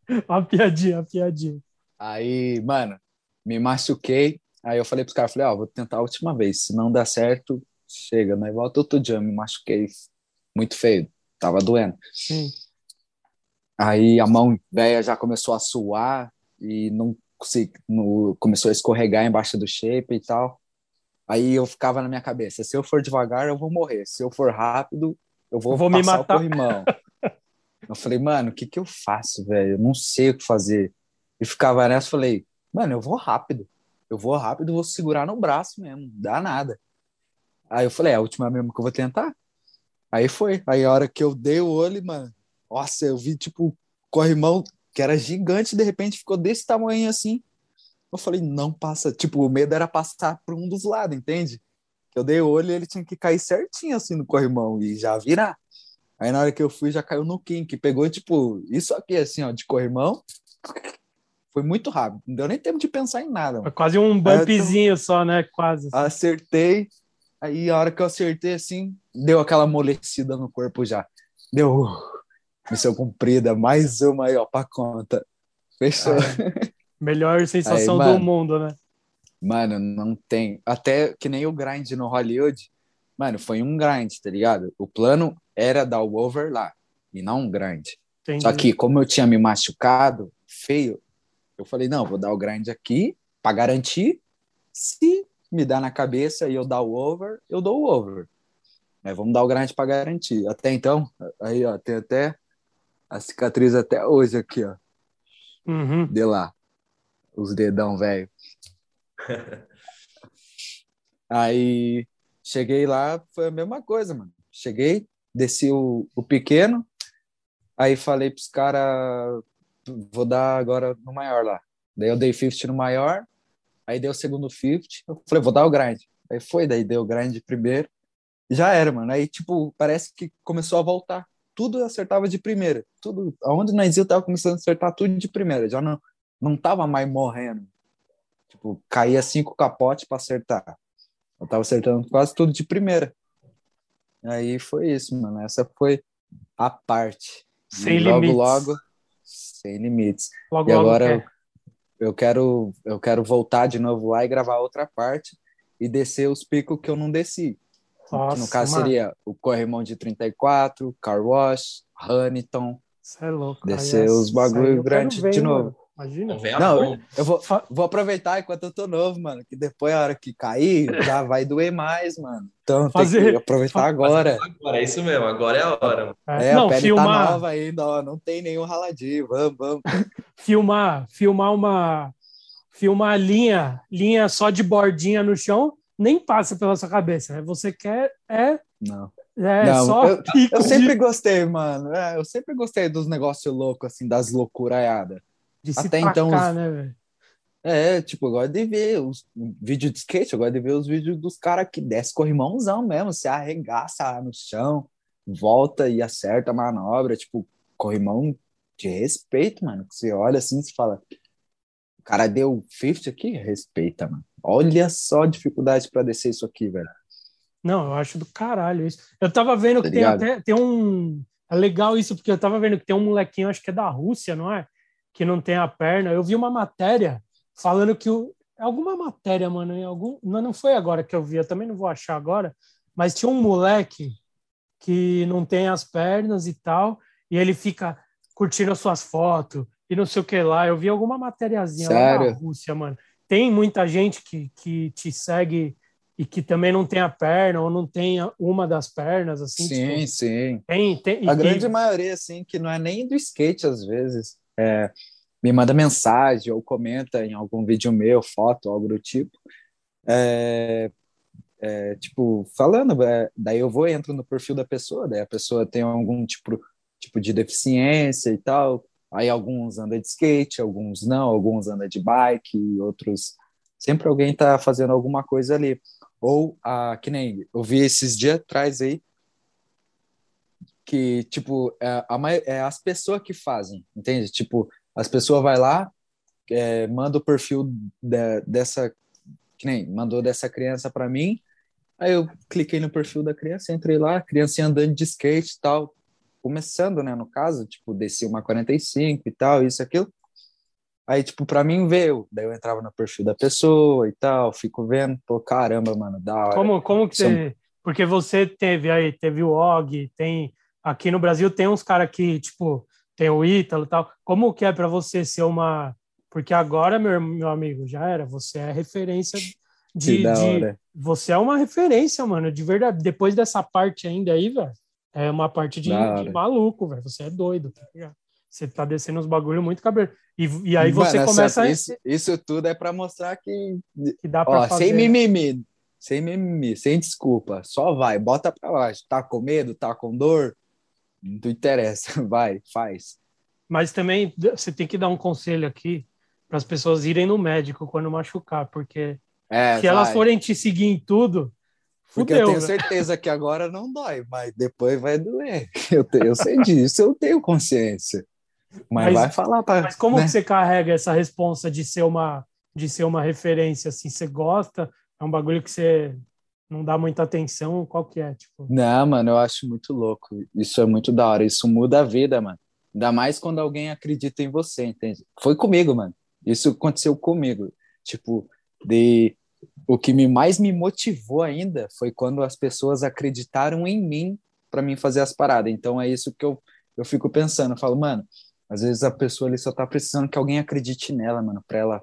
A piadinha, a piadinha. Aí, mano, me machuquei. Aí eu falei pros caras, falei, ó, vou tentar a última vez. Se não der certo, chega, mas volta outro dia. Me machuquei muito feio. Tava doendo. Sim. Aí a mão velha já começou a suar e não consegui, no, começou a escorregar embaixo do shape e tal. Aí eu ficava na minha cabeça, se eu for devagar, eu vou morrer. Se eu for rápido, eu vou, Eu vou me matar. o corrimão. eu falei, mano, o que que eu faço, velho? Eu não sei o que fazer. E ficava nessa, falei, mano, eu vou rápido. Eu vou rápido, vou segurar no braço mesmo, dá nada. Aí eu falei, é a última mesmo que eu vou tentar. Aí foi. Aí a hora que eu dei o olho, mano, nossa, eu vi tipo corrimão que era gigante, de repente ficou desse tamanho assim. Eu falei, não passa. Tipo, o medo era passar por um dos lados, entende? Eu dei o olho e ele tinha que cair certinho assim no corrimão e já virar. Aí na hora que eu fui, já caiu no Kim, que pegou, tipo, isso aqui, assim, ó, de corrimão. Foi muito rápido. Não deu nem tempo de pensar em nada. Foi Mano. quase um bumpzinho só, né? Quase. Acertei. Aí a hora que eu acertei, assim, deu aquela amolecida no corpo já. Deu. uh, Missão cumprida. Mais uma aí, ó, pra conta. Fechou. Melhor sensação Aí, do mano. mundo, né? Mano, não tem. Até que nem o grind no Hollywood. Mano, foi um grind, tá ligado? O plano era dar o over lá. E não um grind. Entendi. Só que, como eu tinha me machucado, feio, eu falei, não, vou dar o grind aqui pra garantir. Se me dá na cabeça e eu dar o over, eu dou o over. Mas vamos dar o grind pra garantir. Até então, aí, ó, tem até a cicatriz até hoje aqui, ó. Uhum. De lá. Os dedão, velho. Aí cheguei lá, foi a mesma coisa, mano. Cheguei, desci o, o pequeno, aí falei pros caras, vou dar agora no maior lá. Daí eu dei 50 no maior, aí deu o segundo 50, eu falei, vou dar o grind. Aí foi, daí deu o grind primeiro, já era, mano. Aí, tipo, parece que começou a voltar. Tudo acertava de primeira. Tudo, aonde nós ia, tava começando a acertar tudo de primeira. Já não, não tava mais morrendo. Tipo, caía cinco capotes para acertar. Eu tava acertando quase tudo de primeira. Aí foi isso, mano. Essa foi a parte. Sem logo, limites. logo, sem limites. Logo, e agora eu, eu quero eu quero voltar de novo lá e gravar outra parte e descer os picos que eu não desci. Nossa, que no caso mano, seria o Corrimão de 34, Car Wash, Huntington. Cê é louco. Descer é- os bagulho isso grande ver, de novo. mano. Imagina. Não. Eu vou, vou aproveitar enquanto eu tô novo, mano, que depois a hora que cair já vai doer mais, mano. Então Fazer- tem que aproveitar agora. Agora, é isso mesmo, agora é a hora. mano. É, É, não, a pele filmar, tá nova ainda, ó, não tem nenhum raladinho. Vamos, vamos. filmar, filmar uma, filmar linha, linha só de bordinha no chão, nem passa pela sua cabeça. né? Você quer é, Não. é Não, só eu- Eu de- sempre gostei, mano. É, eu sempre gostei dos negócios loucos, assim, das loucuraiadas. De, se até tacar, então os- né, velho? É, tipo, eu gosto de ver os vídeos de skate, eu gosto de ver os vídeos dos caras que desce corrimãozão mesmo, se arregaça no chão, volta e acerta a manobra, tipo, corrimão de respeito, mano, que você olha assim e fala, o cara deu 50 aqui, respeita, mano. Olha só a dificuldade pra descer isso aqui, velho. Não, eu acho do caralho isso. Eu tava vendo Tá que tem ligado? até tem um. É legal isso, porque eu tava vendo que tem um molequinho, acho que é da Rússia, não é? Que não tem a perna. Eu vi uma matéria falando que o. Alguma matéria, mano, em algum. Não, não foi agora que eu vi, eu também não vou achar agora, mas tinha um moleque que não tem as pernas e tal, e ele fica curtindo as suas fotos e não sei o que lá. Eu vi alguma matériazinha lá na Rússia, mano. Tem muita gente que, que te segue e que também não tem a perna ou não tem uma das pernas, assim. sim, tipo, sim. tem, tem, A que- grande maioria, assim, que não é nem do skate, às vezes, é, me manda mensagem ou comenta em algum vídeo meu, foto, algo do tipo. É, é, tipo, falando, é, daí eu vou, entro no perfil da pessoa, daí a pessoa tem algum tipo, tipo de deficiência e tal. Aí alguns andam de skate, alguns não, alguns andam de bike, outros. Sempre alguém tá fazendo alguma coisa ali. Ou, a, que nem eu vi esses dias atrás aí, que, tipo, é, a, é as pessoas que fazem, entende? Tipo, as pessoas vai lá, é, manda o perfil da- dessa, que nem, mandou dessa criança para mim, aí eu cliquei no perfil da criança, entrei lá, criancinha andando de skate e tal, começando, né, no caso, tipo, desci uma 45 e tal, isso, aquilo, aí, tipo, para mim veio, daí eu entrava no perfil da pessoa e tal, fico vendo, pô, caramba, mano, da hora. Como, como que São- você. Porque você teve aí, teve o Og, tem. Aqui no Brasil tem uns caras que, tipo, tem o Ítalo e tal. Como que é para você ser uma. Porque agora, meu, meu amigo, já era. Você é referência de. De- você é uma referência, mano, de verdade. Depois dessa parte ainda aí, velho, é uma parte de, de maluco, velho. Você é doido, tá ligado? Você tá descendo uns bagulho muito cabelo. E, e aí Mano, você essa- começa a. isso, isso tudo é para mostrar que Que dá pra Ó, fazer. sem mimimi, sem mimimi, sem desculpa, só vai, bota pra baixo. Tá com medo, tá com dor? Não interessa, vai, faz. Mas também você tem que dar um conselho aqui para as pessoas irem no médico quando machucar, porque É, se elas vai. forem te seguir em tudo, Porque fudeu. eu tenho velho. certeza que agora não dói, mas depois vai doer. Eu, te- eu sei disso, eu tenho consciência. Mas, Mas- vai falar para. Mas como né? que você carrega essa responsa de ser uma de ser uma referência assim? Você gosta? É um bagulho que você não dá muita atenção? Qual que é? Tipo, Não, mano, eu acho muito louco. Isso é muito da hora. Isso muda a vida, mano. Ainda mais quando alguém acredita em você, entende? Foi comigo, mano. Isso aconteceu comigo. Tipo, de o que me mais me motivou ainda foi quando as pessoas acreditaram em mim para mim fazer as paradas. Então é isso que eu, eu fico pensando. Eu falo, mano, às vezes a pessoa ali só tá precisando que alguém acredite nela, mano, para ela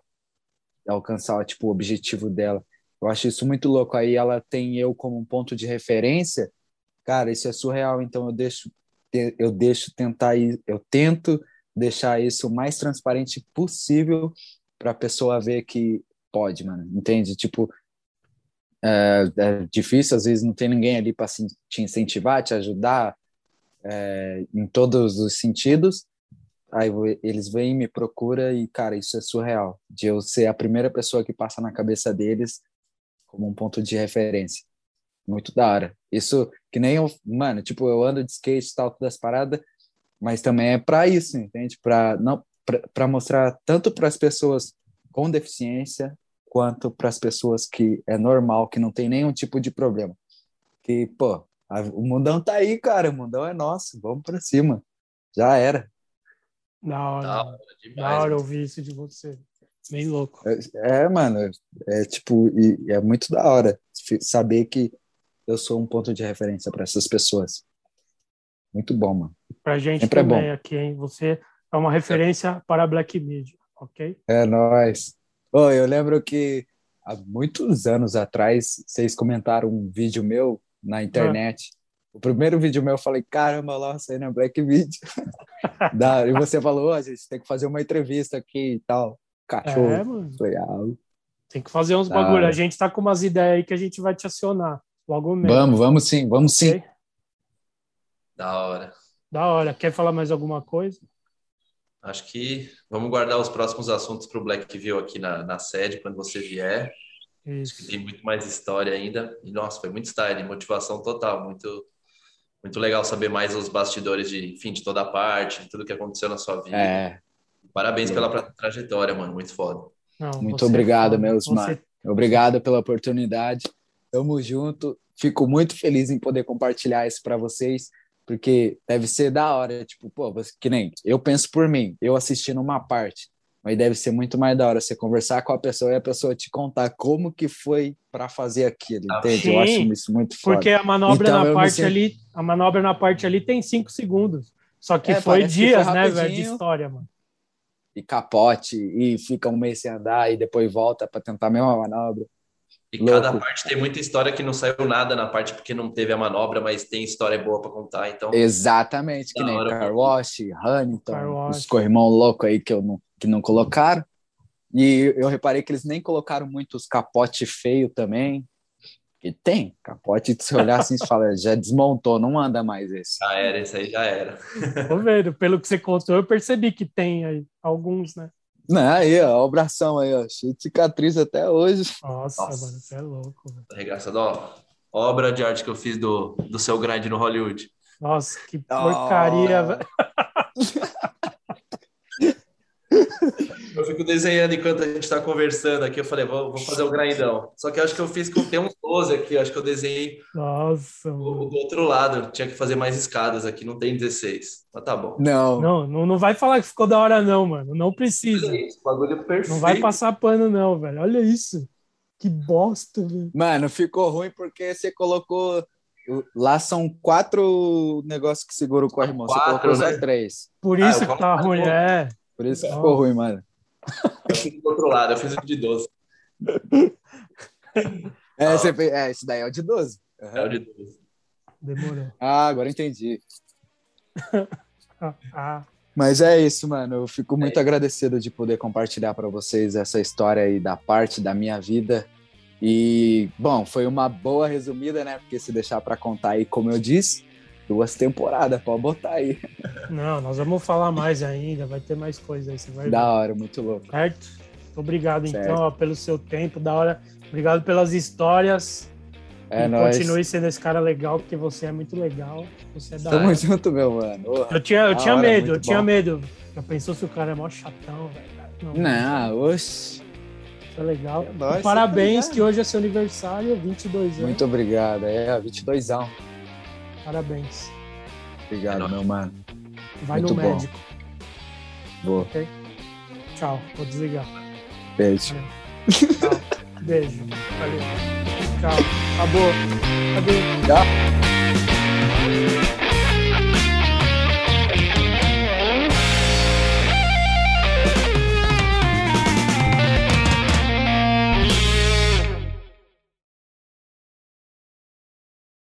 alcançar tipo, o objetivo dela. Eu acho isso muito louco. Aí ela tem eu como um ponto de referência. Cara, isso é surreal. Então eu deixo, eu deixo tentar, eu tento deixar isso o mais transparente possível para a pessoa ver que pode, mano, entende? Tipo, é, é difícil, às vezes não tem ninguém ali para te incentivar, te ajudar é, em todos os sentidos. Aí eles vêm, me procura e, cara, isso é surreal. De eu ser a primeira pessoa que passa na cabeça deles como um ponto de referência. Muito da hora. Isso que nem eu, mano, tipo, eu ando de skate e tal, todas as paradas, mas também é para isso, entende? Para não para mostrar tanto para as pessoas com deficiência quanto para as pessoas que é normal, que não tem nenhum tipo de problema. Que, pô, a, o mundão tá aí, cara, o mundão é nosso, vamos para cima. Já era. Da hora. Da hora, demais, da hora ouvir isso de você. Bem louco. É, é mano, é tipo, e, é muito da hora saber que eu sou um ponto de referência para essas pessoas. Muito bom, mano. Pra gente Sempre é também é aqui, hein? Você é uma referência para a Black Media, ok? É nóis. Oh, eu lembro que há muitos anos atrás vocês comentaram um vídeo meu na internet. Ah. O primeiro vídeo meu eu falei, caramba, lá aí na Black Media. e você falou, oh, a gente tem que fazer uma entrevista aqui e tal. Cachorro. É, mano. Ah, tem que fazer uns bagulho. A gente tá com umas ideias aí que a gente vai te acionar logo mesmo. Vamos, vamos sim, vamos okay? sim. Da hora. Da hora. Quer falar mais alguma coisa? Acho que vamos guardar os próximos assuntos para o Black View aqui na, na sede, quando você vier. Isso. Acho que tem muito mais história ainda. E, nossa, foi muito style, motivação total. Muito, muito legal saber mais os bastidores de, enfim, de toda a parte, de tudo que aconteceu na sua vida. É. Parabéns pela trajetória, mano. Muito foda. Não, muito obrigado, meus você... Obrigado pela oportunidade. Tamo junto. Fico muito feliz em poder compartilhar isso para vocês, porque deve ser da hora. Tipo, pô, que nem eu penso por mim, eu assistindo uma parte, mas deve ser muito mais da hora você conversar com a pessoa e a pessoa te contar como que foi para fazer aquilo, ah, entende? Sim, eu acho isso muito foda. Porque a manobra então, na parte ali, a manobra na parte ali tem cinco segundos. Só que é, foi dias, que foi né, velho, de história, mano. E capote, e fica um mês sem andar, e depois volta para tentar a mesma manobra. E Louco. cada parte tem muita história que não saiu nada na parte porque não teve a manobra, mas tem história boa para contar. Então, exatamente, que nem Car Wash, Huntington, Car Wash. os corrimão louco aí que, eu não, que não colocaram. E eu reparei que eles nem colocaram muitos capote feio também. E tem capote, se olhar assim, você fala, já desmontou, não anda mais esse. Já era, esse aí já era. Tô vendo, pelo que você contou, eu percebi que tem aí alguns, né? Não, aí, ó, o bração aí, ó, cheio de cicatriz até hoje. Nossa, Nossa. mano, você é louco. Arregaçado, ó, obra de arte que eu fiz do, do seu grind no Hollywood. Nossa, que porcaria, oh. velho. Eu fico desenhando enquanto a gente está conversando aqui. Eu falei, vou, vou, fazer o grindão. Só que eu acho que eu fiz com tem uns 12 aqui. Acho que eu desenhei Nossa, o, do outro lado. Tinha que fazer mais escadas aqui. Não tem 16. Mas tá bom. Não. Não, não, não vai falar que ficou da hora, não, mano. Não precisa. Olha isso, bagulho perfeito. Não vai passar pano, não, velho. Olha isso. Que bosta, velho. Mano, ficou ruim porque você colocou. Lá são quatro negócios que seguram o corrimão. Você colocou só né? três. Por isso ah, que tá ruim, é. Por isso que ficou ruim, mano. Eu fiz do outro lado, eu fiz o de 12. É, ah. você fez, é, esse daí é o de 12. Uhum. É o de 12. Demorou. Ah, agora entendi. ah. Mas é isso, mano. Eu fico muito é agradecido de poder compartilhar para vocês essa história aí da parte da minha vida. E, bom, foi uma boa resumida, né? Porque se deixar para contar aí, como eu disse, duas temporadas, pode botar aí. Não, nós vamos falar mais ainda, vai ter mais coisa aí, você vai Da ver. hora, muito louco. Certo? Obrigado, certo. então, ó, pelo seu tempo, da hora. Obrigado pelas histórias. É, e nóis. continue sendo esse cara legal, porque você é muito legal. Você é da Tamo hora. junto, meu mano. eu tinha, eu tinha medo, eu bom. tinha medo. Já pensou se o cara é mó chatão, velho? Não, não oxe. É legal. É nóis, parabéns, tá que hoje é seu aniversário, 22 anos. Muito obrigado, é, 22 anos. Parabéns. Obrigado, é meu mano. Vai Muito no bom. médico. Boa. Ok? Tchau, vou desligar. Beijo. Tchau. Beijo. Valeu. Tchau. Acabou. Cadê? Já.